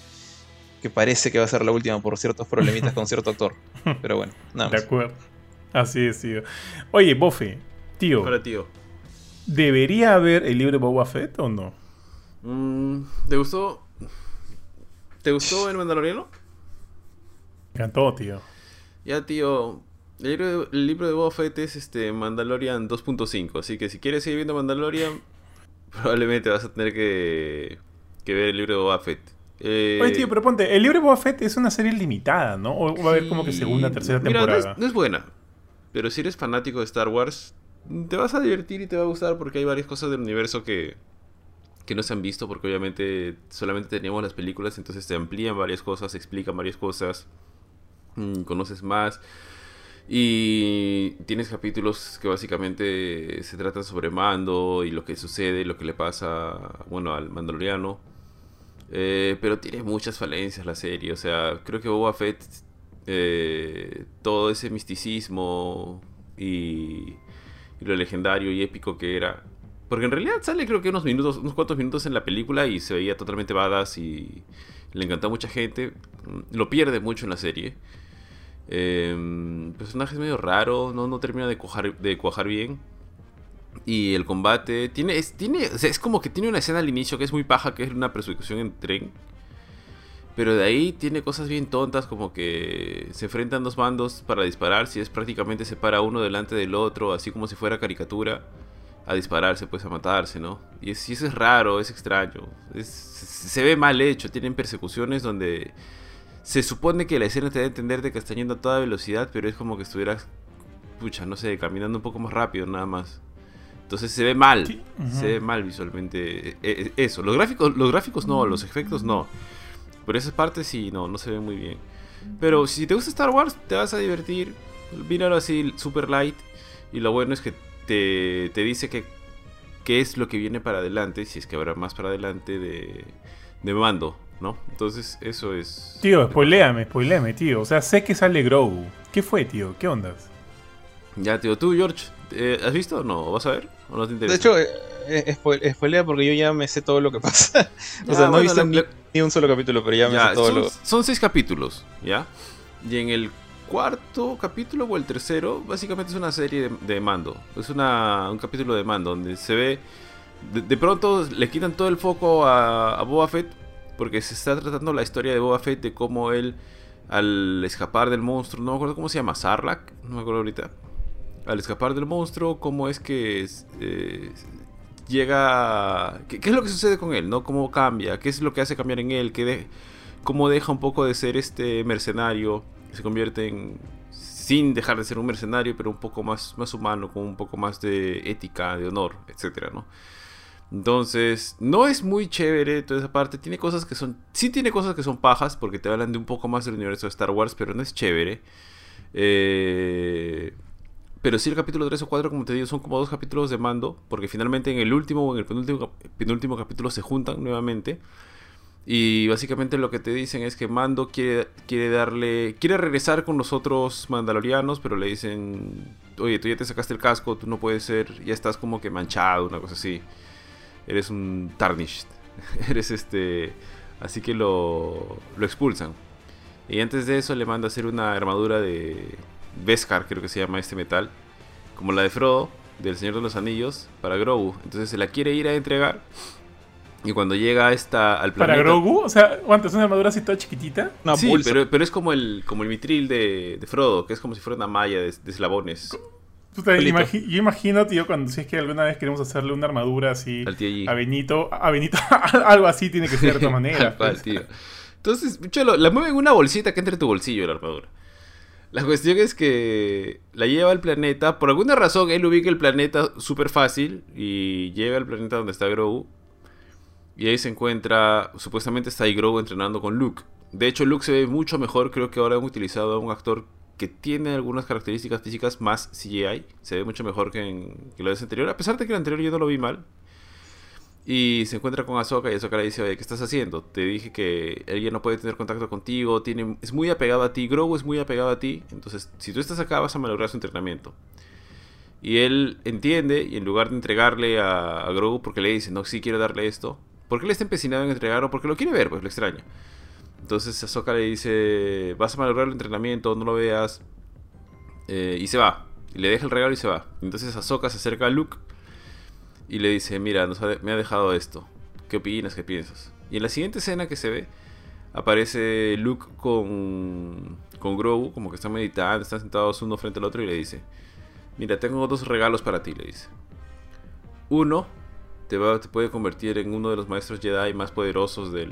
B: que parece que va a ser la última por ciertos problemitas con cierto actor. Pero bueno, nada
A: De
B: más.
A: acuerdo. Así es, tío. Oye, Bofe, tío,
C: Ahora, tío.
A: ¿debería haber el libro de Boba Fett o no?
C: mm, ¿Te gustó? ¿Te gustó el Mandaloriano?
A: Me encantó, tío.
C: Ya, tío. El libro, de, el libro de Boba Fett es este Mandalorian 2.5. Así que si quieres seguir viendo Mandalorian, probablemente vas a tener que, que ver el libro de Boba Fett. Eh,
A: Oye, tío, pero ponte, el libro de Boba Fett es una serie limitada, ¿no? O va a haber como que segunda, tercera
C: mira, no es-
A: temporada.
C: no es buena. Pero si eres fanático de Star Wars, te vas a divertir y te va a gustar porque hay varias cosas del universo que, que no se han visto porque obviamente solamente teníamos las películas, entonces te amplían varias cosas, explican varias cosas, conoces más. Y tienes capítulos que básicamente se tratan sobre Mando y lo que sucede, lo que le pasa, bueno, al Mandaloriano. Eh, pero tiene muchas falencias la serie, o sea, creo que Boba Fett, eh, todo ese misticismo y, y lo legendario y épico que era. Porque en realidad sale creo que unos minutos, unos cuantos minutos en la película y se veía totalmente badass y le encantó a mucha gente. Mm, Lo pierde mucho en la serie. Eh, el personaje es medio raro, no, no termina de cuajar, de cuajar bien. Y el combate tiene es, tiene, es como que tiene una escena al inicio que es muy paja, que es una persecución en tren. Pero de ahí tiene cosas bien tontas como que se enfrentan dos bandos para disparar, si es prácticamente se para uno delante del otro, así como si fuera caricatura, a dispararse, pues a matarse, ¿no? Y, es- eso es raro, es extraño, se ve mal hecho, tienen persecuciones donde se supone que la escena te da a entender de que están yendo a toda velocidad, pero es como que estuvieras, pucha, no sé, caminando un poco más rápido nada más. Entonces se ve mal.
A: Sí.
C: Se ve mal visualmente. eh, eh, eso, los gráficos, los gráficos no, los efectos no. Por esas partes sí, no, no se ven muy bien. Pero si te gusta Star Wars, te vas a divertir. Míralo así, super light. Y lo bueno es que te, te dice que qué es lo que viene para adelante, si es que habrá más para adelante de, de mando, ¿no? Entonces, eso es.
A: Tío, spoileame, spoileame, tío. O sea, sé que sale Grogu. ¿Qué fue, tío? ¿Qué ondas?
C: Ya, tío, tú, George, eh, ¿has visto o no? ¿Vas a ver? ¿O no te interesa?
B: De hecho, eh, eh, spoil- spoilea porque yo ya me sé todo lo que pasa. o
C: Ya,
B: sea, no
C: bueno,
B: he visto
C: la-
B: ni, un solo capítulo, pero ya me sé todo
C: son,
B: lo.
C: son seis capítulos, ¿ya? Y en el cuarto capítulo o el tercero, básicamente es una serie de, de mando. Es una, un capítulo de mando donde se ve. De, de pronto le quitan todo el foco a, a Boba Fett porque se está tratando la historia de Boba Fett de cómo él, al escapar del monstruo, no me acuerdo cómo se llama, Sarlacc, no me acuerdo ahorita. Al escapar del monstruo, cómo es que eh, llega. ¿qué, es lo que sucede con él? ¿no? ¿Cómo cambia? ¿Qué es lo que hace cambiar en él? ¿Qué de- ¿Cómo deja un poco de ser este mercenario? Se convierte en. Sin dejar de ser un mercenario, pero un poco más, más humano, con un poco más de ética, de honor, etcétera, ¿no? Entonces, no es muy chévere toda esa parte. Tiene cosas que son. Sí, tiene cosas que son pajas, porque te hablan de un poco más del universo de Star Wars, pero no es chévere. Eh, pero sí, el capítulo 3 o 4, como te digo, son como dos capítulos de mando, porque finalmente en el último o en el penúltimo, penúltimo capítulo se juntan nuevamente. Y básicamente lo que te dicen es que Mando quiere, quiere darle. Quiere regresar con los otros mandalorianos, pero le dicen. Oye, tú ya te sacaste el casco, tú no puedes ser. Ya estás como que manchado, una cosa así. Eres un tarnished. Eres este. Así que lo, lo expulsan. Y antes de eso le manda a hacer una armadura de Beskar, creo que se llama este metal. Como la de Frodo, del Señor de los Anillos, para Grogu. Entonces se la quiere ir a entregar. Y cuando llega esta, al planeta...
A: ¿Para Grogu? O sea, ¿cuánto? ¿Es una armadura así toda chiquitita?
B: Una
C: sí,
B: bolsa.
C: pero, pero es como el, como el mitril de, de Frodo, que es como si fuera una malla de, de eslabones
A: Puta,
B: Pelito.
A: imagi- yo imagino, tío, cuando si es que alguna vez queremos hacerle una armadura así a Benito, a Benito, algo así tiene que ser de pues.
C: tío. Entonces, cholo, la mueve en una bolsita que entre tu bolsillo la armadura. La cuestión es que la lleva al planeta. Por alguna razón, él ubica el planeta súper fácil y llega al planeta donde está Grogu. Y ahí se encuentra, supuestamente está ahí Grogu entrenando con Luke. De hecho, Luke se ve mucho mejor. Creo que ahora han utilizado a un actor que tiene algunas características físicas más CGI. Se ve mucho mejor que en que la anterior. A pesar de que el anterior yo no lo vi mal. Y se encuentra con Ahsoka y Ahsoka le dice, oye, ¿qué estás haciendo? Te dije que ella no puede tener contacto contigo, tiene, es muy apegado a ti, Grogu es muy apegado a ti, entonces si tú estás acá vas a malograr su entrenamiento. Y él entiende y en lugar de entregarle a, a Grogu porque le dice, no, sí quiero darle esto, porque él está empecinado en entregarlo, porque lo quiere ver, pues lo extraña. Entonces Ahsoka le dice, vas a malograr el entrenamiento, no lo veas, eh, y se va. Y le deja el regalo y se va. Entonces Ahsoka se acerca a Luke y le dice, mira, me ha dejado esto. ¿Qué opinas? ¿Qué piensas? Y en la siguiente escena que se ve, aparece Luke con, con Grogu, como que están meditando, están sentados uno frente al otro y le dice, mira, tengo dos regalos para ti, le dice. Uno, te, va, te puede convertir en uno de los maestros Jedi más poderosos de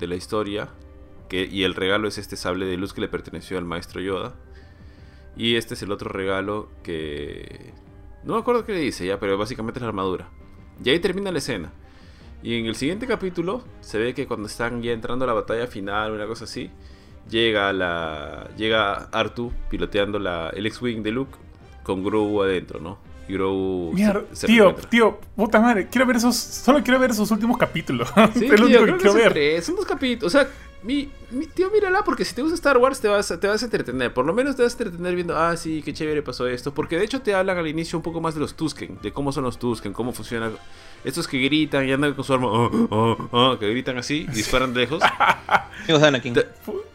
C: la historia. Que, y el regalo es este sable de luz que le perteneció al maestro Yoda. Y este es el otro regalo que... No me acuerdo qué le dice ya, pero básicamente es la armadura. Y ahí termina la escena. Y en el siguiente capítulo se ve que cuando están ya entrando a la batalla final, una cosa así, llega la llega Artu piloteando la, el X-Wing de Luke con Grogu adentro, ¿no? Y Grogu... se-
A: Mierda,
C: se
A: tío, tío, puta madre, quiero ver esos, solo quiero ver esos últimos capítulos.
C: Sí,
A: es lo único que quiero ver.
C: tres, son dos capítulos. O sea, mi, mi- tío, mírala, porque si te gusta Star Wars te vas, te vas a entretener. Por lo menos te vas a entretener viendo, ah, sí, qué chévere pasó esto. Porque de hecho te hablan al inicio un poco más de los Tusken, de cómo son los Tusken, cómo funciona. Estos que gritan y andan con su arma, oh, oh, oh, que gritan así, disparan de lejos.
B: Amigos de Anakin.
C: Te-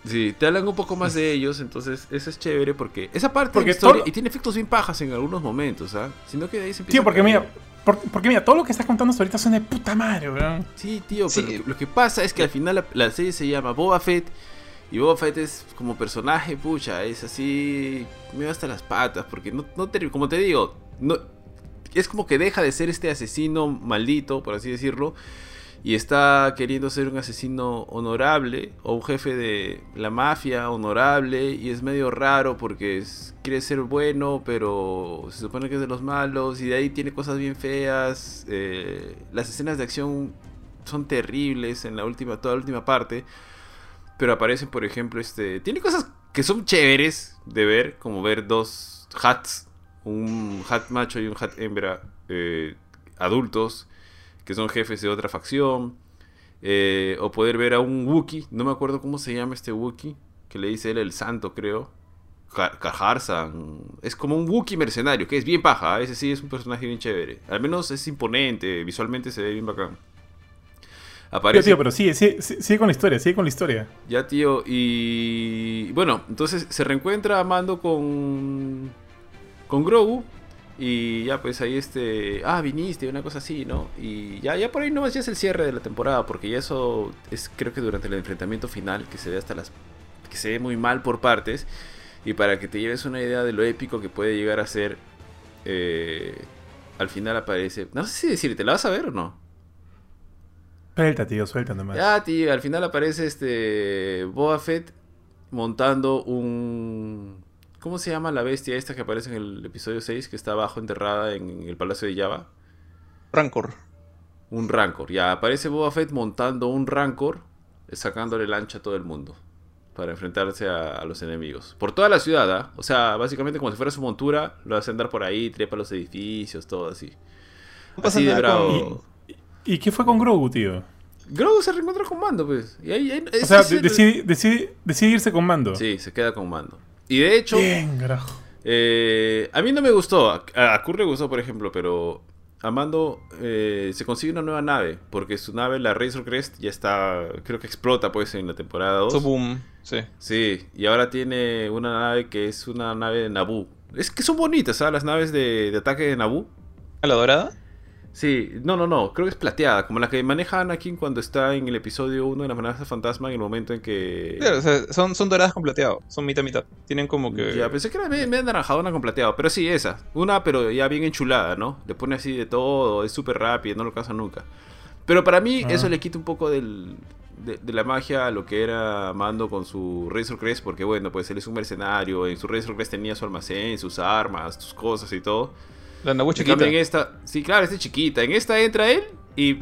C: Sí, te hablan un poco más de ellos, entonces eso es chévere porque esa parte
A: Porque
C: de la historia,
A: todo-
C: y tiene efectos bien pajas en algunos momentos, ¿ah? Sino que de ahí se empieza
A: Tío, porque mira, por- porque mira, todo lo que estás contando hasta ahorita suena de puta madre, weón.
C: Sí, tío,
B: Sí.
C: pero lo que- lo que pasa es que al final la, la serie se llama Boba Fett y Boba Fett es como personaje, pucha, es así, me va hasta las patas, porque no, no te- como te digo, no, es como que deja de ser este asesino maldito, por así decirlo, y está queriendo ser un asesino honorable o un jefe de la mafia honorable y es medio raro porque quiere ser bueno pero se supone que es de los malos y de ahí tiene cosas bien feas eh, las escenas de acción son terribles en la última toda la última parte pero aparecen por ejemplo este tiene cosas que son chéveres de ver como ver dos hats un hat macho y un hat hembra eh, adultos que son jefes de otra facción. Eh, o poder ver a un Wookiee, no me acuerdo cómo se llama este Wookiee, que le dice él el santo, creo. Kaharsan. Es como un Wookiee mercenario, que es bien paja. ¿eh? Ese sí es un personaje bien chévere. Al menos es imponente, visualmente se ve bien bacán.
A: Aparece... tío, pero sigue, sigue, con la historia, sigue con la historia.
C: Ya, tío, y... Bueno, entonces se reencuentra Amando con... Con Grogu y ya pues ahí este, ah, viniste, una cosa así, ¿no? Y ya, ya por ahí nomás ya es el cierre de la temporada, porque ya eso es creo que durante el enfrentamiento final, que se ve hasta las... que se ve muy mal por partes, y para que te lleves una idea de lo épico que puede llegar a ser, eh, al final aparece... No sé si decirte, ¿la vas a ver o no?
A: Suelta, tío, suelta nomás.
C: Ya, tío, al final aparece este Boba Fett montando un ¿Cómo se llama la bestia esta que aparece en el episodio 6 que está abajo enterrada en el Palacio de Java?
B: Rancor.
C: Un Rancor. Ya aparece Boba Fett montando un Rancor, sacándole lancha a todo el mundo para enfrentarse a, los enemigos. Por toda la ciudad, ¿ah? O sea, básicamente como si fuera su montura, lo hace andar por ahí, trepa los edificios, todo así.
A: No pasa ¿Y, qué fue con Grogu, tío?
C: Grogu se reencuentra con Mando, pues.
A: o sea, decide, decide, irse con Mando.
C: Sí, se queda con Mando. Y de hecho. Eh, a mí no me gustó. A, a Kurt le gustó, por ejemplo, pero. Amando eh, se consigue una nueva nave. Porque su nave, la Razor Crest, ya está. Creo que explota, pues, en la temporada 2.
B: boom. Sí.
C: Sí. Y ahora tiene una nave que es una nave de Naboo. Es que son bonitas, ¿sabes? Las naves de, de ataque de Naboo.
B: ¿A la dorada?
C: Sí, no, no, no, creo que es plateada, como la que maneja Anakin cuando está en el episodio 1 de la amenaza fantasma en el momento en que...
B: Claro, o sea, son, son doradas con plateado, son mitad mitad, tienen como que...
C: Ya, pensé que era medio anaranjada una con plateado, pero sí, esa, una pero ya bien enchulada, ¿no? Le pone así de todo, es súper rápida, no lo cansa nunca. Pero para mí eso ah. le quita un poco del, de, la magia a lo que era Mando con su Razor Crest, porque bueno, pues él es un mercenario, en su Razor Crest tenía su almacén, sus armas, sus cosas y todo.
B: La Naboo chiquita.
C: En esta, sí, claro, esta chiquita. En esta entra él y.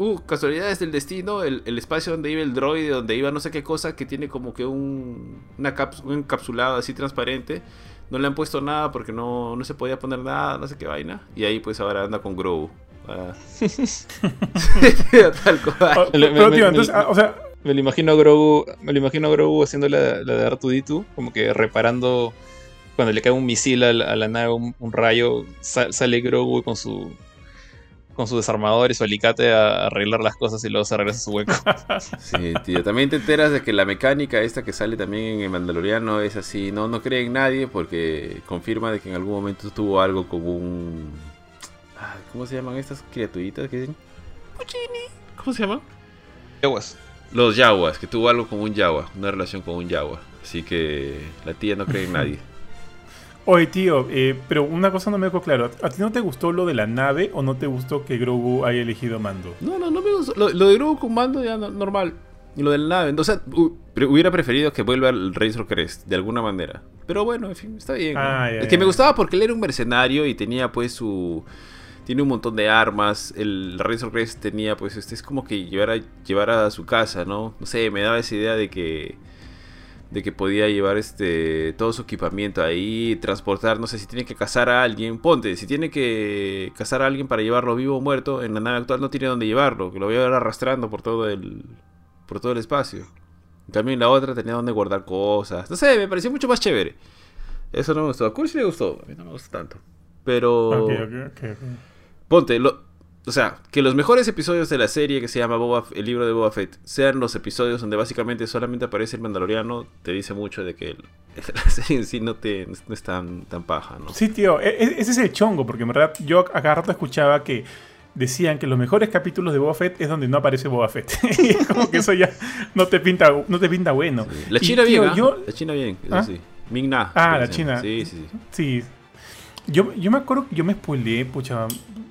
C: Uh, casualidades del destino, el, espacio donde iba el droide, donde iba no sé qué cosa, que tiene como que un, una un encapsulado así transparente. No le han puesto nada porque no, no se podía poner nada, no sé qué vaina. Y ahí pues ahora anda con Grogu. Ah.
B: Tal cual. Me lo imagino a Grogu, me lo imagino a Grogu haciendo la, la de Artuditu, como que reparando cuando le cae un misil a la, nave, un, rayo, sale Grogu con su con su desarmador y su alicate a arreglar las cosas y luego se regresa a su hueco.
C: Sí, tío. También te enteras de que la mecánica esta que sale también en el Mandaloriano es así. No, no cree en nadie porque confirma de que en algún momento tuvo algo con un... Ah, ¿Cómo se llaman estas criaturitas que dicen? ¿Cómo se llaman?
B: Yaguas.
C: Los yaguas, que tuvo algo con un yagua, una relación con un yagua. Así que la tía no cree en nadie.
A: Oye, tío, eh, pero una cosa no me dejó claro. ¿A ti no te gustó lo de la nave o no te gustó que Grogu haya elegido mando?
C: No, no, no me gustó. Lo, de Grogu con mando ya normal. Y lo de la nave. Entonces, hubiera preferido que vuelva el Razor Crest, de alguna manera. Pero bueno, en fin, está bien. Ah, es que me gustaba porque él era un mercenario y tenía pues su... Tiene un montón de armas. El Razor Crest tenía pues este es como que llevar a, llevar a su casa, ¿no? No sé, me daba esa idea de que de que podía llevar este todo su equipamiento ahí, transportar, no sé si tiene que cazar a alguien, ponte, si tiene que cazar a alguien para llevarlo vivo o muerto, en la nave actual no tiene dónde llevarlo, que lo voy a ir arrastrando por todo el por todo el espacio. En cambio en la otra tenía donde guardar cosas. No sé, me pareció mucho más chévere. Eso no me gustó. A Kurt sí le gustó, a mí no me gustó tanto. Pero Ponte, lo, o sea, que los mejores episodios de la serie que se llama Boba, el libro de Boba Fett sean los episodios donde básicamente solamente aparece el Mandaloriano, te dice mucho de que la serie en sí no, te, no es tan, tan paja, ¿no?
A: Sí, tío, e, e, ese es el chongo, porque en verdad yo a cada rato escuchaba que decían que los mejores capítulos de Boba Fett es donde no aparece Boba Fett. y es como que eso ya no te pinta, no te pinta bueno.
C: La China bien, ¿ah? La China bien, eso ¿Ah? sí. Ming-Na.
A: Ah, la China. Sí, sí, sí. Sí. Yo, yo me acuerdo que yo me spoileé, pucha,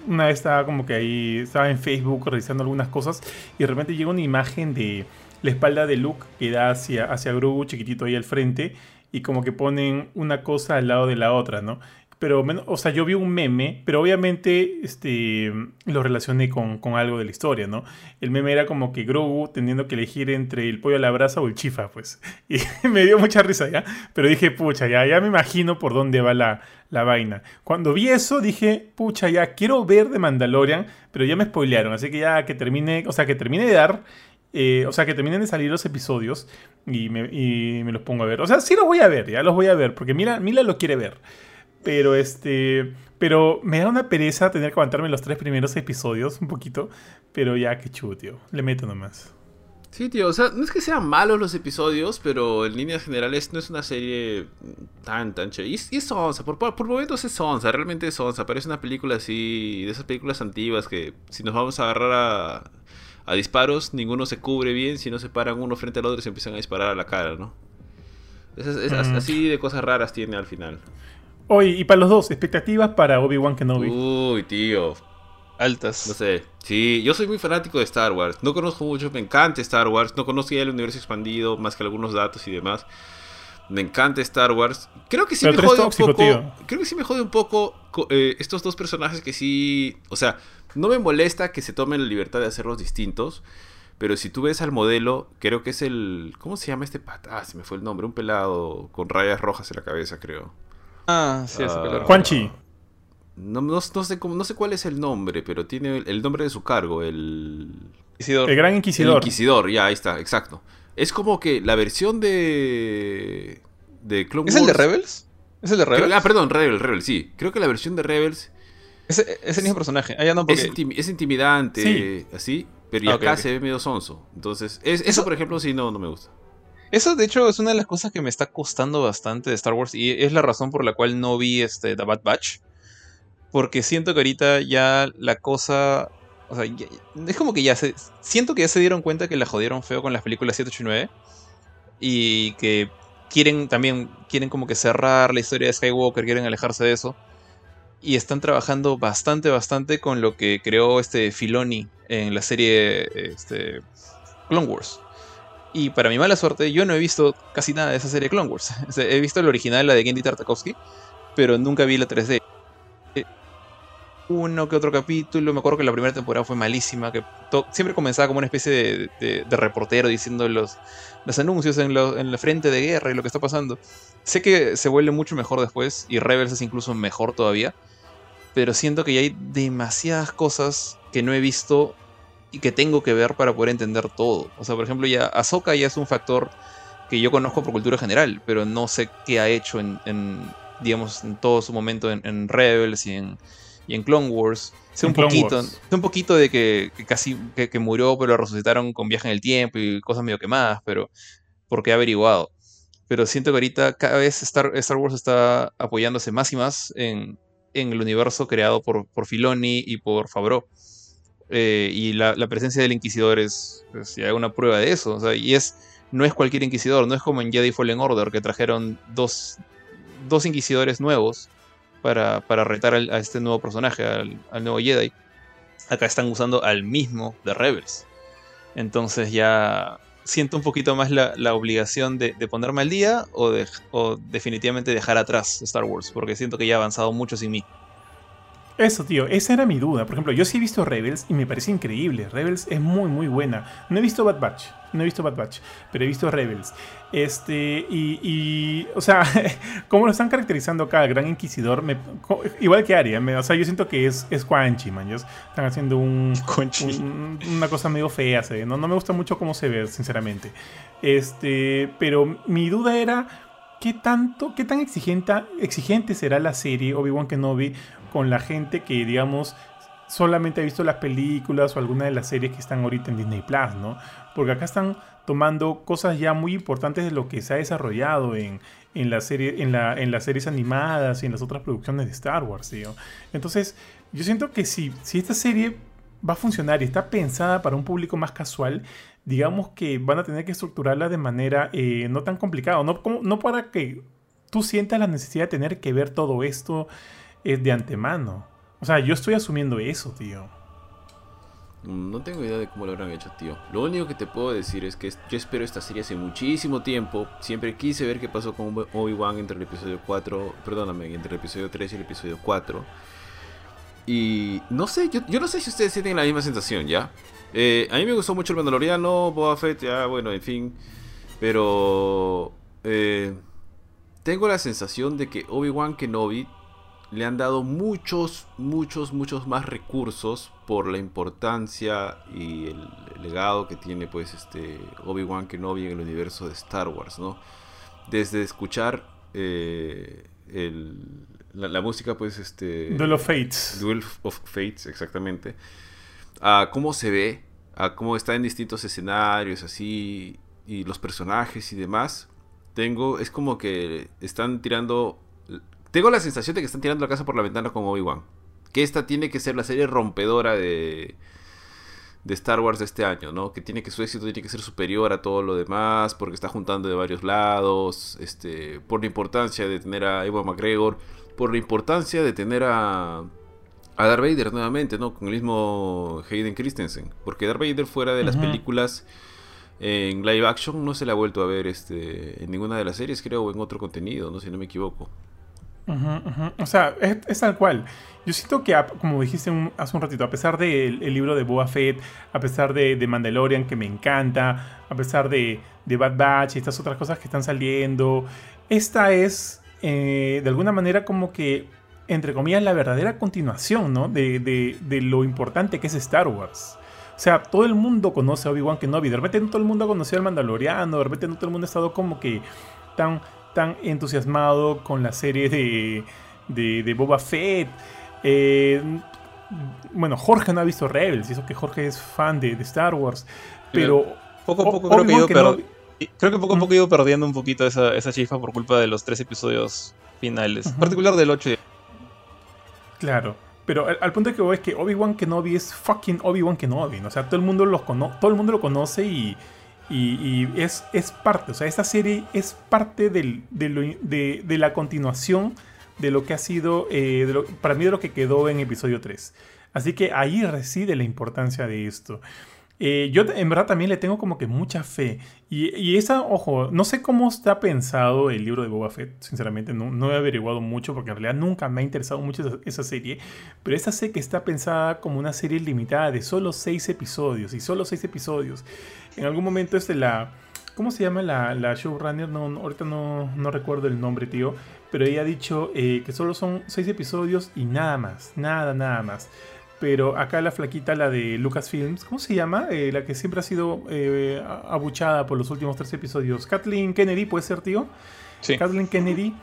A: una vez estaba como que ahí, estaba en Facebook revisando algunas cosas y de repente llega una imagen de la espalda de Luke que da hacia, hacia Grogu chiquitito ahí al frente y como que ponen una cosa al lado de la otra, ¿no? Pero, o sea, yo vi un meme, pero obviamente este, lo relacioné con, algo de la historia, ¿no? El meme era como que Grogu teniendo que elegir entre el pollo a la brasa o el chifa, pues. Y me dio mucha risa, ¿ya? Pero dije, pucha, ya, ya me imagino por dónde va la, la vaina. Cuando vi eso, dije, pucha, ya, quiero ver de Mandalorian, pero ya me spoilearon, así que ya que termine, o sea, que termine de dar eh, o sea, que terminen de salir los episodios y me, y me, los pongo a ver. O sea, sí los voy a ver, ya los voy a ver, porque Mila, Mila lo quiere ver. Pero este. Pero me da una pereza tener que aguantarme los tres primeros episodios, un poquito. Pero ya, qué chulo, tío. Le meto nomás.
C: Sí, tío, o sea, no es que sean malos los episodios, pero en líneas generales no es una serie tan, tan chévere. Y, es onza, por, por, momentos es onza, realmente es onza. Parece una película así, de esas películas antiguas que si nos vamos a agarrar a, a disparos, ninguno se cubre bien, si no se paran uno frente al otro y se empiezan a disparar a la cara, ¿no? Es, mm. Así de cosas raras tiene al final.
A: Oye, y para los dos, expectativas para Obi-Wan Kenobi.
C: Uy, tío.
B: Altas.
C: No sé. Sí, yo soy muy fanático de Star Wars. No conozco mucho, me encanta Star Wars. No conozco ya el universo expandido, más que algunos datos y demás. Me encanta Star Wars. Creo que sí me jode un poco. Creo que sí me jode un poco eh, estos dos personajes que sí. O sea, no me molesta que se tomen la libertad de hacerlos distintos. Pero si tú ves al modelo, creo que es el. ¿Cómo se llama este pata? Ah, se me fue el nombre. Un pelado con rayas rojas en la cabeza, creo.
B: Ah, sí, ese
A: uh, Juanchi.
C: No, no, sé cómo, no sé cuál es el nombre, pero tiene el, nombre de su cargo, el...
A: Inquisidor. El Gran Inquisidor. El
C: Inquisidor, ya, ahí está, exacto. Es como que la versión de... de
B: Clone ¿Es el de Rebels? ¿Es el de Rebels?
C: ah, perdón, Rebels, Rebels, sí. Creo que la versión de Rebels...
B: Es, el mismo personaje. Ah, no,
C: es, intimidante, así, pero ah, acá se ve medio sonso. Entonces, eso, eso, por ejemplo, sí, no, no me gusta.
B: Eso, de hecho, es una de las cosas que me está costando bastante de Star Wars y es la razón por la cual no vi este The Bad Batch. Porque siento que ahorita ya la cosa. O sea, es como que ya se. Siento que ya se dieron cuenta que la jodieron feo con las películas 7, 8 y 9. Y que quieren también. Quieren como que cerrar la historia de Skywalker, quieren alejarse de eso. Y están trabajando bastante, bastante con lo que creó este Filoni en la serie este, Clone Wars. Y para mi mala suerte, yo no he visto casi nada de esa serie Clone Wars. he visto el original, la de Gendy Tartakovsky, pero nunca vi la 3D. Uno que otro capítulo, me acuerdo que la primera temporada fue malísima, que siempre comenzaba como una especie de, reportero diciendo los, anuncios en, en la frente de guerra y lo que está pasando. Sé que se vuelve mucho mejor después, y Rebels es incluso mejor todavía, pero siento que ya hay demasiadas cosas que no he visto y que tengo que ver para poder entender todo. O sea, por ejemplo, ya Ahsoka ya es un factor que yo conozco por cultura general, pero no sé qué ha hecho en, digamos, en todo su momento en, Rebels y en, y en Clone Wars. Sé un poquito, sé un poquito de que, casi que, murió, pero lo resucitaron con viaje en el tiempo y cosas medio quemadas, pero porque he averiguado. Pero siento que ahorita cada vez Star, Star Wars está apoyándose más y más en, en el universo creado por, por Filoni y por Favreau. Eh, y la, presencia del Inquisidor es, ya una prueba de eso. y es, no es cualquier Inquisidor, no es como en Jedi Fallen Order, que trajeron dos, dos Inquisidores nuevos para, para retar a este nuevo personaje, al, nuevo Jedi. Acá están usando al mismo de Rebels. Entonces ya siento un poquito más la, obligación de, ponerme al día o, de, o definitivamente dejar atrás Star Wars, porque siento que ya ha avanzado mucho sin mí.
A: Eso, tío, esa era mi duda. Por ejemplo, yo sí he visto Rebels y me parece increíble. Rebels es muy, muy buena. No he visto Bad Batch, no he visto Bad Batch, pero he visto Rebels. Este, y, o sea, como lo están caracterizando acá, el Gran Inquisidor, igual que Aria, o sea, yo siento que es, es Quanchi, man. están haciendo un, una cosa medio fea, ¿no? no me gusta mucho cómo se ve, sinceramente. Este, pero mi duda era. ¿Qué tanto, qué tan exigente, exigente será la serie Obi-Wan Kenobi con la gente que, digamos, solamente ha visto las películas o alguna de las series que están ahorita en Disney Plus, ¿no? Porque acá están tomando cosas ya muy importantes de lo que se ha desarrollado en, en, la serie, en, la, en las series animadas y en las otras producciones de Star Wars, ¿sí? Entonces, yo siento que si, si esta serie va a funcionar y está pensada para un público más casual, digamos que van a tener que estructurarla de manera eh, no tan complicada, no, no para que tú sientas la necesidad de tener que ver todo esto de antemano. O sea, yo estoy asumiendo eso, tío.
C: No tengo idea de cómo lo habrán hecho, tío. Lo único que te puedo decir es que yo espero esta serie hace muchísimo tiempo. Siempre quise ver qué pasó con Obi-Wan entre el episodio 4, perdóname, entre el episodio 3 y el episodio 4. Y no sé, yo, no sé si ustedes sienten la misma sensación, ¿ya? Eh, a mí me gustó mucho el Mandaloriano, Boba Fett, ya, bueno, en fin. Pero... Eh, tengo la sensación de que Obi-Wan Kenobi le han dado muchos, muchos, muchos más recursos por la importancia y el, legado que tiene pues este Obi-Wan Kenobi en el universo de Star Wars, ¿no? Desde escuchar eh, la, música pues este...
A: Duel of Fates.
C: Duel of Fates, exactamente. A cómo se ve, a cómo está en distintos escenarios así y los personajes y demás. Tengo, es como que están tirando tengo la sensación de que están tirando la casa por la ventana con Obi-Wan. Que esta tiene que ser la serie rompedora de, de Star Wars de este año, ¿no? Que tiene que su éxito tiene que ser superior a todo lo demás, porque está juntando de varios lados, este, por la importancia de tener a Ewan McGregor, por la importancia de tener a, a Darth Vader nuevamente, ¿no? Con el mismo Hayden Christensen, porque Darth Vader fuera de las películas en live action no se le ha vuelto a ver este, en ninguna de las series, creo, o en otro contenido, no si no me equivoco.
A: O sea, es, tal cual. Yo siento que, como dijiste hace un ratito, a pesar del libro de Boba Fett, a pesar de, Mandalorian, que me encanta, a pesar de, Bad Batch y estas otras cosas que están saliendo, esta es, eh, de alguna manera, como que, entre comillas, la verdadera continuación, ¿no? De, de, lo importante que es Star Wars. O sea, todo el mundo conoce a Obi-Wan Kenobi. De repente no todo el mundo ha conocido al Mandaloriano. De repente no todo el mundo ha estado como que tan tan entusiasmado con la serie de, de, Boba Fett. Eh, bueno, Jorge no ha visto Rebels, y eso que Jorge es fan de, Star Wars. Pero
B: poco a poco creo que, yo creo que poco a poco he ido perdiendo un poquito esa, esa chispa por culpa de los tres episodios finales, en particular del 8.
A: Claro. Pero al, punto que voy es que Obi-Wan Kenobi es fucking Obi-Wan Kenobi. O sea, todo el mundo, los todo el mundo lo conoce y, y, es, es, parte, o sea, esta serie es parte del, de, la continuación de lo que ha sido, eh, para mí de lo que quedó en episodio 3. Así que ahí reside la importancia de esto. Eh, yo en verdad también le tengo como que mucha fe. Y, esa, ojo, no sé cómo está pensado el libro de Boba Fett, sinceramente, no, no, he averiguado mucho porque en realidad nunca me ha interesado mucho esa, serie. Pero esta sé que está pensada como una serie limitada de solo seis episodios y solo seis episodios. En algún momento es de la... ¿Cómo se llama la, la showrunner? No, ahorita no, no, recuerdo el nombre, tío. Pero ella ha dicho eh, que solo son seis episodios y nada más. Nada, nada más. Pero acá la flaquita, la de Lucasfilms, ¿cómo se llama? Eh, la que siempre ha sido eh, abuchada por los últimos tres episodios. Kathleen Kennedy, ¿puede ser, tío? Sí. Kathleen Kennedy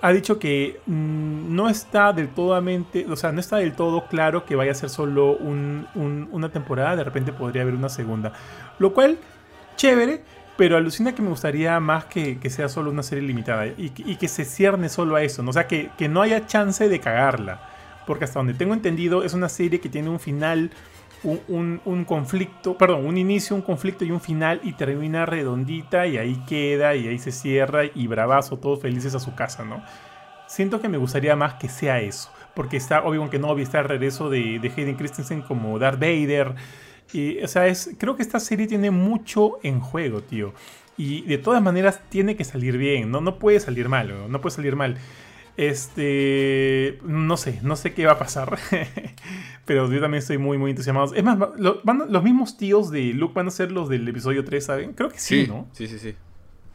A: ha dicho que mm, no está del todo, o sea, no está del todo claro que vaya a ser solo una temporada, de repente podría haber una segunda. Lo cual, chévere, pero alucina que me gustaría más que, sea solo una serie limitada y, que se cierne solo a eso, ¿no? o sea, que, que no haya chance de cagarla porque hasta donde tengo entendido es una serie que tiene un final, un, conflicto, perdón, un inicio, un conflicto y un final y termina redondita y ahí queda y ahí se cierra y bravazo, todos felices a su casa, ¿no? Siento que me gustaría más que sea eso, porque está, obvio que no, está el regreso de, de Hayden Christensen como Darth Vader. Y, o sea, es, creo que esta serie tiene mucho en juego, tío. Y de todas maneras tiene que salir bien, no, no puede salir mal, no puede salir mal. Este, no sé, no sé qué va a pasar. Pero yo también estoy muy, muy entusiasmado. Es más, los mismos tíos de Luke van a ser los del episodio 3, ¿saben? Creo que sí, ¿no?
C: Sí, sí, sí.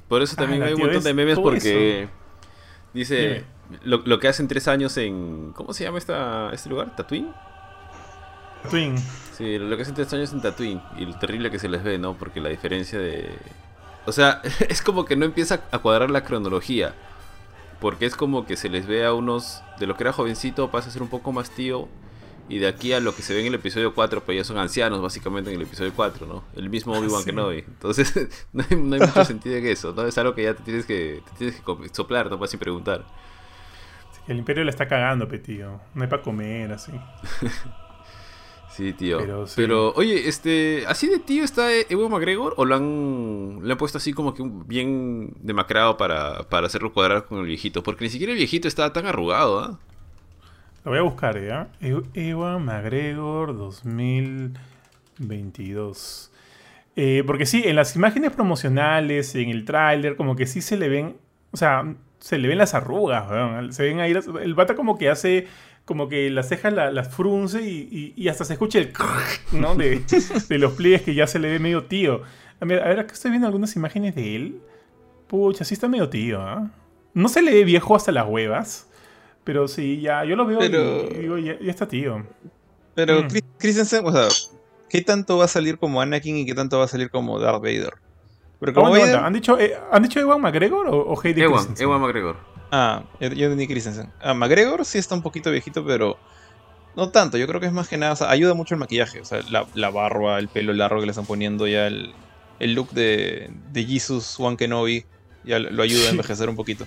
C: Por eso también ah, hay un montón de memes porque dice lo, que hacen tres años en... ¿Cómo se llama esta, este lugar? ¿Tatooine?
A: Tatooine.
C: Sí, lo que hacen tres años en Tatooine y lo terrible que se les ve, ¿no? Porque la diferencia de... O sea, es como que no empieza a cuadrar la cronología. Porque es como que se les ve a unos, de lo que era jovencito pasa a ser un poco más tío. Y de aquí a lo que se ve en el episodio 4, pues ya son ancianos básicamente en el episodio 4, ¿no? El mismo Obi-Wan que Kenobi. Entonces no hay, mucho sentido en eso, ¿no? Es algo que ya te tienes que, te tienes que soplar, no puedes sin preguntar.
A: el imperio le está cagando, petío. No hay para comer, así.
C: Sí, tío. Pero, oye, este, ¿así de tío está Ewan McGregor? ¿O lo han, le han puesto así como que bien demacrado para, para hacerlo cuadrar con el viejito? Porque ni siquiera el viejito estaba tan arrugado, ¿ah?
A: Lo voy a buscar, ¿ya? E- Ewan McGregor 2022. Eh, porque sí, en las imágenes promocionales, en el tráiler, como que sí se le ven, o sea, se le ven las arrugas. Se ven ahí, las- el bata como que hace, como que las cejas la- las frunce y, y- y hasta se escucha el ¿no? De, de los pliegues que ya se le ve medio tío. A ver, a ver, acá estoy viendo algunas imágenes de él. Pucha, sí está medio tío, ¿ah? No se le ve viejo hasta las huevas. Pero sí, ya, yo lo veo
B: Pero-
A: y digo, ya, ya está tío.
B: Pero
A: Mm.
B: Chris- Christensen, o sea, ¿qué tanto va a salir como Anakin y qué tanto va a salir como Darth Vader? Como
A: aguanta. ¿Han, dicho, eh, ¿Han dicho Ewan McGregor o, o Hayden
C: Ewan,
A: Christensen?
C: Ewan McGregor.
B: Ah, entendí Christensen. Ah, McGregor sí está un poquito viejito, pero no tanto. Yo creo que es más que nada, o sea, ayuda mucho el maquillaje. O sea, la, la barba, el pelo largo que le están poniendo, ya el, el look de, de Jesus One Kenobi, ya lo lo ayuda a envejecer un poquito.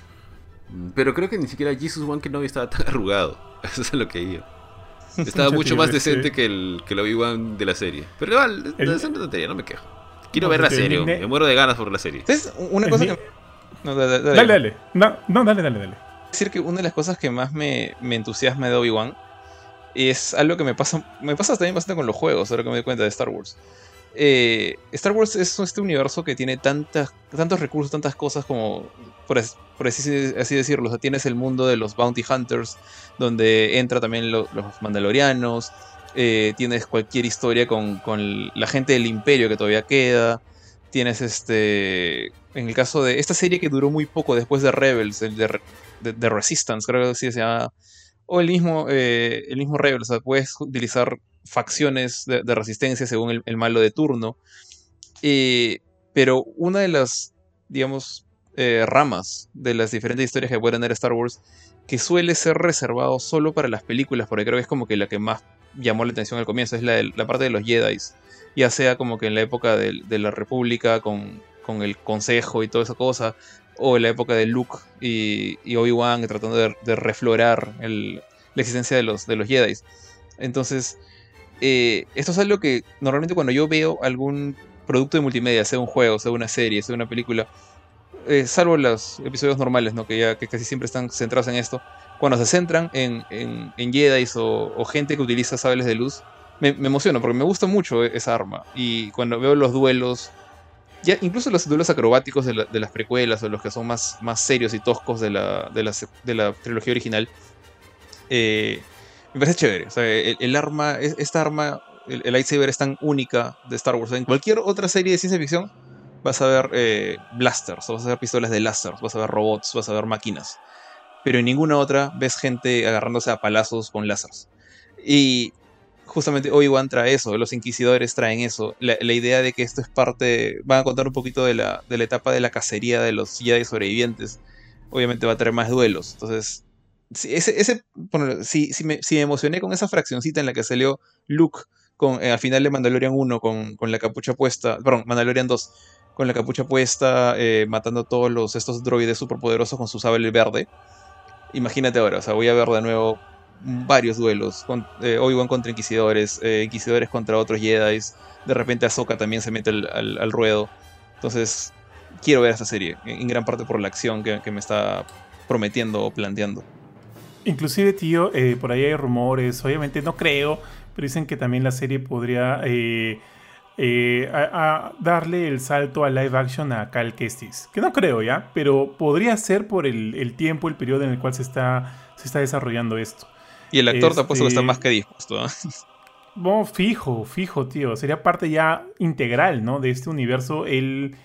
C: Mm, Pero creo que ni siquiera Jesus One Kenobi estaba tan arrugado. Eso es lo que iba. Estaba
A: Mucho
C: más
A: sí.
C: decente que el que lo Obi-Wan de la serie. Pero igual,
A: El-
C: es una tontería, no me quejo. Quiero
A: No,
C: ver la serie, me muero de ganas por la serie.
B: Entonces, una
A: Es
B: cosa que... No, da- da- dale.
A: Dale, dale. No, no, dale, dale, dale.
B: decir que una de las cosas que más me, me entusiasma de Obi-Wan es algo que me pasa, me pasa también bastante con los juegos, ahora que me doy cuenta de Star Wars. Eh, Star Wars es este universo que tiene tantas, tantos recursos, tantas cosas como, por, por así, así decirlo, o sea, tienes el mundo de los bounty hunters, donde entra también lo- los mandalorianos, eh, tienes cualquier historia con, con la gente del imperio que todavía queda, tienes este, en el caso de esta serie que duró muy poco después de Rebels, el de, de, Resistance, creo que así se llama, o el mismo, eh, el mismo Rebels, o sea, puedes utilizar facciones de, resistencia según el, malo de turno. Eh, pero una de las, digamos, eh, ramas de las diferentes historias que puede tener Star Wars, que suele ser reservado solo para las películas, porque creo que es como que la que más llamó la atención al comienzo, es la, la parte de los Jedi. Ya sea como que en la época de, la República, con, con el Consejo y toda esa cosa, o en la época de Luke y, Obi-Wan tratando de, de reflorar la existencia de los, de los Jedi. Entonces, eh, esto es algo que normalmente cuando yo veo algún producto de multimedia, sea un juego, sea una serie, sea una película, eh, salvo los episodios normales, ¿no? que, ya, que casi siempre están centrados en esto, cuando se centran en, en, en Jedi o, gente que utiliza sables de luz, me, me emociono porque me gusta mucho esa arma. Y cuando veo los duelos, incluso los duelos acrobáticos de, la- de las precuelas o los que son más, más serios y toscos de la, de la, trilogía original, eh, me parece chévere. O sea, el, arma, es- esta arma, el, lightsaber es tan única de Star Wars. En cualquier otra serie de ciencia ficción vas a ver eh, blasters, vas a ver pistolas de láser, vas a ver robots, vas a ver máquinas. Pero en ninguna otra ves gente agarrándose a palazos con láseres. Y justamente Obi-Wan trae eso, los inquisidores traen eso. La, idea de que esto es parte. Van a contar un poquito de la, de la etapa de la cacería de los Jedi sobrevivientes. Obviamente va a traer más duelos. Entonces, si, ese, ese, si, si, me, si me emocioné con esa fraccioncita en la que salió Luke con, eh, al final de Mandalorian 1 con, con la capucha puesta. Perdón, Mandalorian 2 con la capucha puesta, eh, matando a todos los, estos droides superpoderosos con su sable verde. Imagínate ahora, o sea, voy a ver de nuevo varios duelos. Con, eh, Obi-Wan contra Inquisidores, eh, Inquisidores contra otros Jedi. De repente Ahsoka también se mete al, ruedo. Entonces, quiero ver esta serie, en, gran parte por la acción que, me está prometiendo o planteando.
A: Inclusive, tío, eh, por ahí hay rumores, obviamente no creo, pero dicen que también la serie podría eh, eh, darle el salto a live action a Cal Kestis. Que no creo ya, pero podría ser por el, el tiempo, el periodo en el cual se está, se está desarrollando esto.
B: Y el actor te apuesto que está
A: Este-
B: más que dispuesto. ¿ah?
A: Bueno, fijo, fijo, tío. Sería parte ya integral, ¿no? De este universo, el,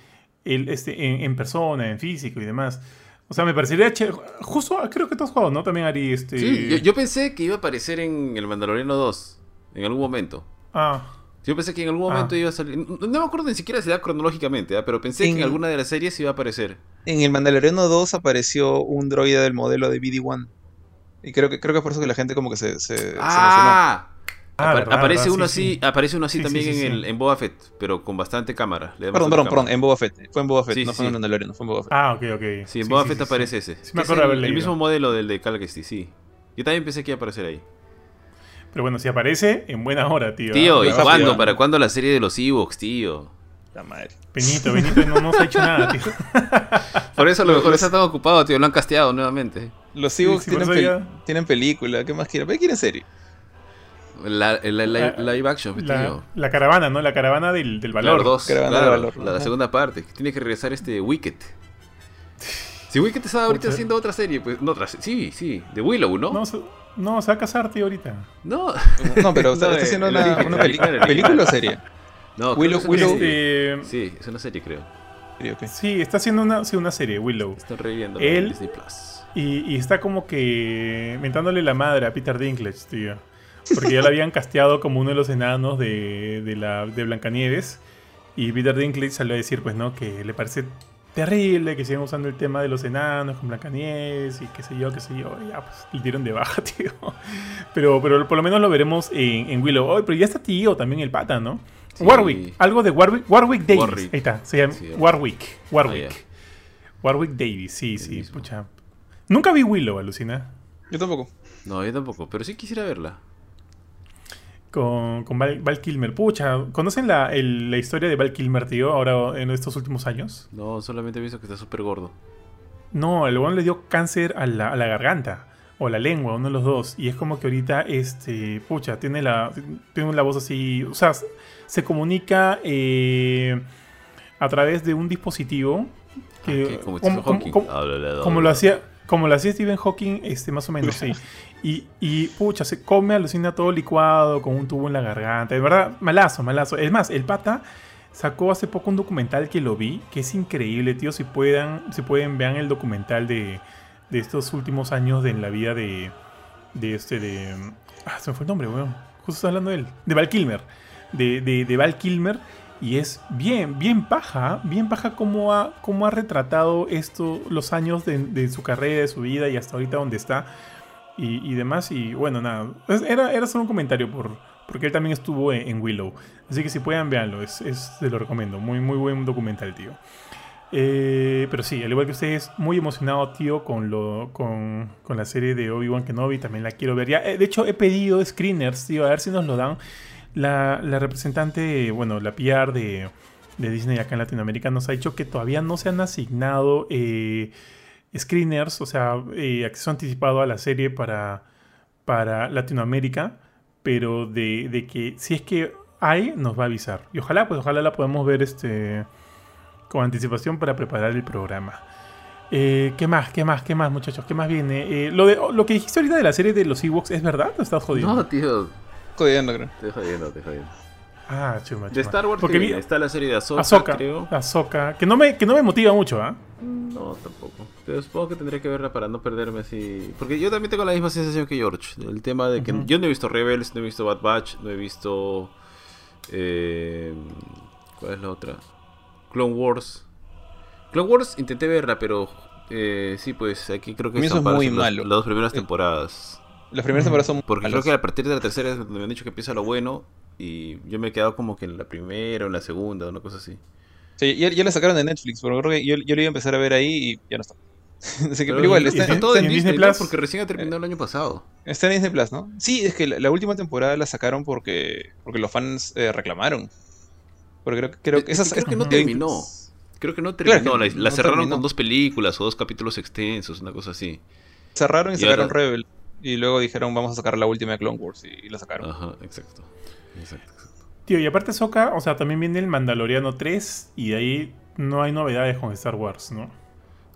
A: el, este, en, en persona, en físico y demás. O sea, me parecería che- Justo, creo que tú has jugado, ¿no? También Ari, este.
C: Sí, yo, yo pensé que iba a aparecer en el Mandaloriano 2, en algún momento.
A: Ah,
C: Yo pensé que en algún
A: Ah.
C: momento iba a salir. No, no me acuerdo ni siquiera si era cronológicamente, ¿ah? pero pensé que
B: En-
C: en alguna de las series iba a aparecer.
B: En el Mandaloriano 2 apareció un droide del modelo de BD-1. Y creo que, creo que es por eso que la gente como que se, se, se emocionó.
C: ¡Ah!
A: Ah,
C: Apar-
A: verdad,
C: aparece
A: verdad,
C: uno
A: sí,
C: así,
A: sí.
C: aparece uno así
A: Sí,
C: también
A: sí, sí,
C: en,
A: sí.
C: el, en Boba Fett, pero con bastante cámara. le
B: Perdón, perdón, perdón, en Boba Fett. Fue en Boba Fett,
C: Sí,
B: no
C: sí,
B: fue en
C: sí.
B: Mandaloriano, fue en Boba Fett.
A: ah, ok, ok.
C: Sí, en Boba Fett
A: sí,
C: aparece ese.
A: Sí, me
C: Que es
A: acuerdo
C: el, mismo modelo del de Cal Kestis, sí. Yo también pensé que iba a aparecer ahí.
A: Pero bueno, si aparece, en buena hora, tío.
C: Tío,
A: ¿ah?
C: ¿y cuándo?
B: ¿no?
C: ¿Para cuándo la serie de los Ewoks, tío?
B: La madre.
A: Benito, Benito no nos ha hecho nada, tío.
C: Por eso a lo mejor está tan ocupado, tío. Lo han casteado nuevamente.
B: Los
A: sí, por
B: tienen, pel-
A: ya-
B: tienen película, ¿qué más quieren? ¿Qué quieren serie?
C: La, la- la-
A: Eh,
C: live action,
A: La, la caravana, ¿no? La caravana del, del valor.
C: Claro, dos.
B: Caravana
C: claro,
B: del valor,
C: la, la segunda parte. Tiene que regresar este Wicked. Si Wicked está ahorita haciendo otra serie, pues. No, otra sí, sí. De Willow, ¿no?
A: No, se, no, se va a casar, tío, ahorita.
C: No.
B: No, pero está, está haciendo una,
C: el
B: película o serie.
C: No,
B: Willow-
C: creo que es
B: Willow-
C: serie.
A: Este,
C: Sí, es una serie, creo.
B: Sí, ok.
A: sí, está haciendo una, sí, una serie, Willow.
C: Están reviviendo
A: Él-
C: Disney Plus.
A: Y, y está como que mentándole la madre a Peter Dinklage, tío. Porque ya lo habían casteado como uno de los enanos de, de, la, de Blancanieves. Y Peter Dinklage salió a decir, pues, ¿no? Que le parece terrible que sigan usando el tema de los enanos con Blancanieves y qué sé yo, qué sé yo. Y ya, pues, le dieron de baja, tío. Pero, pero por lo menos lo veremos en, en Willow. Oh, pero ya está tío también el pata, ¿no?
C: Sí.
A: Warwick, algo de Warwick, Warwick Davis.
C: Warwick.
A: Ahí está, se llama
C: Sí,
A: Warwick. Warwick.
C: Ah.
A: Warwick Davis, sí,
C: El
A: sí,
C: mismo.
A: pucha. Nunca vi Willow, alucina.
B: Yo tampoco.
C: No, yo tampoco, pero sí quisiera verla.
A: Con, con Val, Val Kilmer. Pucha, ¿conocen la, el- la historia de Val Kilmer, tío? Ahora en estos últimos años.
C: No, solamente he visto que está súper gordo.
A: No, el weón le dio cáncer a la, a la garganta. O la lengua, uno de los dos. Y es como que ahorita, este, pucha, tiene la, tiene la voz así. O sea, se comunica eh, a través de un dispositivo. Que,
C: Ah. Como
A: como- como- lo hacía, como lo hacía Stephen Hawking, este, más o menos, sí. Y, y pucha, se come, alucina todo licuado, con un tubo en la garganta. De verdad, malazo, malazo. Es más, el pata sacó hace poco un documental que lo vi, que es increíble, tío. Si puedan, si pueden, vean el documental de, de estos últimos años de en la vida de, de este, de... Ah, se me fue el nombre, weón. Justo estoy hablando de él. De Val Kilmer. De, de, de Val Kilmer. Y es bien, bien paja, bien paja cómo ha, cómo ha retratado esto, los años de, de su carrera, de su vida y hasta ahorita donde está y, y demás. Y bueno, nada, era, era solo un comentario por, porque él también estuvo en, en Willow. Así que si puedan, véanlo, es, es- se lo recomiendo. Muy, muy buen documental, tío. Eh, pero sí, al igual que ustedes, muy emocionado, tío, con, lo, con, con la serie de Obi-Wan Kenobi. También la quiero ver. Ya, eh, de hecho, he pedido screeners, tío, a ver si nos lo dan. La, la representante, bueno, la PR de, de Disney acá en Latinoamérica nos ha dicho que todavía no se han asignado eh, screeners, o sea, eh, acceso anticipado a la serie para, para Latinoamérica, pero de, de que si es que hay, nos va a avisar. Y ojalá, pues ojalá la podamos ver este con anticipación para preparar el programa. Eh, ¿Qué más? ¿Qué más? ¿Qué más, muchachos? ¿Qué más viene? Eh, lo, de, lo que dijiste ahorita de la serie de los Ewoks, ¿es verdad o estás jodiendo?
C: No, tío.
B: Jodiendo, creo.
C: Te jodiendo, te jodiendo.
A: Ah, chuma,
C: De. Star Wars
A: Porque vi
C: está la serie de Ahsoka,
A: Ahsoka,
C: creo.
A: Ahsoka, que no me, que no me motiva mucho, ¿ah?
C: No, tampoco. Pero supongo que tendré que verla para no perderme así. Porque yo también tengo la misma sensación que George. El tema de que yo no he visto Rebels, no he visto Bad Batch, no he visto. eh, ¿Cuál es la otra? Clone Wars. Clone Wars intenté verla, pero. eh, sí, pues aquí creo que están
B: es muy
C: para las-
B: malo.
C: las dos primeras
B: El-
C: temporadas.
B: Las primeras temporadas son
C: Porque
B: malas.
C: creo que a partir de la tercera es donde me han dicho que empieza lo bueno. Y yo me he quedado como que en la primera o en la segunda, una cosa así.
B: Sí, ya, ya la sacaron de Netflix, pero creo que yo, yo lo iba a empezar a ver ahí y ya no está. Así que, pero, igual, está,
C: todo en
A: en
C: Disney, Plus porque recién ha terminado el año pasado.
B: está en Disney Plus, ¿no? Sí, es que la, la última temporada la sacaron porque, porque los fans eh, reclamaron. Porque creo, creo que
C: Es
B: esas
C: que creo que no
B: eh,
C: terminó. Creo que no
B: Claro
C: terminó.
B: que
C: la la
B: no
C: cerraron
B: terminó.
C: con dos películas o dos capítulos extensos, una cosa así.
B: Cerraron y,
C: Y
B: sacaron
C: ahora-
B: Rebel. Y luego dijeron, vamos a sacar la última de Clone Wars. Y, y la sacaron.
C: Ajá, exacto. Exacto, exacto.
A: Tío, y aparte Ahsoka, o sea, también viene el Mandaloriano 3 y de ahí no hay novedades con Star Wars, ¿no?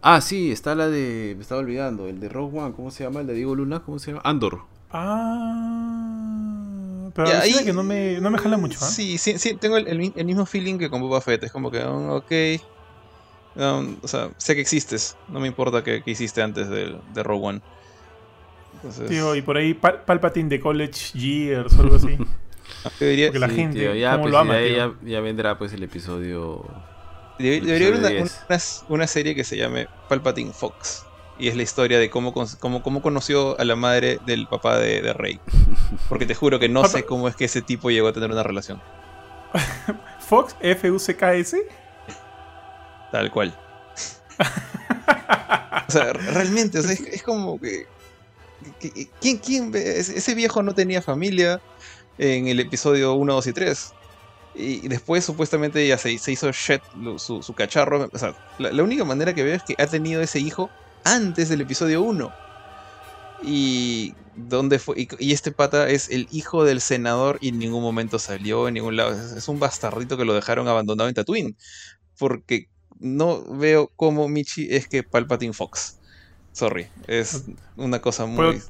C: Ah, sí, está la de. Me estaba olvidando. El de Rogue One, ¿cómo se llama? El de Diego Luna, ¿cómo se llama? Andor.
A: Ah, pero
B: Y
A: alucina
B: ahí-
A: que no me, no me jala mucho, ¿ah?
B: Sí, sí, sí, tengo el, el mi- el mismo feeling que con Boba Fett. Es como que, um, ok. um, o sea, sé que existes. No me importa qué, qué hiciste antes de, de Rogue One. Entonces,
A: Tío, y por ahí Pal- Palpatine de College Years o algo así.
B: yo diría-
A: porque la
C: Sí,
A: gente,
C: tío, ya,
A: ¿cómo
C: pues,
A: lo ama,
C: ya,
A: tío?
C: ya- ya vendrá pues el episodio.
B: debe-
C: el
B: debería haber una, una, una serie que se llame Palpatine Fox. Y es la historia de cómo, cómo, cómo conoció a la madre del papá de, de Rey. Porque te juro que no sé cómo es que ese tipo llegó a tener una relación.
A: Fox, F-U-C-K-S.
B: Tal cual. o sea, realmente, o sea, es, es como que. Que- ¿quién, quién? Ese viejo no tenía familia en el episodio 1, 2 y 3. Y después supuestamente ya se, hizo Shed, su, cacharro. O sea, la, única manera que veo es que ha tenido ese hijo antes del episodio 1. Y dónde fue y, este pata es el hijo del senador y en ningún momento salió en ningún lado. Es, un bastardito que lo dejaron abandonado en Tatooine. Porque no veo cómo Michi es que Palpatine Fox. Sorry, es una cosa muy.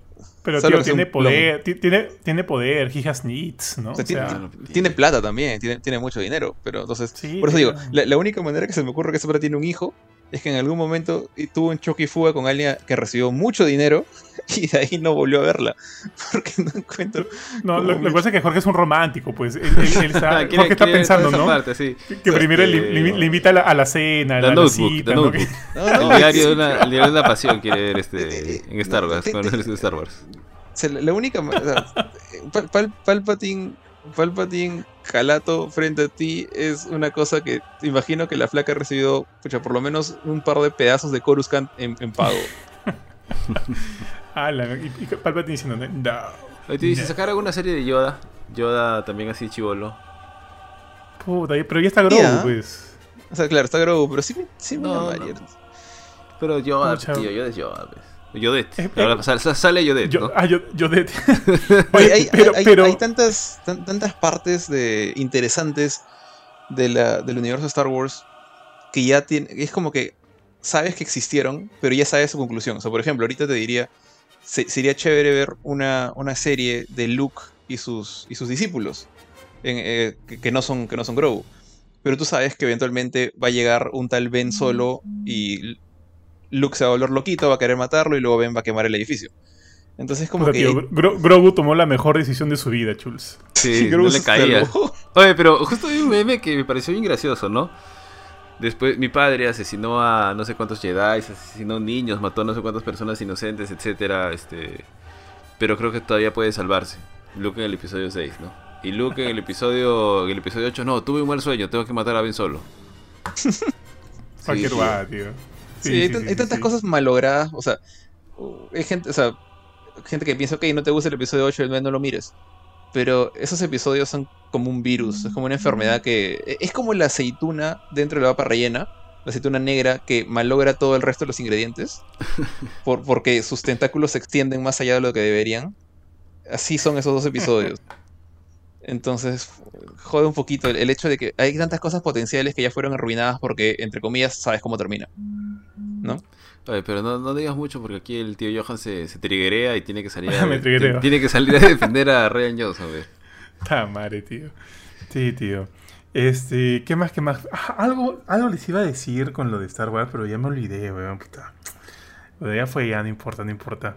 A: Pero
B: Solo
A: tío, tiene poder, ti- tiene, tiene poder, he has needs, ¿no?
B: O sea,
A: O sea,
B: tiene, tiene plata también, tiene, tiene mucho dinero, pero entonces,
A: Sí,
B: por eso digo, la, la única manera que se me ocurre que ese tiene un hijo es que en algún momento tuvo un choque y fuga con alguien que recibió mucho dinero y de ahí no volvió a verla, porque no encuentro...
A: no, lo, que pasa es que Jorge es un romántico, pues. Él, él- él está-
C: Ah, quiere-
A: Jorge está
C: quiere
A: pensando, ¿no?
C: parte, sí.
A: Que, primero le,
C: Este,
A: le- le invita a la, a la cena, a la,
C: Notebook,
A: cita, ¿no?
C: Notebook.
B: No, no,
C: El diario, de una, el diario de una pasión quiere ver este, en Star Wars, Star Wars.
B: la, la única... o sea, Pal- Pal- Palpatine... Palpatine calato frente a ti es una cosa que imagino que la flaca ha recibido, pucha, por lo menos un par de pedazos de Coruscant en, en pago.
A: Ah, la- y, y Palpatine diciendo, no.
C: Ahí te dice,
A: No.
C: sacar alguna serie de Yoda. Yoda también así chivolo.
A: Puta, pero ya está Grogu, pues.
B: O sea, claro, está Grogu, pero sí, me- sí me
C: No,
B: llamaría.
C: no. Pero Yoda,
A: Pucha.
C: tío, Yoda es Yoda, pues. Yodet.
A: Eh,
C: Ahora
A: eh,
C: sale, sale Yodet,
A: Yo,
C: ¿no?
A: ah, yo, yo de...
B: Oye,
A: Oye,
B: hay,
A: pero,
B: hay-
A: pero-
B: hay tantas, tan- tantas partes de, interesantes de la- del universo de Star Wars que ya tiene. Es como que sabes que existieron, pero ya sabes su conclusión. O sea, por ejemplo, ahorita te diría. se- sería chévere ver una, una serie de Luke y sus, y sus discípulos. en, eh, que, que no son, que no son Grogu. Pero tú sabes que eventualmente va a llegar un tal Ben solo y Luke se va a volver loquito, va a querer matarlo y luego Ben va a quemar el edificio. Entonces como que...
A: tío, Gro- Grogu tomó la mejor decisión de su vida, Chuls.
C: Sí,
B: Grogu
C: no le caía. Oye, pero justo vi un meme que me pareció bien gracioso, ¿no? Después mi padre asesinó a no sé cuántos Jedi, asesinó niños, mató a no sé cuántas personas inocentes, etcétera, este pero creo que todavía puede salvarse. Luke en el episodio 6, ¿no? Y Luke en el episodio en el episodio 8, no, tuve un mal sueño, tengo que matar a Ben solo.
A: Cualquier
C: sí.
A: va, tío.
B: Sí, hay, tan- hay tantas
A: sí.
B: cosas malogradas, o sea, hay gente, o sea, gente que piensa, ok, no te gusta el episodio 8, no lo mires. Pero esos episodios son como un virus, es como una enfermedad que... e- Es como la aceituna dentro de la papa rellena, la aceituna negra que malogra todo el resto de los ingredientes, por, porque sus tentáculos se extienden más allá de lo que deberían. Así son esos dos episodios. Entonces, jode un poquito el, el hecho de que hay tantas cosas potenciales que ya fueron arruinadas porque, entre comillas, sabes cómo termina. ¿No?
C: Oye, pero no, no digas mucho porque aquí el tío Johan se, se triguea y tiene que salir a, tiene que salir a defender a Ryan Johnson.
A: Ta madre, tío. Sí, tío. Este, ¿qué más, qué más? Ah, algo, algo les iba a decir con lo de Star Wars, pero ya me olvidé, weón, puta. Ya fue, ya no importa, no importa.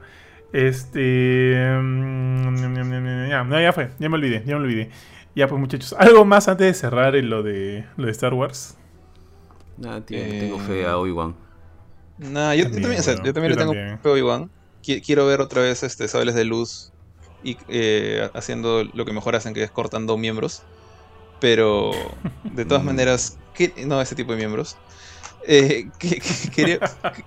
A: Este. mm, Ya, no, ya fue, ya me olvidé, ya me olvidé. Ya, pues, muchachos, ¿algo más antes de cerrar en lo de, lo de Star Wars?
C: Nada, tío, no
B: Eh,
C: tengo fe a Obi-Wan.
B: Nah, yo yo
A: También,
B: o sea, yo también
A: yo
B: le tengo
A: también.
B: a Obi-Wan. Qui- Quiero ver otra vez este sables de luz y eh, haciendo lo que mejor hacen, que es cortando miembros. Pero de todas
C: Mm.
B: maneras, ¿qué? no ese tipo de miembros. Eh, que- que- creo,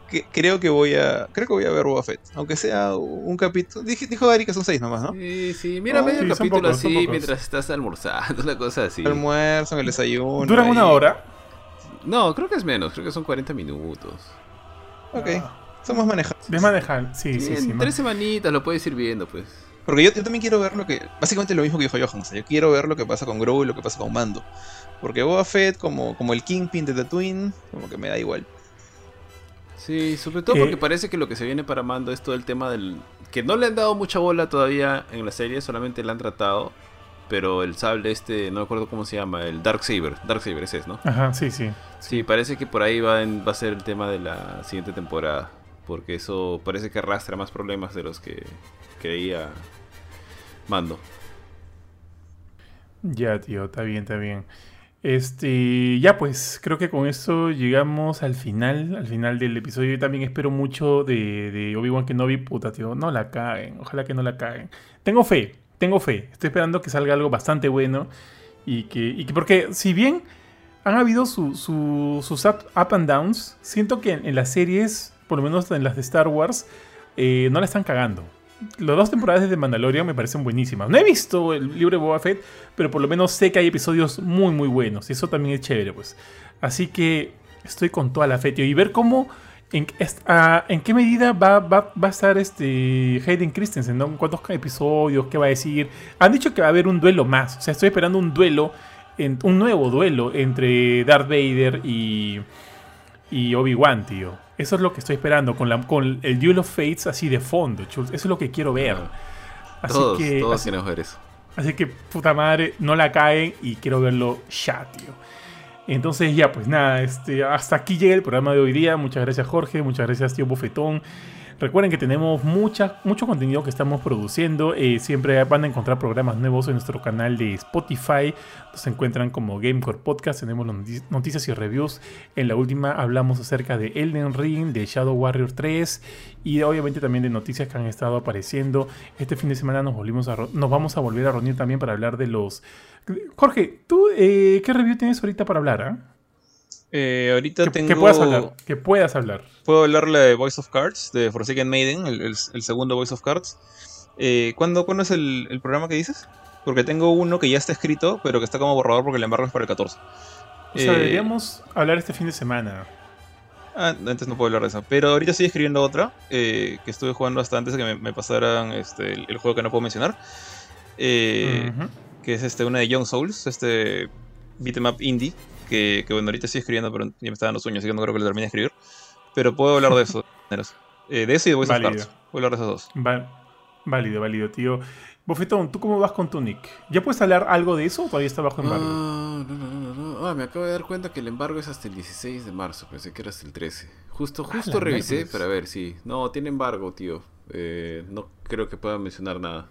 B: que- creo que voy a creo que voy a ver Boba Fett, aunque sea un capítulo. Dije, dijo Dari que son seis nomás, ¿no?
C: Sí, sí, mira
B: Oh,
C: medio
A: sí,
C: capítulo
A: pocos,
C: así mientras estás almorzando, una cosa así.
B: Almuerzo, en el desayuno.
A: ¿Duran
B: ahí.
A: una hora?
C: No, creo que es menos, creo que son 40 minutos.
B: Ok, son más manejables.
A: De manejar, sí, sí,
C: Sí, en tres semanitas lo puedes ir viendo, pues.
B: Porque yo, yo también quiero ver lo que. Básicamente lo mismo que dijo Johan. o sea, yo quiero ver lo que pasa con Grogu y lo que pasa con Mando. Porque Boba Fett, como, como el Kingpin de Tatooine, como que me da igual.
C: Sí, sobre todo
A: Eh,
C: porque parece que lo que se viene para Mando es todo el tema del... Que no le han dado mucha bola todavía en la serie, solamente la han tratado. Pero el sable este, no me acuerdo cómo se llama, el Dark Saber. Dark Saber ese es, ¿no?
A: Ajá, sí, sí.
C: Sí, parece que por ahí va, en- va a ser el tema de la siguiente temporada. Porque eso parece que arrastra más problemas de los que creía Mando.
A: Ya, tío, está bien, está bien. Este, ya pues, creo que con esto llegamos al final, al final del episodio. Yo también espero mucho de, de Obi-Wan Kenobi, puta, tío, no la caguen, ojalá que no la caguen. Tengo fe, tengo fe, estoy esperando que salga algo bastante bueno y que, y que porque si bien han habido su- su- sus up, and downs, siento que en, las series, por lo menos en las de Star Wars, eh, no la están cagando. Las dos temporadas de Mandalorian me parecen buenísimas. No he visto el libro de Boba Fett, pero por lo menos sé que hay episodios muy muy buenos y eso también es chévere pues así que estoy con toda la fe tío y ver cómo ¿En, ah, ¿En, qué medida va, va, va, a estar este Hayden Christensen? ¿no? ¿Cuántos episodios? ¿Qué va a decir? Han dicho que va a haber un duelo más. O sea, estoy esperando un duelo, en, un nuevo duelo entre Darth Vader y, y Obi-Wan, tío. Eso es lo que estoy esperando, con, la, con el Duel of Fates así de fondo, Eso es lo que quiero ver.
C: Así todos, que, todos quieren ver eso.
A: Así que, puta madre, no la caen y quiero verlo ya, tío. Entonces ya, pues nada, este, hasta aquí llega el programa de hoy día. Muchas gracias Jorge, muchas gracias tío Bofetón. Recuerden que tenemos mucho contenido que estamos produciendo. Eh, siempre van a encontrar programas nuevos en nuestro canal de Spotify. Nos encuentran como Gamecore Podcast. Tenemos noticias y reviews. En la última hablamos acerca de Elden Ring, de Shadow Warrior 3 y obviamente también de noticias que han estado apareciendo. Este fin de semana nos, volvimos nos vamos a volver a reunir también para hablar de los... Jorge, ¿tú eh, qué review tienes ahorita para hablar? Ah?
B: Eh, ahorita
A: que,
B: tengo.
A: Que puedas hablar. Que puedas hablar.
B: Puedo hablarle de Voice of Cards, de Forsaken Maiden, el, segundo Voice of Cards. Eh, ¿cuándo, es el, programa que dices? Porque tengo uno que ya está escrito, pero que está como borrador porque el embargo es para el 14.
A: O sea, deberíamos hablar este fin de semana.
B: Ah, antes no puedo hablar de eso. Pero ahorita estoy escribiendo otra, que estuve jugando hasta antes de que me, pasaran este, el, juego que no puedo mencionar. Que es este, una de Young Souls, este beatmap indie que, bueno, ahorita estoy escribiendo, pero ya me están dando sueños, así que no creo que lo termine de escribir. Pero puedo hablar de eso. eh, de eso y de Voice of Cards. Puedo hablar de esos dos.
A: válido, válido, tío. Bofetón, ¿tú cómo vas con tu nick? ¿Ya puedes hablar algo de eso o todavía está bajo embargo?
C: No, no, no, no, Ah, me acabo de dar cuenta que el embargo es hasta el 16 de marzo. Pensé que era hasta el 13. Justo, justo revisé para ver, sí. No, tiene embargo, tío. Eh, no creo que pueda mencionar nada.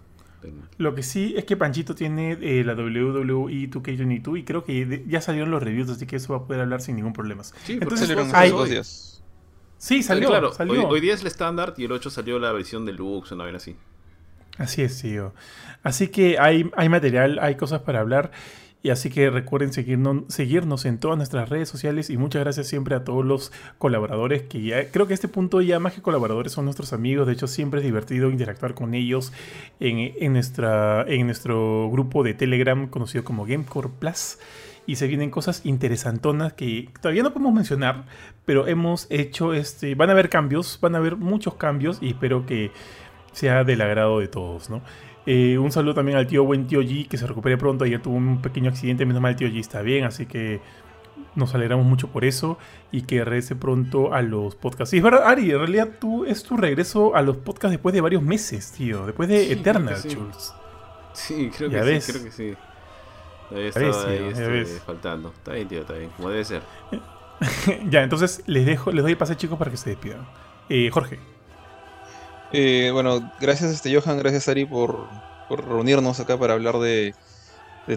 A: Lo que sí es que Panchito tiene eh, la WWE 2K22 y creo que ya salieron los reviews, así que eso va a poder hablar sin ningún problema.
B: Sí, Entonces, salieron hay... dos días.
A: Sí, salió. Claro,
C: Hoy, día es el estándar y el 8 salió la versión deluxe, una vez así.
A: Así es, tío. Así que hay, hay material, hay cosas para hablar. Y así que recuerden seguirnos, seguirnos en todas nuestras redes sociales y muchas gracias siempre a todos los colaboradores que ya creo que a este punto ya más que colaboradores son nuestros amigos. De hecho siempre es divertido interactuar con ellos en, nuestra, en nuestro grupo de Telegram conocido como Gamecore Plus. Y se vienen cosas interesantonas que todavía no podemos mencionar, pero hemos hecho este. Van a haber cambios, van a haber muchos cambios y espero que sea del agrado de todos, ¿no? Eh, un saludo también al tío buen tío G, que se recupere pronto. Ayer tuvo un pequeño accidente, menos mal el tío G está bien, así que nos alegramos mucho por eso y que regrese pronto a los podcasts. Sí, es verdad, Ari, en realidad tú es tu regreso a los podcasts después de varios meses, tío, después de Eternal,
C: sí. Sí, creo que sí, creo que sí. Todavía estaba ahí este, faltando. Está bien, tío, está bien, como debe ser.
A: ya, entonces les dejo, les doy el pase, chicos, para que se despidan. Eh, Jorge.
B: Eh, bueno, gracias este Johan, gracias Ari por, reunirnos acá para hablar de,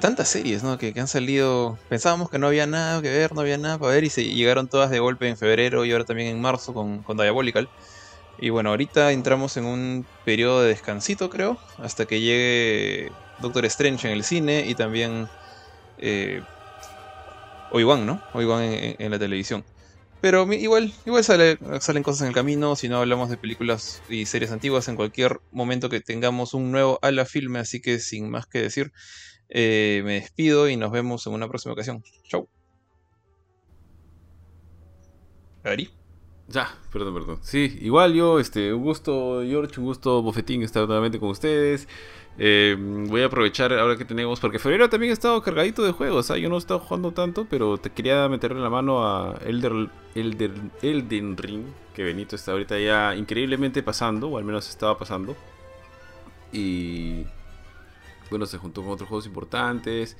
B: tantas series ¿no? que, han salido. Pensábamos que no había nada que ver, no había nada para ver y se llegaron todas de golpe en febrero y ahora también en marzo con, con Diabolical. Y bueno, ahorita entramos en un periodo de descansito, creo, hasta que llegue Doctor Strange en el cine y también eh, ¿no? Obi-Wan en la televisión. Pero igual, igual salen cosas en el camino, si no hablamos de películas y series antiguas en cualquier momento que tengamos un nuevo a la filme, así que sin más que decir, eh, me despido y nos vemos en una próxima ocasión. Chau. Ari.
C: Ya, perdón, perdón. Sí, igual yo, este, un gusto, George, un gusto, Bofetín, estar nuevamente con ustedes. Eh, voy a aprovechar ahora que tenemos, porque febrero también he estado cargadito de juegos. ¿ah? Yo no he estado jugando tanto, pero te quería meterle la mano a Elder, Elder, Elden Ring, que Benito está ahorita ya increíblemente pasando, o al menos estaba pasando. Y bueno, se juntó con otros juegos importantes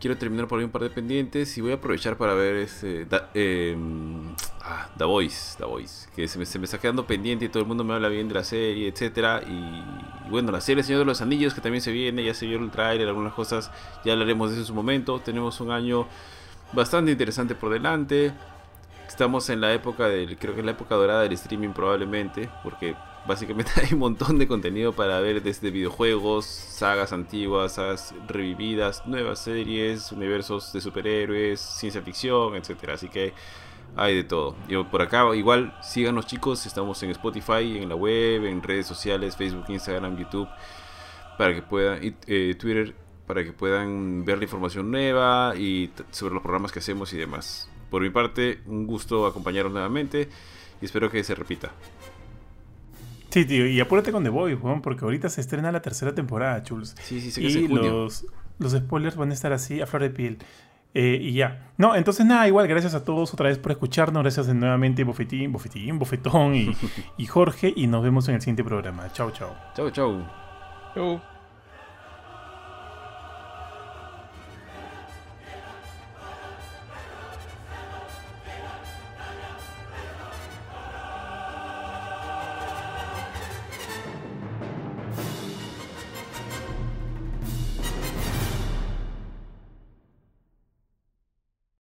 C: quiero terminar por ahí un par de pendientes y voy a aprovechar para ver ese em, ah, The Voice, The Voice, que se me, está quedando pendiente y todo el mundo me habla bien de la serie, etcétera y, bueno, la serie Señor de los Anillos que también se viene, ya se vio el trailer, algunas cosas, ya hablaremos de eso en su momento. Tenemos un año bastante interesante por delante. Estamos en la época del, creo que es la época dorada del streaming probablemente, porque Básicamente hay un montón de contenido para ver desde videojuegos, sagas antiguas, sagas revividas, nuevas series, universos de superhéroes, ciencia ficción, etc. Así que hay de todo. Y por acá igual síganos chicos, estamos en Spotify, en la web, en redes sociales, Facebook, Instagram, YouTube, para que puedan, eh, Twitter, para que puedan ver la información nueva y sobre los programas que hacemos y demás. Por mi parte, un gusto acompañaros nuevamente. y espero que se repita.
A: Sí, tío, y apúrate con The Boys, weón, porque ahorita se estrena la tercera temporada, Chuls.
C: Sí, sí, sí,
A: y los, los spoilers van a estar así a flor de piel. Eh, y ya. No, entonces nada, igual, gracias a todos otra vez por escucharnos. Gracias nuevamente, Bofetín, Bofetín, Bofetón y, y Jorge. Y nos vemos en el siguiente programa. Chao, chao.
C: Chao, chao.
B: Chau.